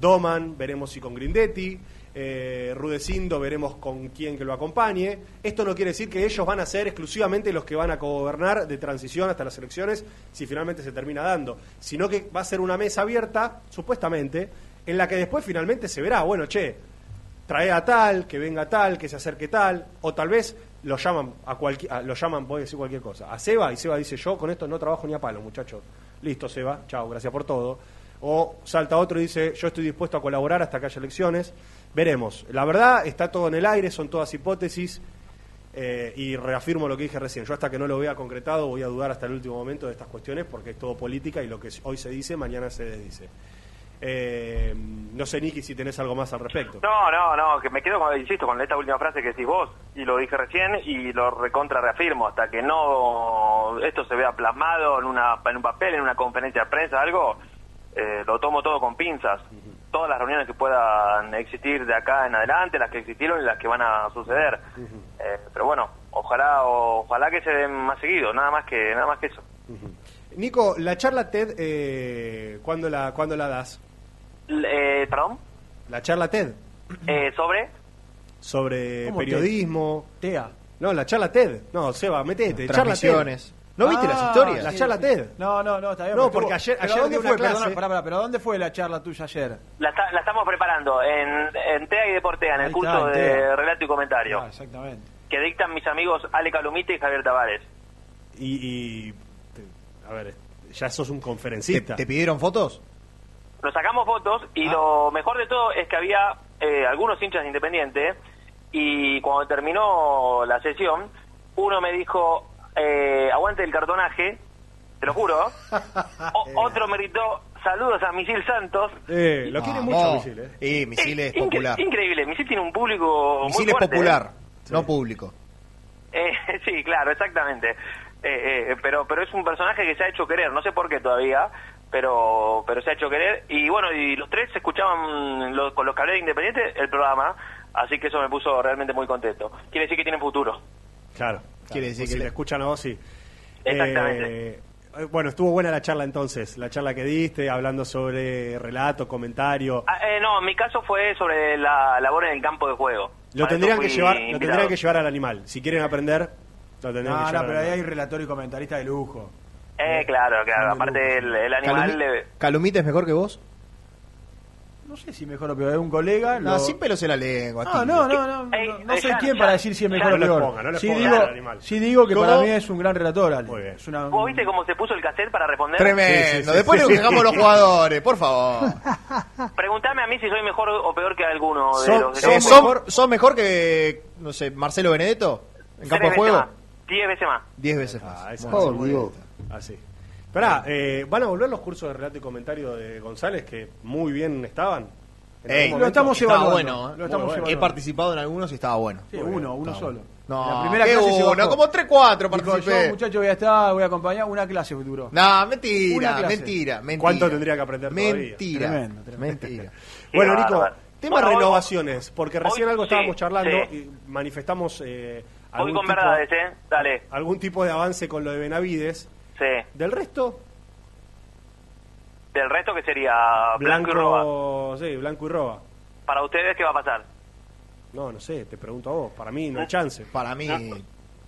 Speaker 2: Doman, veremos si con Grindetti. Eh, Rudecindo, veremos con quién que lo acompañe. Esto no quiere decir que ellos van a ser exclusivamente los que van a gobernar de transición hasta las elecciones, si finalmente se termina dando, sino que va a ser una mesa abierta, supuestamente, en la que después finalmente se verá, bueno, che, trae a tal, que venga tal, que se acerque tal, o tal vez lo llaman a cualquier, lo llaman, voy a decir cualquier cosa, a Seba, y Seba dice, yo con esto no trabajo ni a palo, muchachos. Listo, Seba, chao, gracias por todo. O salta otro y dice, yo estoy dispuesto a colaborar hasta que haya elecciones. Veremos. La verdad, está todo en el aire, son todas hipótesis. eh, y reafirmo lo que dije recién. Yo hasta que no lo vea concretado voy a dudar hasta el último momento de estas cuestiones porque es todo política y lo que hoy se dice, mañana se desdice. Eh, no sé, Niki, si tenés algo más al respecto.
Speaker 14: No, no, no, que me quedo, con, insisto, con esta última frase que decís vos, y lo dije recién, y lo recontra reafirmo, hasta que no esto se vea plasmado en, una, en un papel, en una conferencia de prensa, algo, eh, lo tomo todo con pinzas. Todas las reuniones que puedan existir de acá en adelante, las que existieron y las que van a suceder. Eh, pero bueno, ojalá, ojalá que se den más seguido, nada más que, nada más que eso.
Speaker 2: Nico, la charla TED, eh, ¿cuándo, la, ¿cuándo la das?
Speaker 14: Eh, ¿Perdón?
Speaker 2: La charla TED
Speaker 14: Eh, ¿Sobre?
Speaker 2: sobre
Speaker 1: ¿Cómo
Speaker 2: periodismo.
Speaker 1: TEA.
Speaker 2: No, la charla TED. No, Seba, metete. Charla. TED.
Speaker 3: ¿No viste las historias?
Speaker 2: La
Speaker 1: sí,
Speaker 2: charla
Speaker 1: sí.
Speaker 2: TED.
Speaker 1: No, no, no, está bien.
Speaker 2: No, porque ayer-
Speaker 1: ¿pero
Speaker 2: ayer
Speaker 1: dónde fue?
Speaker 2: clase-
Speaker 1: Perdona, pará, pará, pero ¿dónde fue la charla tuya ayer?
Speaker 14: La, estamos preparando en, en TEA y Deportea, en el
Speaker 1: Ahí
Speaker 14: curso
Speaker 1: está, en
Speaker 14: de relato y comentario.
Speaker 1: Ah, exactamente.
Speaker 14: que dictan mis amigos Ale Calumite y Javier Tavares.
Speaker 2: Y, y, te- a ver, ya sos un conferencista.
Speaker 3: ¿Te pidieron fotos?
Speaker 14: Nos sacamos fotos y lo mejor de todo es que había eh, algunos hinchas de Independiente y cuando terminó la sesión, uno me dijo, eh, aguante el cartonaje, te lo juro. O- otro me gritó, saludos a Misil Santos.
Speaker 2: Eh, lo quiere mucho Misil, ¿eh?
Speaker 3: Y Misil es popular.
Speaker 14: Increíble, Misil tiene un público
Speaker 3: Misil
Speaker 14: muy
Speaker 3: es
Speaker 14: fuerte.
Speaker 3: popular,
Speaker 14: ¿eh?
Speaker 3: no público.
Speaker 14: Eh, sí, claro, exactamente. Eh, eh, pero pero es un personaje que se ha hecho querer, no sé por qué todavía, pero pero se ha hecho querer. Y bueno, y los tres escuchaban los, con los que hablé de Independiente el programa, así que eso me puso realmente muy contento. Quiere decir que tienen futuro.
Speaker 2: Claro.
Speaker 3: Quiere decir
Speaker 2: Pues
Speaker 3: que
Speaker 2: si
Speaker 3: le-
Speaker 2: escuchan a vos, sí.
Speaker 14: Exactamente.
Speaker 2: Eh, bueno, estuvo buena la charla entonces, la charla que diste, hablando sobre relato, comentario.
Speaker 14: Ah, eh, no, en mi caso fue sobre la labor en el campo de juego.
Speaker 2: Lo
Speaker 14: Para
Speaker 2: tendrían que llevar, lo tendrían que llevar al animal. Si quieren aprender, lo tendrían
Speaker 1: No,
Speaker 2: que
Speaker 1: no,
Speaker 2: llevar
Speaker 1: pero ahí hay relator y comentarista de lujo.
Speaker 14: Eh, claro, claro. Aparte el, el animal...
Speaker 3: Calumi-
Speaker 14: le-
Speaker 3: ¿Calumita es mejor que vos?
Speaker 1: No sé si mejor o peor, es un colega.
Speaker 3: No,
Speaker 1: lo-
Speaker 3: sin pelos en la lengua.
Speaker 1: No, no, no, no, no,
Speaker 14: Ey,
Speaker 1: no
Speaker 14: eh,
Speaker 1: soy
Speaker 14: ya-
Speaker 1: para decir si es mejor
Speaker 14: no
Speaker 1: o peor.
Speaker 2: ponga, no le
Speaker 1: sí, digo, sí digo que
Speaker 3: ¿Cómo?
Speaker 1: para mí es un gran relator, Ale.
Speaker 2: Muy bien.
Speaker 1: Es una-
Speaker 14: ¿Vos viste cómo se puso el cassette para responder?
Speaker 3: Tremendo.
Speaker 2: Sí, sí, sí,
Speaker 3: Después
Speaker 2: sí.
Speaker 3: le cagamos los jugadores, por favor.
Speaker 14: Preguntame a mí si soy mejor o peor que alguno de
Speaker 2: Son-
Speaker 14: los
Speaker 3: Eh,
Speaker 14: los-
Speaker 3: ¿Son
Speaker 2: mejor-
Speaker 3: son mejor que, no sé, Marcelo Benedetto? ¿En campo de juego?
Speaker 14: más, Diez veces más.
Speaker 3: Diez veces más.
Speaker 2: Ah, Así. Esperá, eh, ¿van a volver los cursos de relato y comentario de González que muy bien estaban? En
Speaker 3: Ey,
Speaker 2: algún
Speaker 1: lo
Speaker 2: momento?
Speaker 1: estamos
Speaker 3: estaba
Speaker 1: evaluando.
Speaker 3: bueno. ¿eh?
Speaker 1: Lo estamos
Speaker 2: Muy bueno.
Speaker 3: He
Speaker 1: evaluando.
Speaker 3: participado en algunos y estaba bueno.
Speaker 1: Sí, uno, uno
Speaker 3: Estaba
Speaker 1: solo.
Speaker 3: No,
Speaker 1: En la primera
Speaker 3: qué
Speaker 1: clase se
Speaker 3: uno,
Speaker 1: bajó.
Speaker 3: como 3-4
Speaker 1: Dijo, yo,
Speaker 3: participé.
Speaker 1: muchacho, voy a estar, voy a acompañar. Una clase duró.
Speaker 3: No,
Speaker 1: Una
Speaker 3: mentira,
Speaker 1: clase.
Speaker 3: mentira, mentira.
Speaker 2: ¿Cuánto tendría que aprender todavía?
Speaker 3: Mentira,
Speaker 1: Tremendo, tremendo.
Speaker 3: mentira.
Speaker 2: Bueno,
Speaker 14: Qué
Speaker 2: Nico,
Speaker 14: bárbaro.
Speaker 2: tema
Speaker 14: Bueno, hoy-
Speaker 2: renovaciones, porque recién
Speaker 14: hoy
Speaker 2: algo
Speaker 14: sí,
Speaker 2: estábamos charlando
Speaker 14: sí.
Speaker 2: y manifestamos eh,
Speaker 14: Voy
Speaker 2: algún,
Speaker 14: con
Speaker 2: tipo,
Speaker 14: verdades, ¿eh? Dale.
Speaker 2: algún tipo de avance con lo de Benavides.
Speaker 14: Sí.
Speaker 2: Del resto,
Speaker 14: Del resto que sería Blanco, y Roba.
Speaker 2: sí, blanco y roba.
Speaker 14: Para ustedes, ¿qué va a pasar?
Speaker 2: No, no sé, te pregunto a vos. Para mí no hay chance.
Speaker 3: Para mí,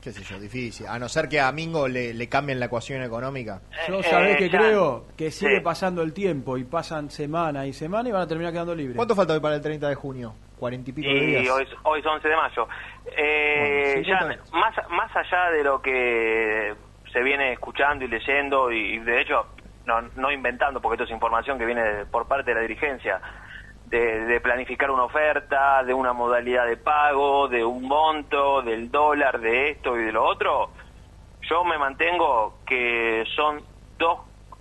Speaker 3: Qué sé yo, difícil. A no ser que a Mingo le, le cambien la ecuación económica.
Speaker 1: Yo sabés
Speaker 14: Eh,
Speaker 1: que
Speaker 14: ya.
Speaker 1: creo que sigue
Speaker 14: Sí.
Speaker 1: pasando el tiempo y pasan semana y semana y van a terminar quedando libres.
Speaker 3: ¿Cuánto falta hoy para el 30 de junio? ¿Cuarenta y pico de
Speaker 14: Y
Speaker 3: días?
Speaker 14: hoy, hoy es 11 de mayo. Eh,
Speaker 3: Bueno,
Speaker 14: ya,
Speaker 3: 50
Speaker 14: más, más allá de lo que se viene escuchando y leyendo, y, y de hecho, no, no inventando, porque esto es información que viene de- por parte de la dirigencia, de, de planificar una oferta, de una modalidad de pago, de un monto, del dólar, de esto y de lo otro, yo me mantengo que son dos,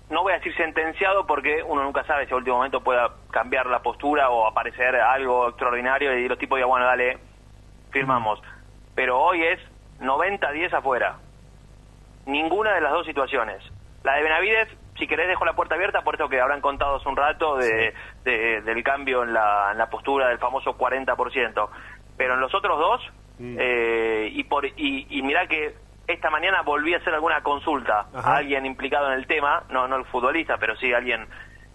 Speaker 14: no voy a decir sentenciado porque uno nunca sabe si a último momento pueda cambiar la postura o aparecer algo extraordinario y los tipos digan, bueno, dale, firmamos. Pero hoy es 90-10 afuera. Ninguna de las dos situaciones. La de Benavides, si querés, dejo la puerta abierta por eso que habrán contado hace un rato de, de- del cambio en la, en la postura del famoso 40%. Pero en los otros dos, eh, y, por, y, y mirá que esta mañana volví a hacer alguna consulta
Speaker 2: Ajá.
Speaker 14: a alguien implicado en el tema, no, no el futbolista, pero sí alguien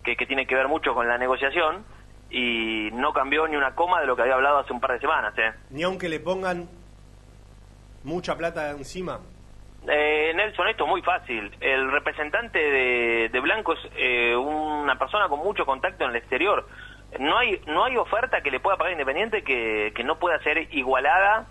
Speaker 14: que, que tiene que ver mucho con la negociación, y no cambió ni una coma de lo que había hablado hace un par de semanas. ¿eh?
Speaker 2: Ni aunque le pongan mucha plata encima.
Speaker 14: Eh, Nelson, esto es muy fácil. El representante de, de Blanco es eh, una persona con mucho contacto en el exterior. No hay no hay oferta que le pueda pagar Independiente que, que no pueda ser igualada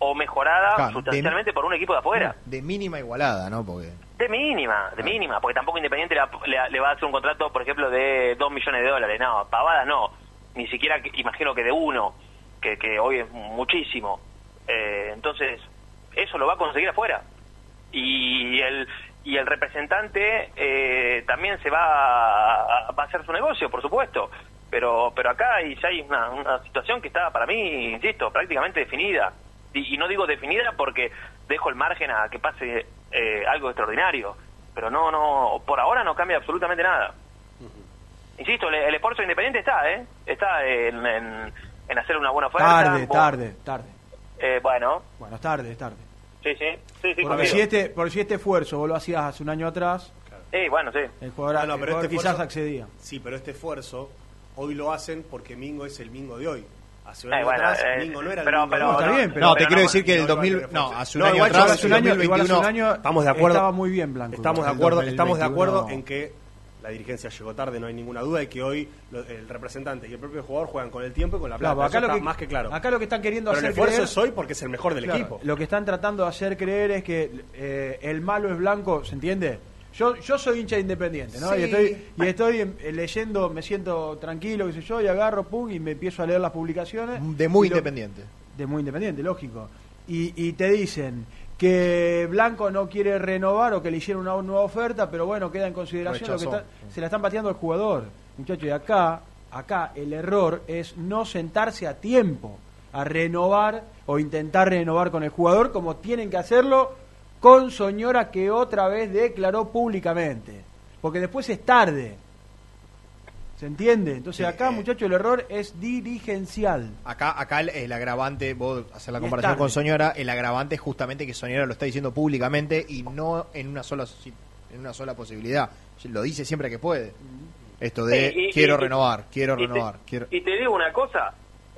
Speaker 14: o mejorada
Speaker 3: Claro,
Speaker 14: sustancialmente por un equipo de afuera.
Speaker 3: De mínima igualada, ¿no? Porque
Speaker 14: De mínima, de mínima, porque tampoco Independiente le, va- le- le va a hacer un contrato, por ejemplo, de 2 millones de dólares. No, pavadas no. Ni siquiera, que- imagino que de uno, que, que hoy es muchísimo. Eh, entonces, eso lo va a conseguir afuera. Y el, y el representante eh, también se va a, va a hacer su negocio, por supuesto. Pero, pero acá hay, ya hay una, una situación que está, para mí, insisto, prácticamente definida. Y, y no digo definida porque dejo el margen a que pase eh, algo extraordinario. Pero no, no, por ahora no cambia absolutamente nada. Insisto, el, el esfuerzo independiente está, ¿eh? Está en, en, en hacer una buena oferta.
Speaker 1: Tarde, tarde, tarde.
Speaker 14: Eh, bueno,
Speaker 1: Bueno, es tarde, es tarde.
Speaker 14: Sí, sí. sí, sí
Speaker 1: Porque si este, por si este esfuerzo vos lo hacías hace un año atrás,
Speaker 14: Sí, bueno, sí.
Speaker 1: el jugador,
Speaker 2: No, no,
Speaker 1: el
Speaker 2: pero
Speaker 1: jugador
Speaker 2: este
Speaker 1: quizás
Speaker 2: esfuerzo-
Speaker 1: accedía.
Speaker 2: Sí, pero este esfuerzo hoy lo hacen porque Mingo es el Mingo de hoy. Hace un
Speaker 14: Eh,
Speaker 2: año
Speaker 14: bueno,
Speaker 2: atrás,
Speaker 14: eh,
Speaker 2: Mingo no era
Speaker 14: pero-
Speaker 2: el Mingo
Speaker 14: pero-
Speaker 2: hoy.
Speaker 1: está bien, pero-
Speaker 3: no, te
Speaker 14: pero
Speaker 3: quiero
Speaker 14: no,
Speaker 3: decir que el
Speaker 2: no,
Speaker 3: 2000...
Speaker 2: igual que
Speaker 3: No, hace un
Speaker 2: No,
Speaker 3: año
Speaker 2: igual
Speaker 3: atrás,
Speaker 1: hace un año,
Speaker 3: el
Speaker 1: igual hace un
Speaker 3: 2021,
Speaker 1: año
Speaker 2: Estamos de acuerdo.
Speaker 1: estaba muy bien Blanco.
Speaker 2: Estamos de
Speaker 3: El
Speaker 2: acuerdo,
Speaker 3: 2021.
Speaker 2: estamos de acuerdo en que la dirigencia llegó tarde, no hay ninguna duda, y que hoy lo- el representante y el propio jugador juegan con el tiempo y con la plata.
Speaker 1: Claro, acá
Speaker 2: Eso
Speaker 1: lo
Speaker 2: está
Speaker 1: que,
Speaker 2: más que claro.
Speaker 1: Acá lo que están queriendo
Speaker 2: pero el
Speaker 1: hacer
Speaker 2: esfuerzo
Speaker 1: creer,
Speaker 2: es hoy porque es el mejor del
Speaker 1: Claro,
Speaker 2: equipo.
Speaker 1: Lo que están tratando de hacer creer es que eh, el malo es blanco, ¿se entiende? Yo, yo soy hincha de independiente, ¿no?
Speaker 3: Sí.
Speaker 1: Y estoy, y estoy eh, leyendo, me siento tranquilo, qué sé yo, y agarro, pum, y me empiezo a leer las publicaciones.
Speaker 3: De muy
Speaker 1: lo-
Speaker 3: independiente.
Speaker 1: de muy independiente, lógico. Y, y te dicen que Blanco no quiere renovar o que le hicieron una nueva oferta, pero bueno, queda en consideración lo que está- se la están pateando al jugador. Muchachos, y acá, acá el error es no sentarse a tiempo a renovar o intentar renovar con el jugador como tienen que hacerlo con Soñora que otra vez declaró públicamente. Porque después es tarde. ¿Se entiende? Entonces
Speaker 3: Sí,
Speaker 1: acá,
Speaker 3: eh.
Speaker 1: muchachos, el error es dirigencial.
Speaker 3: Acá, acá el, el agravante, vos hacer la comparación con Soñora, el agravante es justamente que Soñora lo está diciendo públicamente y no en una sola si- en una sola posibilidad. Lo dice siempre que puede. Esto de
Speaker 14: y-
Speaker 3: quiero
Speaker 14: y-
Speaker 3: renovar, quiero
Speaker 14: y te-
Speaker 3: renovar, quiero...
Speaker 14: Y te digo una cosa,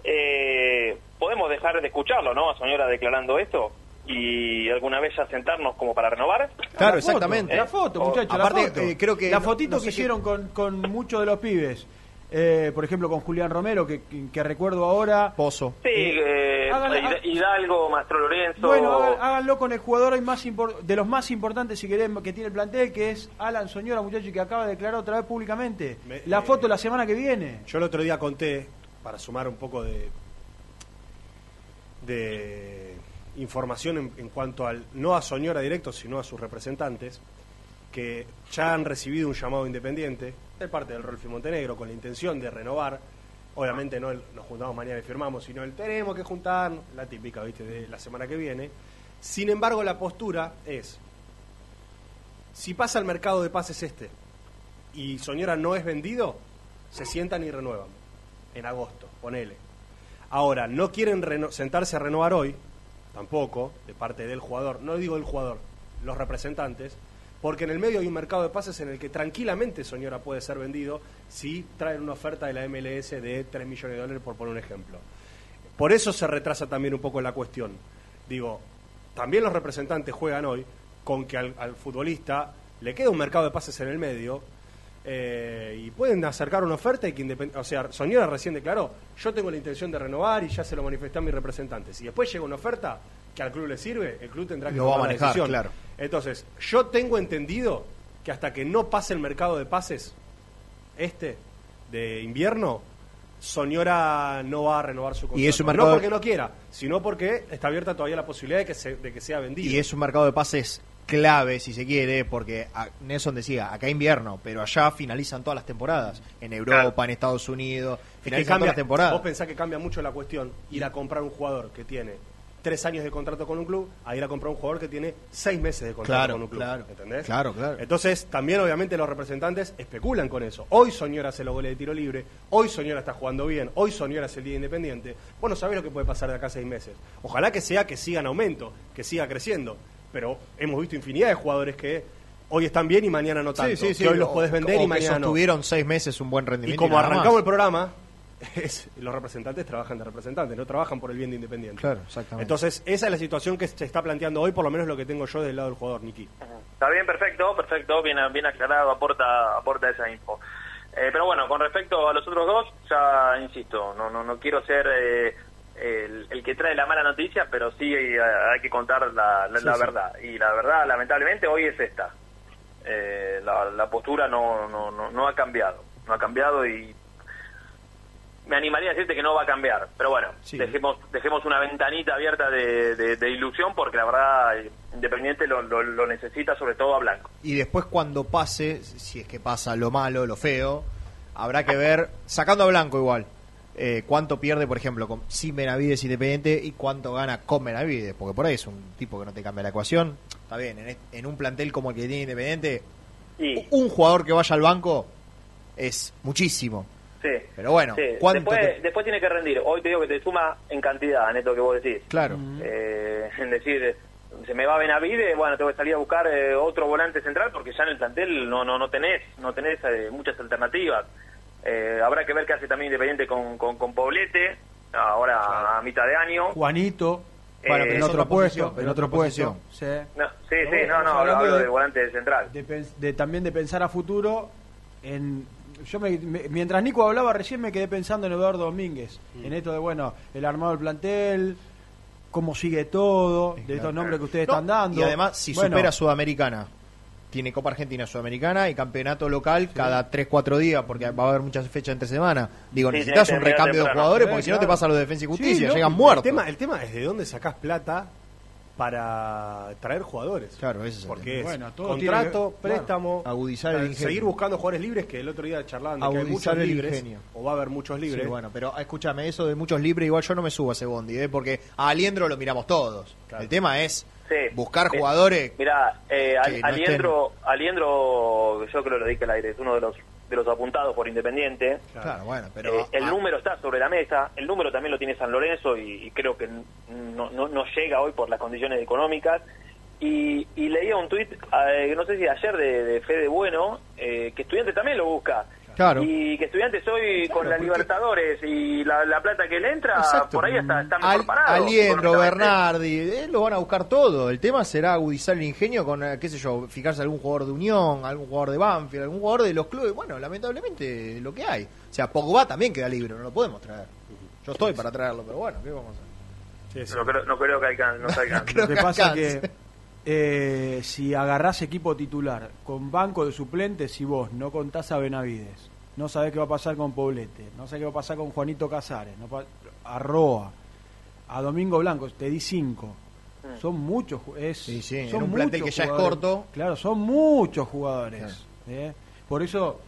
Speaker 14: eh, podemos dejar de escucharlo, ¿no? A señora declarando esto y alguna vez ya sentarnos como para renovar.
Speaker 3: Claro,
Speaker 1: La foto,
Speaker 3: exactamente.
Speaker 1: La foto, muchachos.
Speaker 3: aparte,
Speaker 1: la foto.
Speaker 3: eh, creo que
Speaker 1: La fotito
Speaker 3: no
Speaker 1: que
Speaker 3: sé
Speaker 1: hicieron con, con muchos de los pibes. Eh, por ejemplo, con Julián Romero, que, que- que recuerdo ahora.
Speaker 3: Pozo.
Speaker 14: Sí, eh, Hidalgo, Mastro Lorenzo.
Speaker 1: Bueno, háganlo con el jugador hoy más de los más importantes, si querés, que tiene el plantel, que es Alan Soñora, muchacho, y que acaba de declarar otra vez públicamente.
Speaker 2: Me-
Speaker 1: la
Speaker 2: eh,
Speaker 1: foto la semana que viene.
Speaker 2: Yo el otro día conté, para sumar un poco de, de información en, en cuanto al, no a Soñora directo, sino a sus representantes, que ya han recibido un llamado independiente de parte del Rolfi Montenegro con la intención de renovar. Obviamente no el, nos juntamos mañana y firmamos, sino el tenemos que juntar, la típica, viste, de la semana que viene. Sin embargo, la postura es, si pasa el mercado de pases este y Soñora no es vendido, se sientan y renuevan. En agosto, ponele. Ahora, no quieren sentarse a renovar hoy, tampoco, de parte del jugador, no digo el jugador, los representantes, porque en el medio hay un mercado de pases en el que tranquilamente Soñora puede ser vendido si traen una oferta de la MLS de 3 millones de dólares, por poner un ejemplo. Por eso se retrasa también un poco la cuestión. Digo, también los representantes juegan hoy con que al, al futbolista le queda un mercado de pases en el medio eh, y pueden acercar una oferta y que independ- o sea, Soñora recién declaró, yo tengo la intención de renovar y ya se lo manifesté a mis representantes. Si después llega una oferta que al club le sirve, el club tendrá que
Speaker 3: Lo va a
Speaker 2: tomar la decisión.
Speaker 3: claro.
Speaker 2: Entonces, yo tengo entendido que hasta que no pase el mercado de pases este de invierno, Soñora no va a renovar su contrato.
Speaker 3: Y es un mercado-
Speaker 2: No porque no quiera, sino porque está abierta todavía la posibilidad de que, se- de que sea vendido.
Speaker 3: Y es un mercado de pases clave, si se quiere, porque a- Nelson decía, acá invierno, pero allá finalizan todas las temporadas. En Europa, en Estados Unidos,
Speaker 2: Es que
Speaker 3: finalizan
Speaker 2: cambia,
Speaker 3: todas las temporadas.
Speaker 2: Vos pensás que cambia mucho la cuestión ir a comprar un jugador que tiene tres años de contrato con un club a ir a comprar un jugador que tiene seis meses de contrato
Speaker 3: Claro,
Speaker 2: con un club.
Speaker 3: claro.
Speaker 2: ¿Entendés?
Speaker 3: Claro, claro.
Speaker 2: Entonces, también obviamente los representantes especulan con eso. Hoy Soñora hace los goles de tiro libre, hoy Soñora está jugando bien, hoy Soñora es el día independiente. Vos no sabés lo que puede pasar de acá a seis meses. Ojalá que sea que siga en aumento, que siga creciendo. Pero hemos visto infinidad de jugadores que hoy están bien y mañana no tanto.
Speaker 3: Sí, sí, sí.
Speaker 2: Que hoy los podés vender
Speaker 3: o
Speaker 2: y
Speaker 3: que
Speaker 2: mañana no.
Speaker 3: sostuvieron seis meses un buen
Speaker 2: Y
Speaker 3: rendimiento.
Speaker 2: como
Speaker 3: nada
Speaker 2: arrancamos
Speaker 3: más.
Speaker 2: el programa, es, los representantes trabajan de representantes, no trabajan por el bien de Independiente.
Speaker 3: Claro, exactamente.
Speaker 2: Entonces, esa es la situación que se está planteando hoy, por lo menos lo que tengo yo del lado del jugador, Niki.
Speaker 14: Está bien, perfecto, perfecto, bien, bien aclarado, aporta, aporta esa info. Eh, pero bueno, con respecto a los otros dos, ya insisto, no, no, no quiero ser eh, el, el que trae la mala noticia, pero sí eh, hay que contar la, la-
Speaker 2: Sí,
Speaker 14: la
Speaker 2: sí.
Speaker 14: verdad. Y la verdad, lamentablemente, hoy es esta. Eh, la, la postura no, no, no, no ha cambiado, no ha cambiado y me animaría a decirte que no va a cambiar. Pero bueno, dejemos, dejemos una ventanita abierta de, de- de ilusión porque la verdad eh, Independiente lo, lo- lo necesita sobre todo a Blanco.
Speaker 3: Y después cuando pase, si es que pasa lo malo, lo feo, habrá que ver, sacando a Blanco igual, eh, cuánto pierde, por ejemplo, con, sin Benavides Independiente y cuánto gana con Benavides, porque por ahí es un tipo que no te cambia la ecuación. Está bien, en, un plantel como el que tiene Independiente,
Speaker 14: Sí.
Speaker 3: un jugador que vaya al banco es muchísimo.
Speaker 14: Sí.
Speaker 3: Pero bueno,
Speaker 14: Sí,
Speaker 3: ¿cuánto
Speaker 14: después,
Speaker 3: te-
Speaker 14: después tiene que rendir. Hoy te digo que te suma en cantidad en esto que vos decís.
Speaker 3: Claro.
Speaker 14: Eh, en decir, se me va Benavides, bueno, tengo que salir a buscar eh, otro volante central porque ya en el plantel no no no tenés no tenés eh, muchas alternativas. Eh, habrá que ver qué hace también Independiente con, con, con Poblete, ahora a mitad de año.
Speaker 1: Juanito,
Speaker 14: Bueno, pero
Speaker 1: en
Speaker 14: en
Speaker 1: otro puesto, en otro puesto. Sí.
Speaker 14: No, sí, no, no, hablo,
Speaker 1: hablando
Speaker 14: hablo
Speaker 1: de-
Speaker 14: de volante central.
Speaker 1: de, pens- de también de pensar a futuro en yo me- me- mientras Nico hablaba recién me quedé pensando en Eduardo Domínguez en esto de bueno el armado del plantel cómo sigue todo de estos nombres que ustedes
Speaker 3: No,
Speaker 1: están dando
Speaker 3: Y además, si
Speaker 1: Bueno,
Speaker 3: supera Sudamericana, tiene Copa Argentina Sudamericana y campeonato local cada 3-4 días, porque va a haber muchas fechas entre semana. Digo,
Speaker 14: Sí,
Speaker 3: necesitas un
Speaker 14: que
Speaker 3: recambio de jugadores, porque si no te pasa lo de Defensa y Justicia,
Speaker 2: Sí,
Speaker 3: llegan
Speaker 2: no,
Speaker 3: muertos.
Speaker 2: El tema, el tema es de dónde sacás plata para traer jugadores.
Speaker 3: Claro, ese es el
Speaker 2: Porque
Speaker 3: tema.
Speaker 2: es
Speaker 3: Bueno, todo
Speaker 2: contrato,
Speaker 3: que-
Speaker 2: préstamo,
Speaker 3: Agudizar el
Speaker 2: eh,
Speaker 3: ingenio.
Speaker 2: seguir buscando jugadores libres, que el otro día charlaban de que hay
Speaker 3: Agudizar
Speaker 2: muchos
Speaker 3: el
Speaker 2: libres,
Speaker 3: ingenio.
Speaker 2: o va a haber muchos libres.
Speaker 3: Sí, bueno, pero escúchame, eso de muchos libres, igual yo no me subo a ese bondi, ¿eh? porque a Aliendro lo miramos todos. El tema es
Speaker 14: Sí.
Speaker 3: buscar
Speaker 14: Eh,
Speaker 3: jugadores.
Speaker 14: Mira, eh, Al-
Speaker 3: no
Speaker 14: Aliendro, Aliendro, yo creo que lo dije al aire, es uno de los de los apuntados por Independiente.
Speaker 3: Claro, bueno, pero.
Speaker 14: Eh, el número está sobre la mesa, el número también lo tiene San Lorenzo y, y creo que no, no, no llega hoy por las condiciones económicas. Y, y leía un tuit, eh, no sé si ayer, de, de Fede Bueno, eh, que Estudiantes también lo busca.
Speaker 3: Claro.
Speaker 14: Y que Estudiantes hoy con la
Speaker 3: porque-
Speaker 14: Libertadores y la, la plata que le entra,
Speaker 3: Exacto.
Speaker 14: por ahí está, está mejor
Speaker 3: Al-
Speaker 14: parado.
Speaker 3: Aliendro. Bernardi, eh, lo van a buscar todo. El tema será agudizar el ingenio con, eh, qué sé yo, fijarse algún jugador de Unión, algún jugador de Banfield, algún jugador de los clubes. Bueno, lamentablemente lo que hay. O sea, Pogba también queda libre, no lo podemos traer. Yo estoy para traerlo, pero bueno, ¿qué vamos a hacer?
Speaker 14: No, creo, no creo que alcance. No alcance.
Speaker 1: Lo que pasa que eh, si agarrás equipo titular con banco de suplentes, si vos no contás a Benavides, no sabés qué va a pasar con Poblete, no sabés qué va a pasar con Juanito Casares, no a Roa, a Domingo Blanco, te di cinco. Son muchos, es,
Speaker 3: Sí, sí, en
Speaker 1: son
Speaker 3: un plantel
Speaker 1: muchos
Speaker 3: que ya es corto.
Speaker 1: Claro, son muchos jugadores. ¿eh? Por eso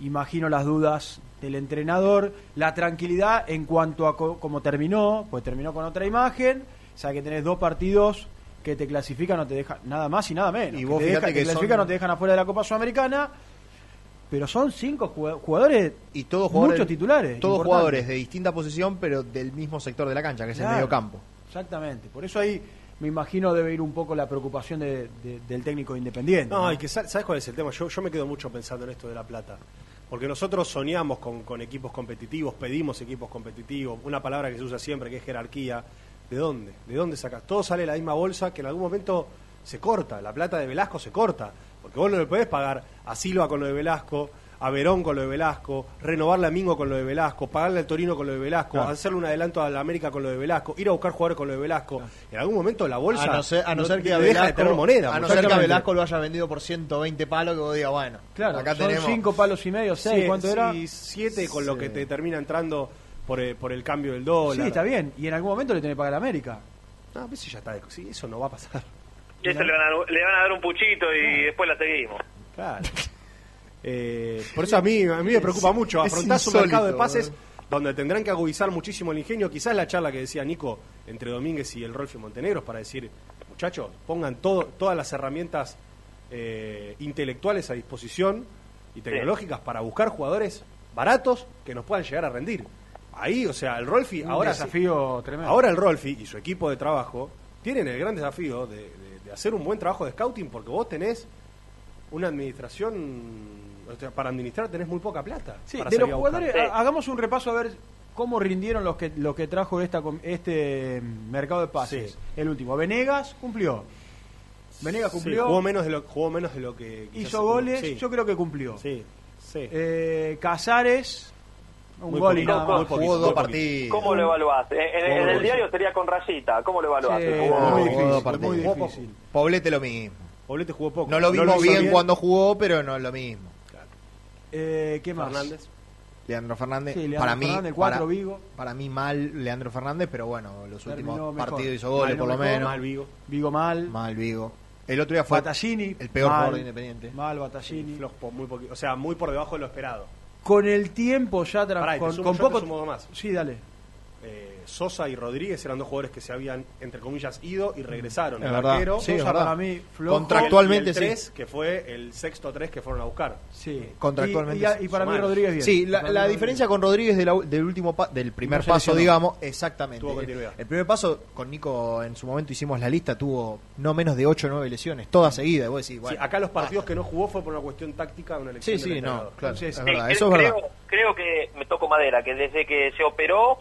Speaker 1: imagino las dudas del entrenador, la tranquilidad en cuanto a co- cómo terminó, pues terminó con otra imagen, o sea que tenés dos partidos que te clasifican, no te dejan nada más y nada menos.
Speaker 3: Y
Speaker 1: que
Speaker 3: vos
Speaker 1: te,
Speaker 3: fíjate
Speaker 1: dejan- te
Speaker 3: que
Speaker 1: clasifican,
Speaker 3: son-
Speaker 1: no te dejan afuera de la Copa Sudamericana, pero son cinco jugado- jugadores
Speaker 3: y todos jugadores,
Speaker 1: muchos titulares.
Speaker 3: Todos
Speaker 1: importantes.
Speaker 3: jugadores de distinta posición, pero del mismo sector de la cancha, que es
Speaker 1: Claro.
Speaker 3: el medio campo.
Speaker 1: Exactamente, por eso ahí me imagino debe ir un poco la preocupación de- de- del técnico independiente.
Speaker 2: No,
Speaker 1: ¿no?
Speaker 2: y que sa- ¿sabes cuál es el tema? Yo, yo me quedo mucho pensando en esto de la plata. Porque nosotros soñamos con, con equipos competitivos, pedimos equipos competitivos, una palabra que se usa siempre que es jerarquía, ¿De dónde? ¿De dónde sacas? Todo sale de la misma bolsa que en algún momento se corta. La plata de Velasco se corta. Porque vos no le podés pagar a Silva con lo de Velasco, a Verón con lo de Velasco, renovarle a Mingo con lo de Velasco, pagarle al Torino con lo de Velasco,
Speaker 3: Claro.
Speaker 2: hacerle un adelanto a la América con lo de Velasco, ir a buscar jugadores con lo de Velasco. En algún momento la bolsa
Speaker 3: a no ser, a no ser que a
Speaker 2: deja de
Speaker 3: Velasco,
Speaker 2: tener moneda.
Speaker 3: a no ser que a. Velasco lo haya vendido por 120 palos que vos digas, bueno,
Speaker 1: Claro,
Speaker 3: acá
Speaker 1: son
Speaker 3: tenemos
Speaker 1: cinco palos y medio, seis,
Speaker 2: Sí,
Speaker 1: ¿cuánto
Speaker 2: sí,
Speaker 1: era?
Speaker 2: siete con lo que te termina entrando por el, por el cambio del dólar.
Speaker 1: Sí, está bien. Y en algún momento le tenés que pagar a América.
Speaker 2: No, a veces ya está. Sí, eso no va a pasar.
Speaker 14: Y eso le van, a, le van a dar un puchito y después la seguimos.
Speaker 2: Claro. Eh, por eso a mí, a mí me preocupa mucho.
Speaker 3: es
Speaker 2: Afrontar su mercado de pases donde tendrán que agudizar muchísimo el ingenio. Quizás la charla que decía Nico entre Domínguez y el Rolfi Montenegros para decir, muchachos, pongan todo, todas las herramientas eh, intelectuales a disposición y tecnológicas para buscar jugadores baratos que nos puedan llegar a rendir. Ahí, o sea, el Rolfi
Speaker 1: Un
Speaker 2: ahora
Speaker 1: desafío tremendo.
Speaker 2: Ahora el Rolfi y su equipo de trabajo tienen el gran desafío de, de- de hacer un buen trabajo de scouting porque vos tenés una administración, o sea, para administrar tenés muy poca plata.
Speaker 1: Sí,
Speaker 2: para
Speaker 1: de los jugadores, hagamos un repaso a ver cómo rindieron los que, los que trajo esta, este mm, mercado de pases. El último, Venegas cumplió. Venegas
Speaker 2: Sí,
Speaker 1: cumplió.
Speaker 2: jugó menos de lo, jugó menos de lo que
Speaker 1: hizo goles, yo creo que cumplió.
Speaker 2: Sí, sí.
Speaker 1: Eh, Casares, un
Speaker 2: Muy
Speaker 1: gol y
Speaker 2: poquito,
Speaker 1: nada
Speaker 2: muy
Speaker 1: más.
Speaker 2: poquito, Jugó dos partidos.
Speaker 14: ¿Cómo lo evaluás? En, en- en el diario sería con rayita. ¿Cómo lo evaluás?
Speaker 1: Sí,
Speaker 14: jugador?
Speaker 1: muy
Speaker 3: Jugó
Speaker 1: difícil,
Speaker 3: dos partidos.
Speaker 1: muy
Speaker 3: Jugó
Speaker 1: difícil.
Speaker 3: Poblete lo mismo.
Speaker 2: Poblete jugó poco.
Speaker 3: No lo vimos
Speaker 2: hizo
Speaker 3: bien, cuando jugó, pero no es lo mismo.
Speaker 1: Eh, ¿Qué más?
Speaker 2: Fernández.
Speaker 3: Leandro Fernández,
Speaker 1: Sí, Leandro
Speaker 3: para mí,
Speaker 1: Fernández, cuatro,
Speaker 3: para,
Speaker 1: Vigo.
Speaker 3: para mí mal Leandro Fernández, pero bueno, los
Speaker 1: Terminó
Speaker 3: últimos
Speaker 1: mejor.
Speaker 3: partidos hizo goles
Speaker 1: Mal,
Speaker 3: por lo
Speaker 1: mejor,
Speaker 3: menos.
Speaker 2: Mal Vigo.
Speaker 1: Vigo mal.
Speaker 3: Mal Vigo. El otro día fue
Speaker 1: Battaglini,
Speaker 3: el peor
Speaker 1: mal.
Speaker 3: jugador de Independiente.
Speaker 1: Mal, Battaglini.
Speaker 2: Flojo, muy. O sea, muy por debajo de lo esperado.
Speaker 1: Con el tiempo ya
Speaker 2: Pará, y te
Speaker 1: con,
Speaker 2: sumo
Speaker 1: con
Speaker 2: yo,
Speaker 1: poco
Speaker 2: sumo más.
Speaker 1: Sí, dale.
Speaker 2: Eh, Sosa y Rodríguez eran dos jugadores que se habían, entre comillas, ido y regresaron.
Speaker 3: Es
Speaker 2: el
Speaker 3: verdad.
Speaker 2: arquero,
Speaker 3: Sí, es
Speaker 2: Sosa
Speaker 3: verdad.
Speaker 2: para mí,
Speaker 1: flojo.
Speaker 3: Contractualmente,
Speaker 2: y el, y el
Speaker 3: sí.
Speaker 2: tres, que fue el sexto tres que fueron a buscar.
Speaker 1: Sí.
Speaker 3: Contractualmente.
Speaker 1: Y, y- y para mí. Rodríguez bien.
Speaker 3: Sí, la, diferencia con Rodríguez de la- del último pa- del primer
Speaker 1: No
Speaker 3: paso, digamos, exactamente.
Speaker 2: Tuvo continuidad.
Speaker 3: El primer paso con Nico en su momento hicimos la lista, tuvo no menos de 8 o 9 lesiones, todas seguidas, y vos decís, bueno,
Speaker 2: Sí, acá los partidos que no jugó fue por una cuestión táctica de una elección
Speaker 3: Sí, sí, no, claro, es verdad,
Speaker 14: cre-
Speaker 3: eso es verdad.
Speaker 14: creo, creo que me toco madera, que desde que se operó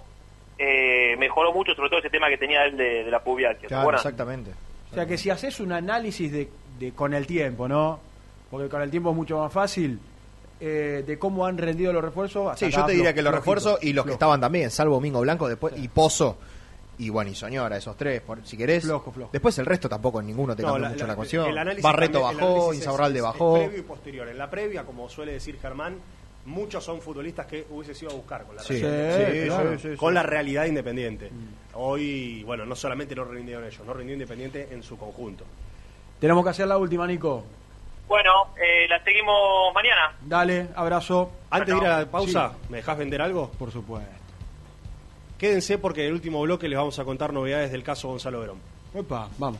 Speaker 14: eh, mejoró mucho, sobre todo ese tema que tenía él de, de la pubiacia. ¿se
Speaker 3: Claro, exactamente.
Speaker 1: O sea que si haces un análisis de, de con el tiempo, ¿no? Porque con el tiempo es mucho más fácil eh, de cómo han rendido los refuerzos.
Speaker 3: Sí,
Speaker 1: hasta
Speaker 3: yo
Speaker 1: acá
Speaker 3: te diría que los refuerzos y los que estaban también, salvo Mingo Blanco después y Pozo y bueno, y Soñora, esos tres, por, si querés.
Speaker 1: Flojo, flojo.
Speaker 3: Después el resto tampoco ninguno te
Speaker 2: No,
Speaker 3: cambió
Speaker 2: la-
Speaker 3: mucho
Speaker 2: la-
Speaker 3: la, cuestión.
Speaker 2: el análisis
Speaker 3: Barreto
Speaker 2: también-
Speaker 3: bajó, Insaurralde bajó.
Speaker 2: Previo y posterior. En la previa, como suele decir Germán, muchos son futbolistas que hubiese sido a buscar con la,
Speaker 3: Sí,
Speaker 2: realidad,
Speaker 3: sí,
Speaker 2: claro,
Speaker 3: sí, sí,
Speaker 2: con la realidad independiente. Hoy, bueno, no solamente no rindieron ellos, no rindió Independiente en su conjunto.
Speaker 1: Tenemos que hacer la última, Nico.
Speaker 14: Bueno, eh, la seguimos mañana.
Speaker 1: Dale, abrazo.
Speaker 2: Antes de ir a la pausa, ¿me dejás vender algo?
Speaker 1: Por supuesto.
Speaker 2: Quédense porque en el último bloque les vamos a contar novedades del caso Gonzalo Verón.
Speaker 1: Opa, vamos.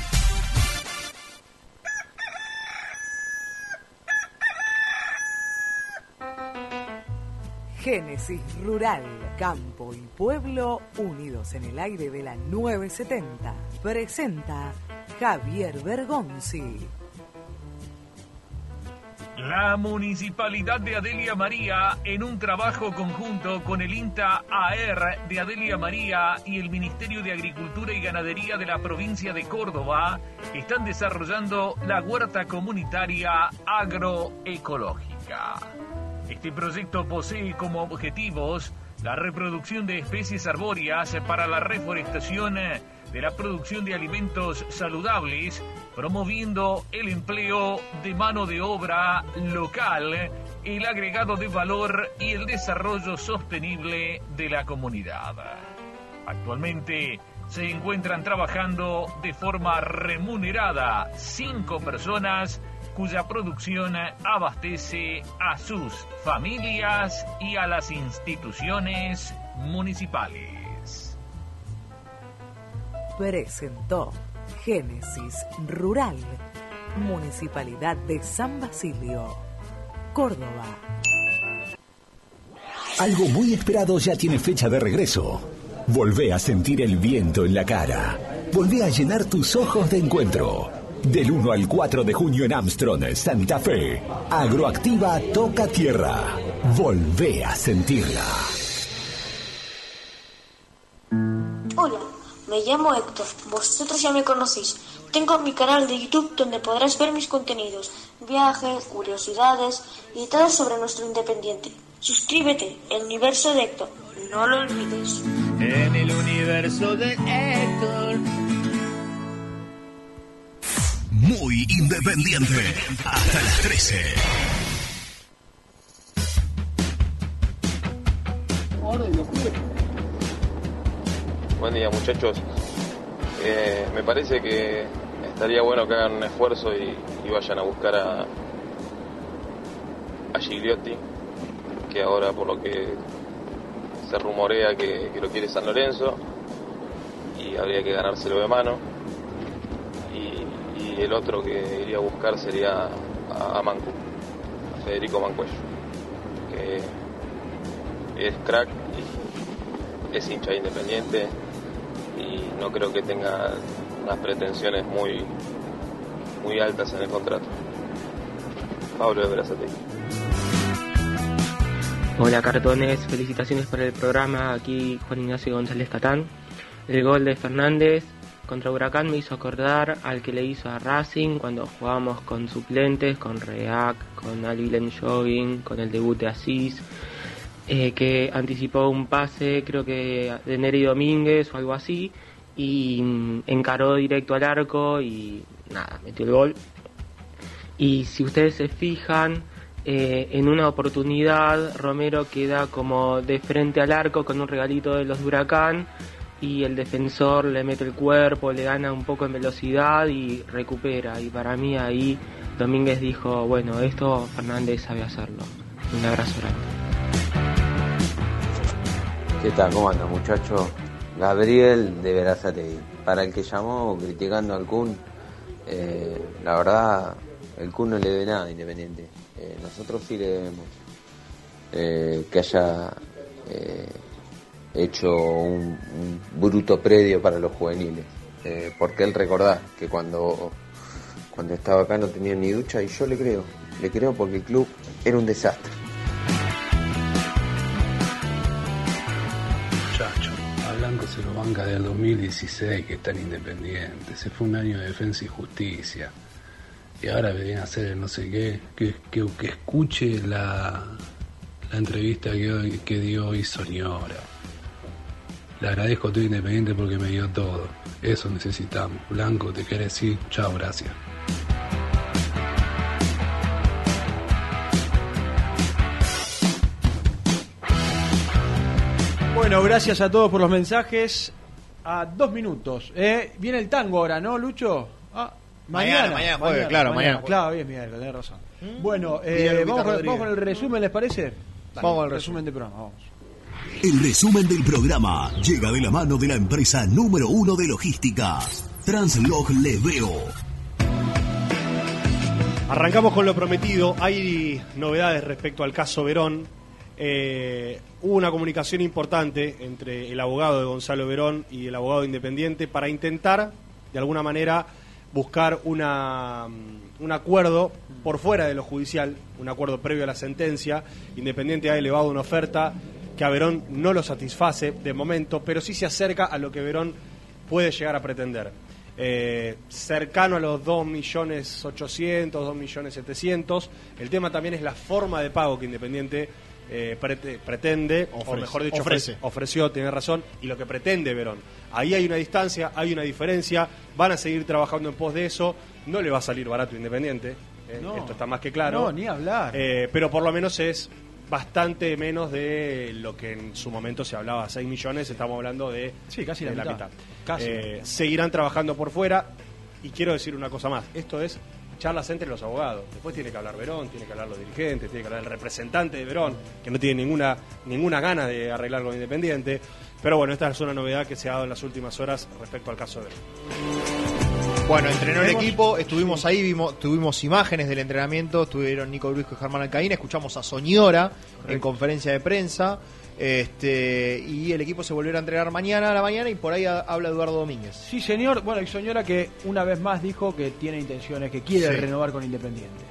Speaker 9: Génesis Rural, Campo y Pueblo unidos en el aire de la 970. Presenta Javier Bergonzi.
Speaker 8: La Municipalidad de Adelia María, en un trabajo conjunto con el INTA AR de Adelia María y el Ministerio de Agricultura y Ganadería de la provincia de Córdoba, están desarrollando la huerta comunitaria agroecológica. Este proyecto posee como objetivos la reproducción de especies arbóreas para la reforestación de la producción de alimentos saludables, promoviendo el empleo de mano de obra local, el agregado de valor y el desarrollo sostenible de la comunidad. Actualmente se encuentran trabajando de forma remunerada cinco personas cuya producción abastece a sus familias y a las instituciones municipales.
Speaker 9: Presentó Génesis Rural, Municipalidad de San Basilio, Córdoba.
Speaker 4: Algo muy esperado ya tiene fecha de regreso. Volvé a sentir el viento en la cara. Volvé a llenar tus ojos de encuentro. Del 1 al 4 de junio en Armstrong, Santa Fe. Agroactiva toca tierra. Volvé a sentirla.
Speaker 11: Hola, me llamo Héctor. Vosotros ya me conocéis. Tengo mi canal de YouTube donde podrás ver mis contenidos, viajes, curiosidades y todo sobre nuestro independiente. Suscríbete, el universo de Héctor. No lo olvides.
Speaker 7: En el universo de Héctor.
Speaker 4: Muy independiente. Hasta las 13.
Speaker 28: Buen día muchachos. Eh, me parece que estaría bueno que hagan un esfuerzo y, vayan a buscar a, a Gigliotti, que ahora por lo que se rumorea que lo quiere San Lorenzo y habría que ganárselo de mano. El otro que iría a buscar sería a, Mancu, Federico Mancuello, que es crack y es hincha independiente y no creo que tenga unas pretensiones muy muy altas en el contrato. Pablo de Brazate.
Speaker 29: Hola cartones, felicitaciones por el programa, aquí Juan Ignacio González Catán. El gol de Fernández contra Huracán me hizo acordar al que le hizo a Racing cuando jugábamos con suplentes, con Reac, con Alvilen Jogging, con el debut de Asís, eh, que anticipó un pase creo que de Neri Domínguez o algo así y mm, encaró directo al arco y nada, metió el gol. Y si ustedes se fijan, eh, en una oportunidad Romero queda como de frente al arco con un regalito de los Huracán y el defensor le mete el cuerpo, le gana un poco en velocidad y recupera. Y para mí ahí Domínguez dijo, bueno, esto Fernández sabe hacerlo. Un abrazo grande.
Speaker 30: ¿Qué tal? ¿Cómo anda, muchacho? Gabriel de Verazategui. Para el que llamó criticando al Kun, eh, la verdad, el Kun no le debe nada Independiente. Eh, nosotros sí le debemos eh, que haya hecho un, bruto predio para los juveniles. Eh, porque él recordá que cuando, cuando estaba acá no tenía ni ducha y yo le creo. Le creo porque el club era un desastre.
Speaker 31: Muchacho, a Blanco se lo banca del 2016 que está en Independiente. Se fue un año de defensa y justicia. Y ahora viene a hacer el no sé qué. Que, que, escuche la, la entrevista que, que dio hoy Soñora. Le agradezco a tu Independiente porque me dio todo. Eso necesitamos. Blanco, te quiere decir. Chao, gracias.
Speaker 1: Bueno, gracias a todos por los mensajes. A dos minutos. ¿eh? Viene el tango ahora, ¿no, Lucho? Ah,
Speaker 3: Mañana,
Speaker 1: mañana.
Speaker 3: mañana, jueves, claro, mañana.
Speaker 1: Claro, bien, Miguel, tenés razón. Bueno,
Speaker 3: Día
Speaker 1: eh, vamos, con,
Speaker 3: Rodríguez.
Speaker 1: vamos con el resumen, ¿les parece?
Speaker 3: Vamos al
Speaker 1: resumen del programa, vamos.
Speaker 4: El resumen del programa llega de la mano de la empresa número uno de logística, Translog Leveo.
Speaker 2: Arrancamos con lo prometido. Hay novedades respecto al caso Verón. Eh, hubo una comunicación importante entre el abogado de Gonzalo Verón y el abogado independiente para intentar, de alguna manera, buscar una, mm, un acuerdo por fuera de lo judicial, un acuerdo previo a la sentencia. Independiente ha elevado una oferta que a Verón no lo satisface de momento, pero sí se acerca a lo que Verón puede llegar a pretender. Eh, cercano a los 2.800.000, 2.700.000. El tema también es la forma de pago que Independiente eh, prete- pretende, o mejor dicho,
Speaker 3: Ofrece.
Speaker 2: ofre- ofreció, tiene razón, y lo que pretende Verón. Ahí hay una distancia, hay una diferencia, van a seguir trabajando en pos de eso, no le va a salir barato Independiente, eh,
Speaker 1: No.
Speaker 2: esto está más que claro.
Speaker 1: No, ni hablar.
Speaker 2: Pero por lo menos es bastante menos de lo que en su momento se hablaba, 6 millones, estamos hablando de,
Speaker 1: Sí, casi la mitad. Casi.
Speaker 2: Eh, seguirán trabajando por fuera y quiero decir una cosa más, esto es charlas entre los abogados, después tiene que hablar Verón, tiene que hablar los dirigentes, tiene que hablar el representante de Verón, que no tiene ninguna, ninguna gana de arreglar con Independiente, pero bueno, esta es una novedad que se ha dado en las últimas horas respecto al caso de Verón.
Speaker 3: Bueno, entrenó el equipo, estuvimos ahí, vimos, tuvimos imágenes del entrenamiento, estuvieron Nico Brusco y Germán Alcaín, escuchamos a Soñora en conferencia de prensa, este y el equipo se volverá a entrenar mañana a la mañana y por ahí ha- habla Eduardo Domínguez.
Speaker 1: Sí, señor. Bueno, y señora que una vez más dijo que tiene intenciones, que quiere
Speaker 3: Sí.
Speaker 1: renovar con Independiente.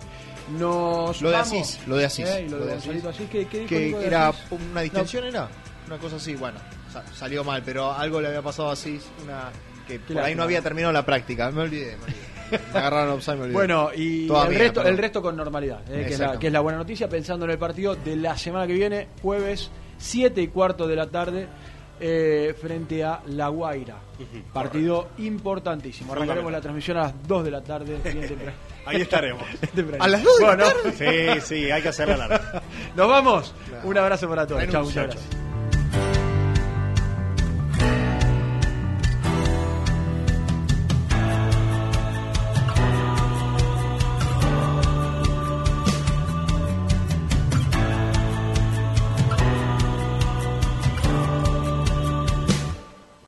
Speaker 1: Nos
Speaker 3: Lo de Asís, lo de Asís.
Speaker 1: Eh, lo,
Speaker 3: lo
Speaker 1: de
Speaker 3: Asís.
Speaker 1: Asís, ¿qué, qué dijo
Speaker 3: que
Speaker 1: de
Speaker 3: era
Speaker 1: Asís?
Speaker 3: una distensión era una cosa así bueno sa- salió mal pero algo le había pasado a Asís una que por ahí no había terminado la práctica me olvidé me, olvidé. Me agarraron offside me olvidé
Speaker 1: Bueno, y
Speaker 3: Toda
Speaker 1: el,
Speaker 3: mía,
Speaker 1: resto,
Speaker 3: perdón.
Speaker 1: el resto con normalidad, eh, que, es la, que es la buena noticia, pensando en el partido de la semana que viene, jueves 7 y cuarto de la tarde, eh, frente a La Guaira. Partido importantísimo. Arrancaremos la transmisión a las 2 de la tarde.
Speaker 2: Ahí estaremos.
Speaker 1: Temprano.
Speaker 3: ¿A las 2 de la
Speaker 1: Bueno,
Speaker 2: Sí, sí, hay que hacerla larga.
Speaker 1: Nos vamos. Un abrazo para todos. Chao, muchas gracias.